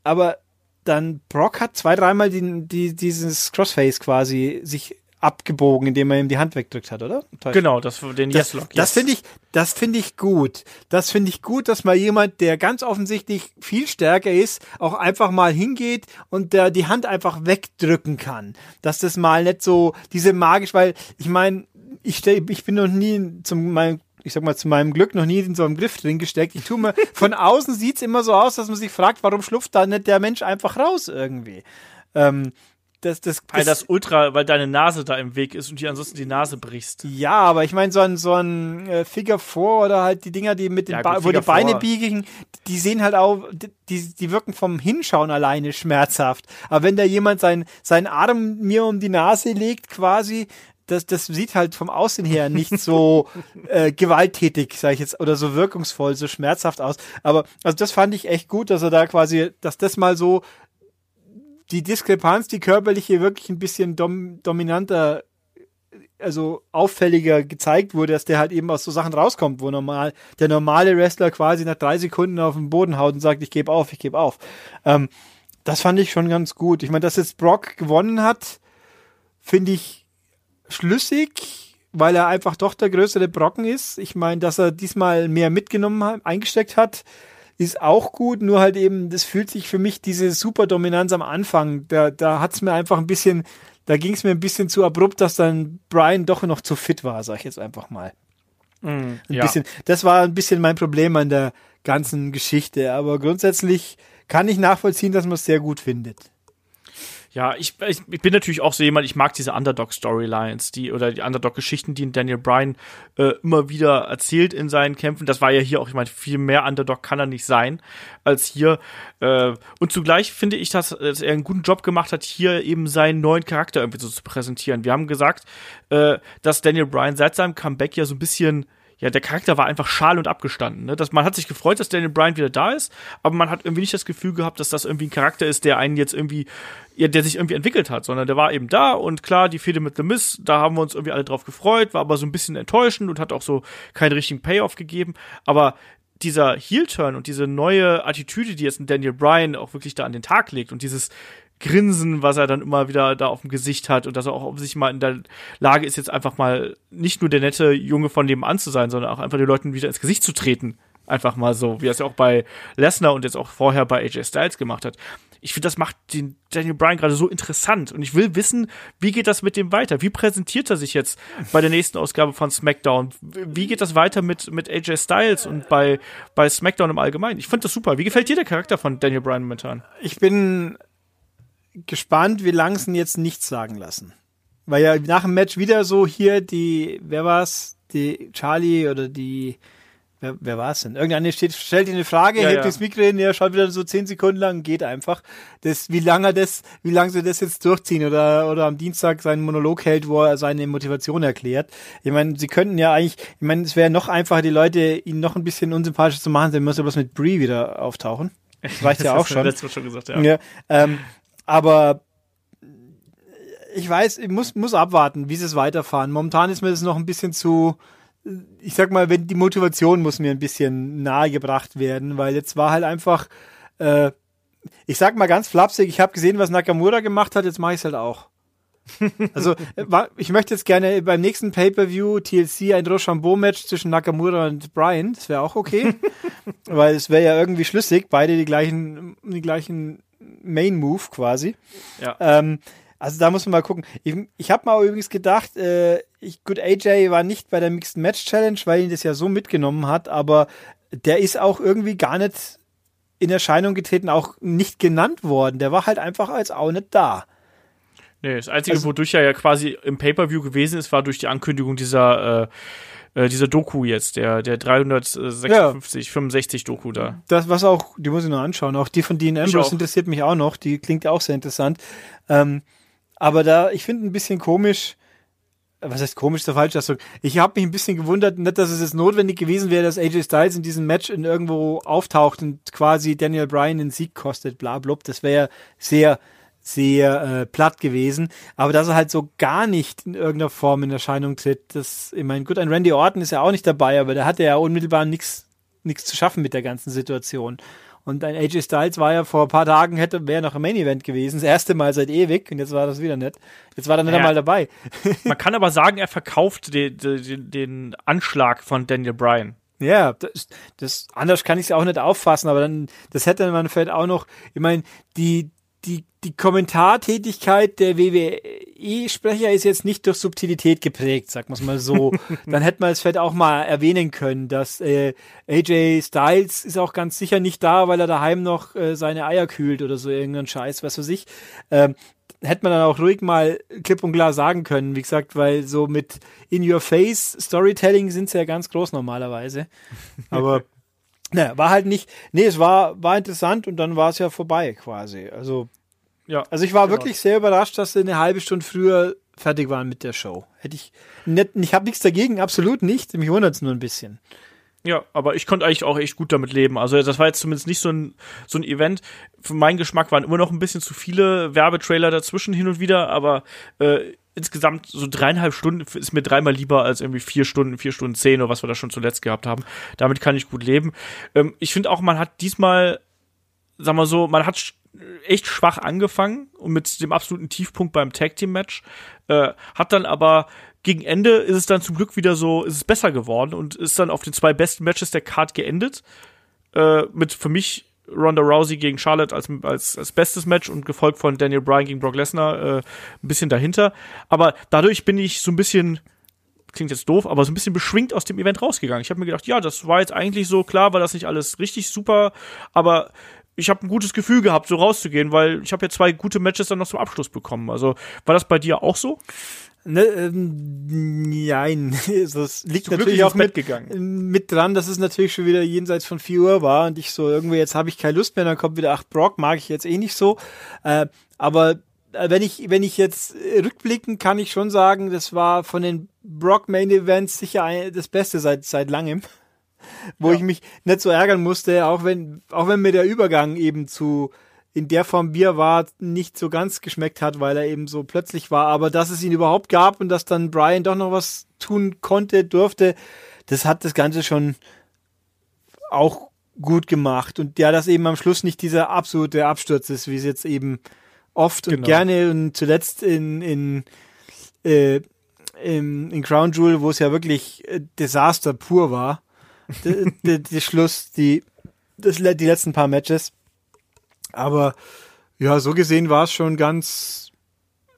aber dann Brock hat zwei, dreimal die, die, dieses Crossface quasi sich abgebogen, indem er ihm die Hand wegdrückt hat, oder? Täuscht. Genau, das den Yes Lock. Das, das finde ich, das finde ich gut. Das finde ich gut, dass mal jemand, der ganz offensichtlich viel stärker ist, auch einfach mal hingeht und der die Hand einfach wegdrücken kann. Dass das mal nicht so diese magisch, weil ich meine, ich, ich bin noch nie zum meinem ich sag mal, zu meinem Glück noch nie in so einem Griff drin gesteckt. Ich tue mir, von außen sieht's immer so aus, dass man sich fragt, warum schlupft da nicht der Mensch einfach raus irgendwie. Ähm, das, das, weil das Ultra, weil deine Nase da im Weg ist und dir ansonsten die Nase brichst. Ja, aber ich meine, so ein, so ein äh, Figure 4 oder halt die Dinger, die mit den ja, gut, wo die Beine biegen, die sehen halt auch, die, die wirken vom Hinschauen alleine schmerzhaft. Aber wenn da jemand sein, seinen Arm mir um die Nase legt, quasi, das, das sieht halt vom Aussehen her nicht so äh, gewalttätig, sage ich jetzt, oder so wirkungsvoll, so schmerzhaft aus. Aber also das fand ich echt gut, dass er da quasi, dass das mal so die Diskrepanz, die körperliche, wirklich ein bisschen dom dominanter, also auffälliger gezeigt wurde, dass der halt eben aus so Sachen rauskommt, wo normal der normale Wrestler quasi nach drei Sekunden auf den Boden haut und sagt, ich gebe auf, ich gebe auf. Ähm, das fand ich schon ganz gut. Ich meine, dass jetzt Brock gewonnen hat, finde ich schlüssig, weil er einfach doch der größere Brocken ist. Ich meine, dass er diesmal mehr mitgenommen hat, eingesteckt hat, ist auch gut, nur halt eben, das fühlt sich für mich diese Superdominanz am Anfang, da, da hat's mir einfach ein bisschen, da ging es mir ein bisschen zu abrupt, dass dann Brian doch noch zu fit war, sag ich jetzt einfach mal. Mm, ein ja. bisschen, das war ein bisschen mein Problem an der ganzen Geschichte, aber grundsätzlich kann ich nachvollziehen, dass man es sehr gut findet. Ja, ich, ich, ich bin natürlich auch so jemand, ich mag diese Underdog-Storylines, die oder die Underdog-Geschichten, die Daniel Bryan äh, immer wieder erzählt in seinen Kämpfen. Das war ja hier auch, ich meine, viel mehr Underdog kann er nicht sein als hier. Äh, und zugleich finde ich, dass, dass er einen guten Job gemacht hat, hier eben seinen neuen Charakter irgendwie so zu präsentieren. Wir haben gesagt, äh, dass Daniel Bryan seit seinem Comeback ja so ein bisschen ja, der Charakter war einfach schal und abgestanden. Ne? Das, man hat sich gefreut, dass Daniel Bryan wieder da ist, aber man hat irgendwie nicht das Gefühl gehabt, dass das irgendwie ein Charakter ist, der einen jetzt irgendwie, ja, der sich irgendwie entwickelt hat, sondern der war eben da und klar, die Fehde mit The Miz, da haben wir uns irgendwie alle drauf gefreut, war aber so ein bisschen enttäuschend und hat auch so keinen richtigen Payoff gegeben, aber dieser Heel-Turn und diese neue Attitüde, die jetzt ein Daniel Bryan auch wirklich da an den Tag legt und dieses Grinsen, was er dann immer wieder da auf dem Gesicht hat und dass er auch sich mal in der Lage ist, jetzt einfach mal nicht nur der nette Junge von nebenan zu sein, sondern auch einfach den Leuten wieder ins Gesicht zu treten. Einfach mal so, wie er es ja auch bei Lesnar und jetzt auch vorher bei AJ Styles gemacht hat. Ich finde, das macht den Daniel Bryan gerade so interessant und ich will wissen, wie geht das mit dem weiter? Wie präsentiert er sich jetzt bei der nächsten Ausgabe von SmackDown? Wie geht das weiter mit, mit AJ Styles und bei, bei SmackDown im Allgemeinen? Ich finde das super. Wie gefällt dir der Charakter von Daniel Bryan momentan? Ich bin gespannt, wie lang sie jetzt nichts sagen lassen. Weil ja nach dem Match wieder so hier die, wer war's? Die Charlie oder die, wer, wer war es denn? Irgendeine steht, stellt eine Frage, ja, hält ja. das Mikro hin, ja, schaut wieder so zehn Sekunden lang, geht einfach. Das, wie lange das, wie lange sie das jetzt durchziehen oder, oder am Dienstag seinen Monolog hält, wo er seine Motivation erklärt. Ich meine, sie könnten ja eigentlich, ich meine, es wäre noch einfacher, die Leute ihn noch ein bisschen unsympathischer zu machen, sie müssen bloß mit Brie wieder auftauchen. Das reicht ja auch schon. Letztes Mal schon gesagt, ja. ja ähm, aber ich weiß, ich muss, muss abwarten, wie sie es weiterfahren. Momentan ist mir das noch ein bisschen zu, ich sag mal, wenn die Motivation muss mir ein bisschen nahegebracht werden, weil jetzt war halt einfach, äh, ich sag mal ganz flapsig, ich habe gesehen, was Nakamura gemacht hat, jetzt mache ich es halt auch. also, äh, ich möchte jetzt gerne beim nächsten Pay-Per-View TLC ein Rochambeau-Match zwischen Nakamura und Brian. Das wäre auch okay. weil es wäre ja irgendwie schlüssig, beide die gleichen, die gleichen Main Move quasi. Ja. Ähm, also da muss man mal gucken. Ich, ich habe mal übrigens gedacht, äh, ich, gut, AJ war nicht bei der Mixed Match Challenge, weil ihn das ja so mitgenommen hat, aber der ist auch irgendwie gar nicht in Erscheinung getreten, auch nicht genannt worden. Der war halt einfach als auch nicht da. Nee, das Einzige, also, wodurch er ja quasi im Pay-Per-View gewesen ist, war durch die Ankündigung dieser, äh, äh dieser Doku jetzt, der, der 356, ja. 65 Doku da. Das, was auch, die muss ich noch anschauen. Auch die von Dean Ambrose interessiert mich auch noch. Die klingt ja auch sehr interessant. Ähm, aber da, ich finde ein bisschen komisch, was heißt komisch, der falsche Ausdruck. Ich habe mich ein bisschen gewundert, nicht, dass es jetzt notwendig gewesen wäre, dass AJ Styles in diesem Match in irgendwo auftaucht und quasi Daniel Bryan den Sieg kostet, bla, bla. Das wäre sehr, sehr äh, platt gewesen. Aber dass er halt so gar nicht in irgendeiner Form in Erscheinung tritt, das, ich meine, gut, ein Randy Orton ist ja auch nicht dabei, aber der hatte ja unmittelbar nichts nichts zu schaffen mit der ganzen Situation. Und ein AJ Styles war ja vor ein paar Tagen, hätte, wäre noch im Main Event gewesen. Das erste Mal seit ewig. Und jetzt war das wieder nett. Jetzt war er nicht ja, einmal dabei. Man kann aber sagen, er verkauft den, den, den Anschlag von Daniel Bryan. Ja, das, das anders kann ich es auch nicht auffassen, aber dann, das hätte man vielleicht auch noch, ich meine, die, die, die Kommentartätigkeit der WWE-Sprecher ist jetzt nicht durch Subtilität geprägt, sagen wir mal so. Dann hätte man es vielleicht auch mal erwähnen können, dass äh, AJ Styles ist auch ganz sicher nicht da, weil er daheim noch äh, seine Eier kühlt oder so irgendein Scheiß, was weiß ich. Ähm, hätte man dann auch ruhig mal klipp und klar sagen können, wie gesagt, weil so mit In-Your-Face Storytelling sind sie ja ganz groß normalerweise. Aber naja, war halt nicht, nee, es war, war interessant und dann war es ja vorbei quasi. Also, ja. Also ich war genau. wirklich sehr überrascht, dass sie eine halbe Stunde früher fertig waren mit der Show. Hätte ich nicht, ich habe nichts dagegen, absolut nicht. Mich wundert es nur ein bisschen. Ja, aber ich konnte eigentlich auch echt gut damit leben. Also das war jetzt zumindest nicht so ein, so ein Event. Für meinen Geschmack waren immer noch ein bisschen zu viele Werbetrailer dazwischen hin und wieder, aber äh, insgesamt so dreieinhalb Stunden ist mir dreimal lieber als irgendwie vier Stunden, vier Stunden zehn oder was wir da schon zuletzt gehabt haben. Damit kann ich gut leben. Ähm, ich finde auch, man hat diesmal, sag mal so, man hat echt schwach angefangen und mit dem absoluten Tiefpunkt beim Tag Team Match, äh, hat dann aber gegen Ende ist es dann zum Glück wieder so, ist es besser geworden und ist dann auf den zwei besten Matches der Card geendet. Äh, mit für mich Ronda Rousey gegen Charlotte als, als, als bestes Match und gefolgt von Daniel Bryan gegen Brock Lesnar äh, ein bisschen dahinter. Aber dadurch bin ich so ein bisschen, klingt jetzt doof, aber so ein bisschen beschwingt aus dem Event rausgegangen. Ich habe mir gedacht, ja, das war jetzt eigentlich so, klar war das nicht alles richtig super, aber ich habe ein gutes Gefühl gehabt, so rauszugehen, weil ich habe ja zwei gute Matches dann noch zum Abschluss bekommen. Also war das bei dir auch so? Ne, ähm, nein, das liegt Zum natürlich auch mit, mit dran, dass es natürlich schon wieder jenseits von 4 Uhr war und ich so irgendwie, jetzt habe ich keine Lust mehr, dann kommt wieder, ach, Brock mag ich jetzt eh nicht so. Äh, aber äh, wenn ich, wenn ich jetzt rückblicken, kann ich schon sagen, das war von den Brock Main Events sicher ein, das Beste seit, seit langem. Wo ja. ich mich nicht so ärgern musste, auch wenn, auch wenn mir der Übergang eben zu, in der Form Bier war, nicht so ganz geschmeckt hat, weil er eben so plötzlich war. Aber dass es ihn überhaupt gab und dass dann Brian doch noch was tun konnte, durfte, das hat das Ganze schon auch gut gemacht. Und ja, dass eben am Schluss nicht dieser absolute Absturz ist, wie es jetzt eben oft genau. und gerne und zuletzt in, in, äh, in, in Crown Jewel, wo es ja wirklich äh, Desaster pur war. Der Schluss, die, das, die letzten paar Matches. Aber ja, so gesehen war es schon ganz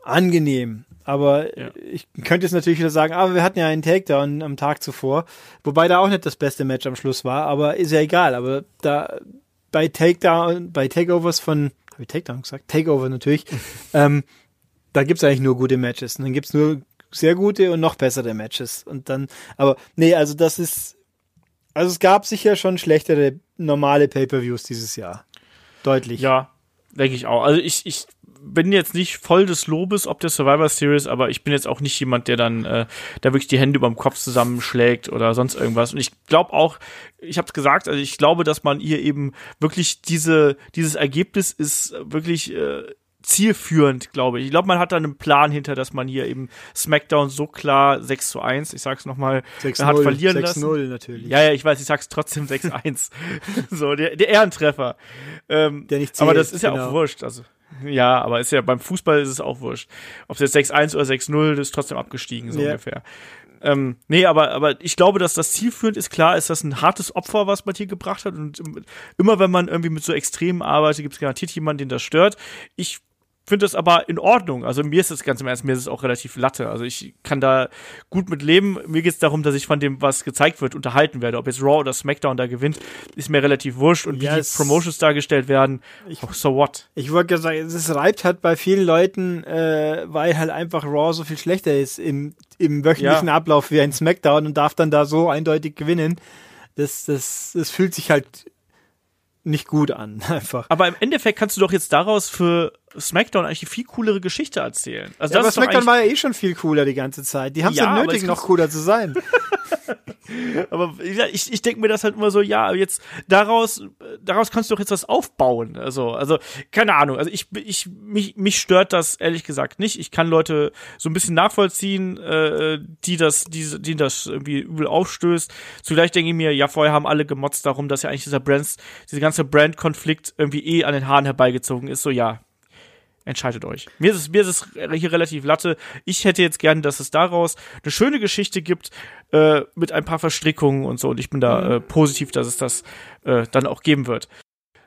angenehm. Aber ja. ich könnte jetzt natürlich wieder sagen, aber wir hatten ja einen Takedown am Tag zuvor, wobei da auch nicht das beste Match am Schluss war, aber ist ja egal. Aber da bei Takedown, bei Takeovers von, habe ich Takedown gesagt? Takeover natürlich, ähm, da gibt's eigentlich nur gute Matches. Und dann gibt's nur sehr gute und noch bessere Matches. Und dann, aber nee, also das ist, also es gab sicher schon schlechtere normale Pay-per-Views dieses Jahr. Deutlich. Ja, denke ich auch. Also ich, ich bin jetzt nicht voll des Lobes ob der Survivor Series, aber ich bin jetzt auch nicht jemand, der dann äh, da wirklich die Hände über dem Kopf zusammenschlägt oder sonst irgendwas. Und ich glaube auch, ich habe es gesagt, also ich glaube, dass man hier eben wirklich diese dieses Ergebnis ist wirklich äh, zielführend, glaube ich. Ich glaube, man hat da einen Plan hinter, dass man hier eben SmackDown so klar 6 zu 1, ich sag's nochmal, hat verlieren 6 lassen. 6-0 natürlich. Ja, ja, ich weiß, ich sag's trotzdem 6-1. so, der, der Ehrentreffer. Ähm, der nicht zählt, aber das ist ja genau. auch wurscht. Also, ja, aber ist ja beim Fußball ist es auch wurscht. Ob es jetzt 6-1 oder 6-0, ist trotzdem abgestiegen, so ja. ungefähr. Ähm, nee, aber, aber ich glaube, dass das zielführend ist. Klar ist das ein hartes Opfer, was man hier gebracht hat. Und immer wenn man irgendwie mit so Extremen arbeitet, gibt es garantiert jemanden, den das stört. Ich finde das aber in Ordnung. Also mir ist es ganz im Ernst, mir ist es auch relativ latte. Also ich kann da gut mit leben. Mir geht es darum, dass ich von dem, was gezeigt wird, unterhalten werde. Ob jetzt Raw oder SmackDown da gewinnt, ist mir relativ wurscht. Und wie Yes. die Promotions dargestellt werden, Ich- oh, so what? Ich wollte gerade sagen, es reibt halt bei vielen Leuten, äh, weil halt einfach Raw so viel schlechter ist im, im wöchentlichen Ja. Ablauf wie ein SmackDown und darf dann da so eindeutig gewinnen. Das, das, das fühlt sich halt nicht gut an, einfach. Aber im Endeffekt kannst du doch jetzt daraus für SmackDown eigentlich eine viel coolere Geschichte erzählen. Also Ja, aber SmackDown war ja eh schon viel cooler die ganze Zeit. Die haben es Ja, nötig, noch cooler zu sein. Aber ich, ich denke mir das halt immer so, ja, jetzt daraus, daraus kannst du doch jetzt was aufbauen. Also, also, keine Ahnung. Also ich, ich, mich, mich stört das ehrlich gesagt nicht. Ich kann Leute so ein bisschen nachvollziehen, äh, die das, die, die das irgendwie übel aufstößt. Zugleich denke ich mir, ja, vorher haben alle gemotzt darum, dass ja eigentlich dieser Brands, dieser ganze Brand-Konflikt irgendwie eh an den Haaren herbeigezogen ist. So, ja, entscheidet euch. Mir ist es, mir ist es hier relativ latte. Ich hätte jetzt gern, dass es daraus eine schöne Geschichte gibt, äh, mit ein paar Verstrickungen und so. Und ich bin da äh, positiv, dass es das äh, dann auch geben wird.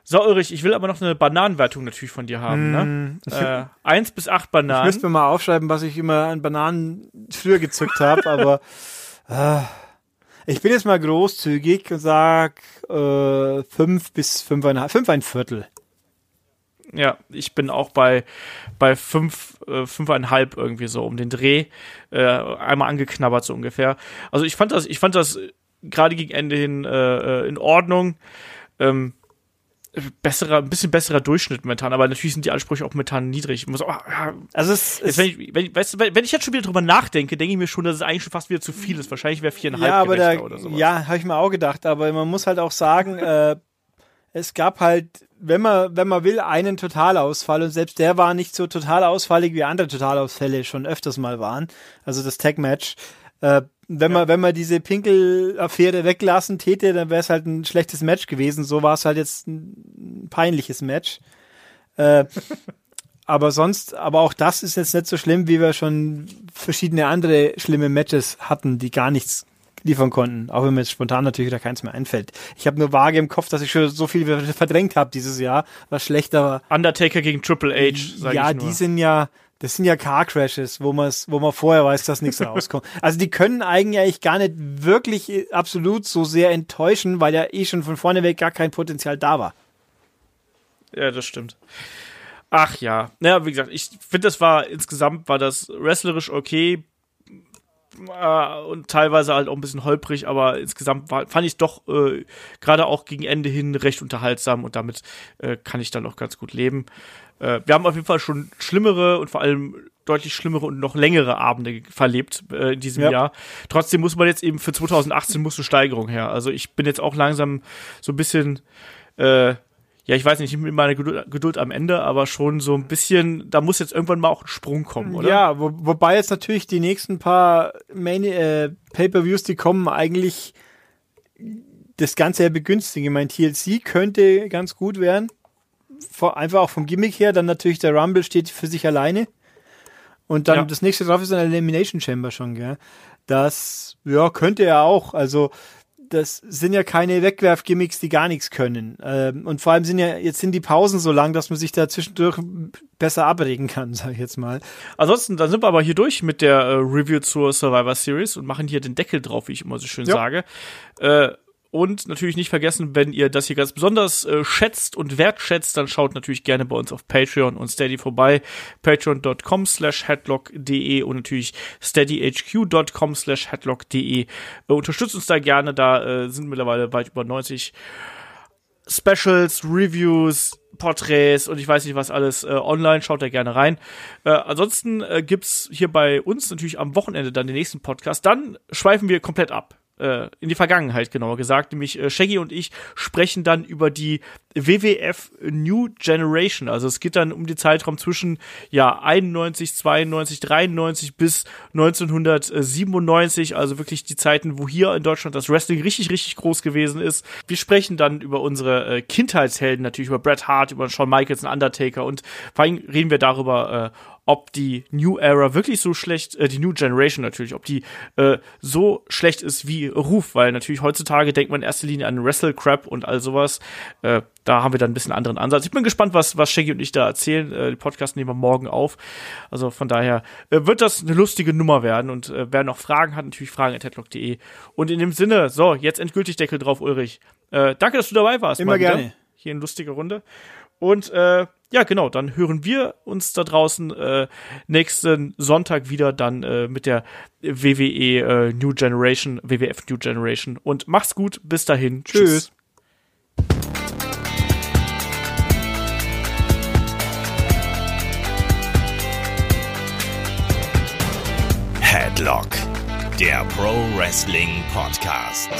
So, Ulrich, ich will aber noch eine Bananenwertung natürlich von dir haben, ne? Hm, Ich, Äh, eins bis acht ich Bananen. müsste mir mal aufschreiben, was ich immer an Bananen früher gezückt habe, aber äh, ich bin jetzt mal großzügig und sag äh, fünf bis fünfeinhalb, fünf ein Viertel. Ja, ich bin auch bei, bei fünf, äh, fünfeinhalb irgendwie so um den Dreh. Äh, einmal angeknabbert so ungefähr. Also ich fand das, ich fand das gerade gegen Ende hin äh, äh, in Ordnung. Ähm, besserer, ein bisschen besserer Durchschnitt momentan, aber natürlich sind die Ansprüche auch momentan niedrig. Ich muss auch, ja, Also es, jetzt, wenn, ich, wenn, weißt du, wenn ich jetzt schon wieder drüber nachdenke, denke ich mir schon, dass es eigentlich schon fast wieder zu viel ist. Wahrscheinlich wäre viereinhalb ja, aber da, oder sowas. ja, habe ich mir auch gedacht, aber man muss halt auch sagen, äh, es gab halt, wenn man, wenn man will, einen Totalausfall und selbst der war nicht so total ausfallig wie andere Totalausfälle schon öfters mal waren. Also das Tag-Match. Äh, wenn man, wenn man diese Pinkel-Affäre weglassen täte, dann wäre es halt ein schlechtes Match gewesen. So war es halt jetzt ein peinliches Match. Äh, aber sonst, aber auch das ist jetzt nicht so schlimm, wie wir schon verschiedene andere schlimme Matches hatten, die gar nichts liefern konnten. Auch wenn mir jetzt spontan natürlich da keins mehr einfällt. Ich habe nur vage im Kopf, dass ich schon so viel verdrängt habe dieses Jahr, was schlechter war. Undertaker gegen Triple H, sag ja, ich nur. die sind ja, das sind ja Car Crashes, wo man wo man vorher weiß, dass nichts rauskommt. Also die können eigentlich gar nicht wirklich äh, absolut so sehr enttäuschen, weil ja eh schon von vorne weg gar kein Potenzial da war. Ja, das stimmt. Ach ja. Naja, wie gesagt, ich finde, das war insgesamt war das wrestlerisch okay. Äh, und teilweise halt auch ein bisschen holprig, aber insgesamt war, fand ich es doch äh, gerade auch gegen Ende hin recht unterhaltsam und damit äh, kann ich dann auch ganz gut leben. Äh, wir haben auf jeden Fall schon schlimmere und vor allem deutlich schlimmere und noch längere Abende verlebt äh, in diesem Ja. Jahr. Trotzdem muss man jetzt eben für 2018 muss eine Steigerung her. Also ich bin jetzt auch langsam so ein bisschen äh, ja, ich weiß nicht, mit meiner Geduld, Geduld am Ende, aber schon so ein bisschen, da muss jetzt irgendwann mal auch ein Sprung kommen, oder? Ja, wo, wobei jetzt natürlich die nächsten paar Main, äh, Pay-per-Views, die kommen, eigentlich das Ganze ja begünstigen. Ich meine, TLC könnte ganz gut werden. Vor, einfach auch vom Gimmick her. Dann natürlich der Rumble steht für sich alleine. Und dann Ja. das nächste drauf ist ein Elimination Chamber schon, gell? Das, ja, könnte er auch. Also, das sind ja keine Wegwerf-Gimmicks, die gar nichts können. Ähm, und vor allem sind ja, jetzt sind die Pausen so lang, dass man sich da zwischendurch besser abregen kann, sag ich jetzt mal. Ansonsten, dann sind wir aber hier durch mit der äh, Review zur Survivor Series und machen hier den Deckel drauf, wie ich immer so schön Ja. sage. Äh, und natürlich nicht vergessen, wenn ihr das hier ganz besonders äh, schätzt und wertschätzt, dann schaut natürlich gerne bei uns auf Patreon und Steady vorbei. Patreon.com slash headlock.de und natürlich steadyhq.com slash headlock.de. Äh, unterstützt uns da gerne, da äh, sind mittlerweile weit über 90 Specials, Reviews, Porträts und ich weiß nicht was alles äh, online. Schaut da gerne rein. Äh, ansonsten äh, gibt's hier bei uns natürlich am Wochenende dann den nächsten Podcast. Dann schweifen wir komplett ab. Äh, in die Vergangenheit genauer gesagt, nämlich äh, Shaggy und ich sprechen dann über die WWF New Generation. Also es geht dann um den Zeitraum zwischen ja 91, 92, 93 bis 1997, also wirklich die Zeiten, wo hier in Deutschland das Wrestling richtig, richtig groß gewesen ist. Wir sprechen dann über unsere äh, Kindheitshelden, natürlich über Bret Hart, über Shawn Michaels und Undertaker und vor allem reden wir darüber, äh, ob die New Era wirklich so schlecht, äh, die New Generation natürlich, ob die äh, so schlecht ist wie Ruf, weil natürlich heutzutage denkt man in erster Linie an Wrestle Crap und all sowas. Äh, da haben wir dann ein bisschen anderen Ansatz. Ich bin gespannt, was, was Shaggy und ich da erzählen. Äh, die Podcast nehmen wir morgen auf. Also von daher äh, wird das eine lustige Nummer werden und äh, wer noch Fragen hat, natürlich fragen at headlock.de. Und in dem Sinne, so, jetzt endgültig Deckel drauf, Ulrich. Äh, danke, dass du dabei warst. Immer gerne. Hier in lustige Runde. Und äh, ja, genau, dann hören wir uns da draußen äh, nächsten Sonntag wieder dann äh, mit der WWE äh, New Generation, WWF New Generation. Und macht's gut, bis dahin. Tschüss. Tschüss. Headlock, der Pro Wrestling Podcast.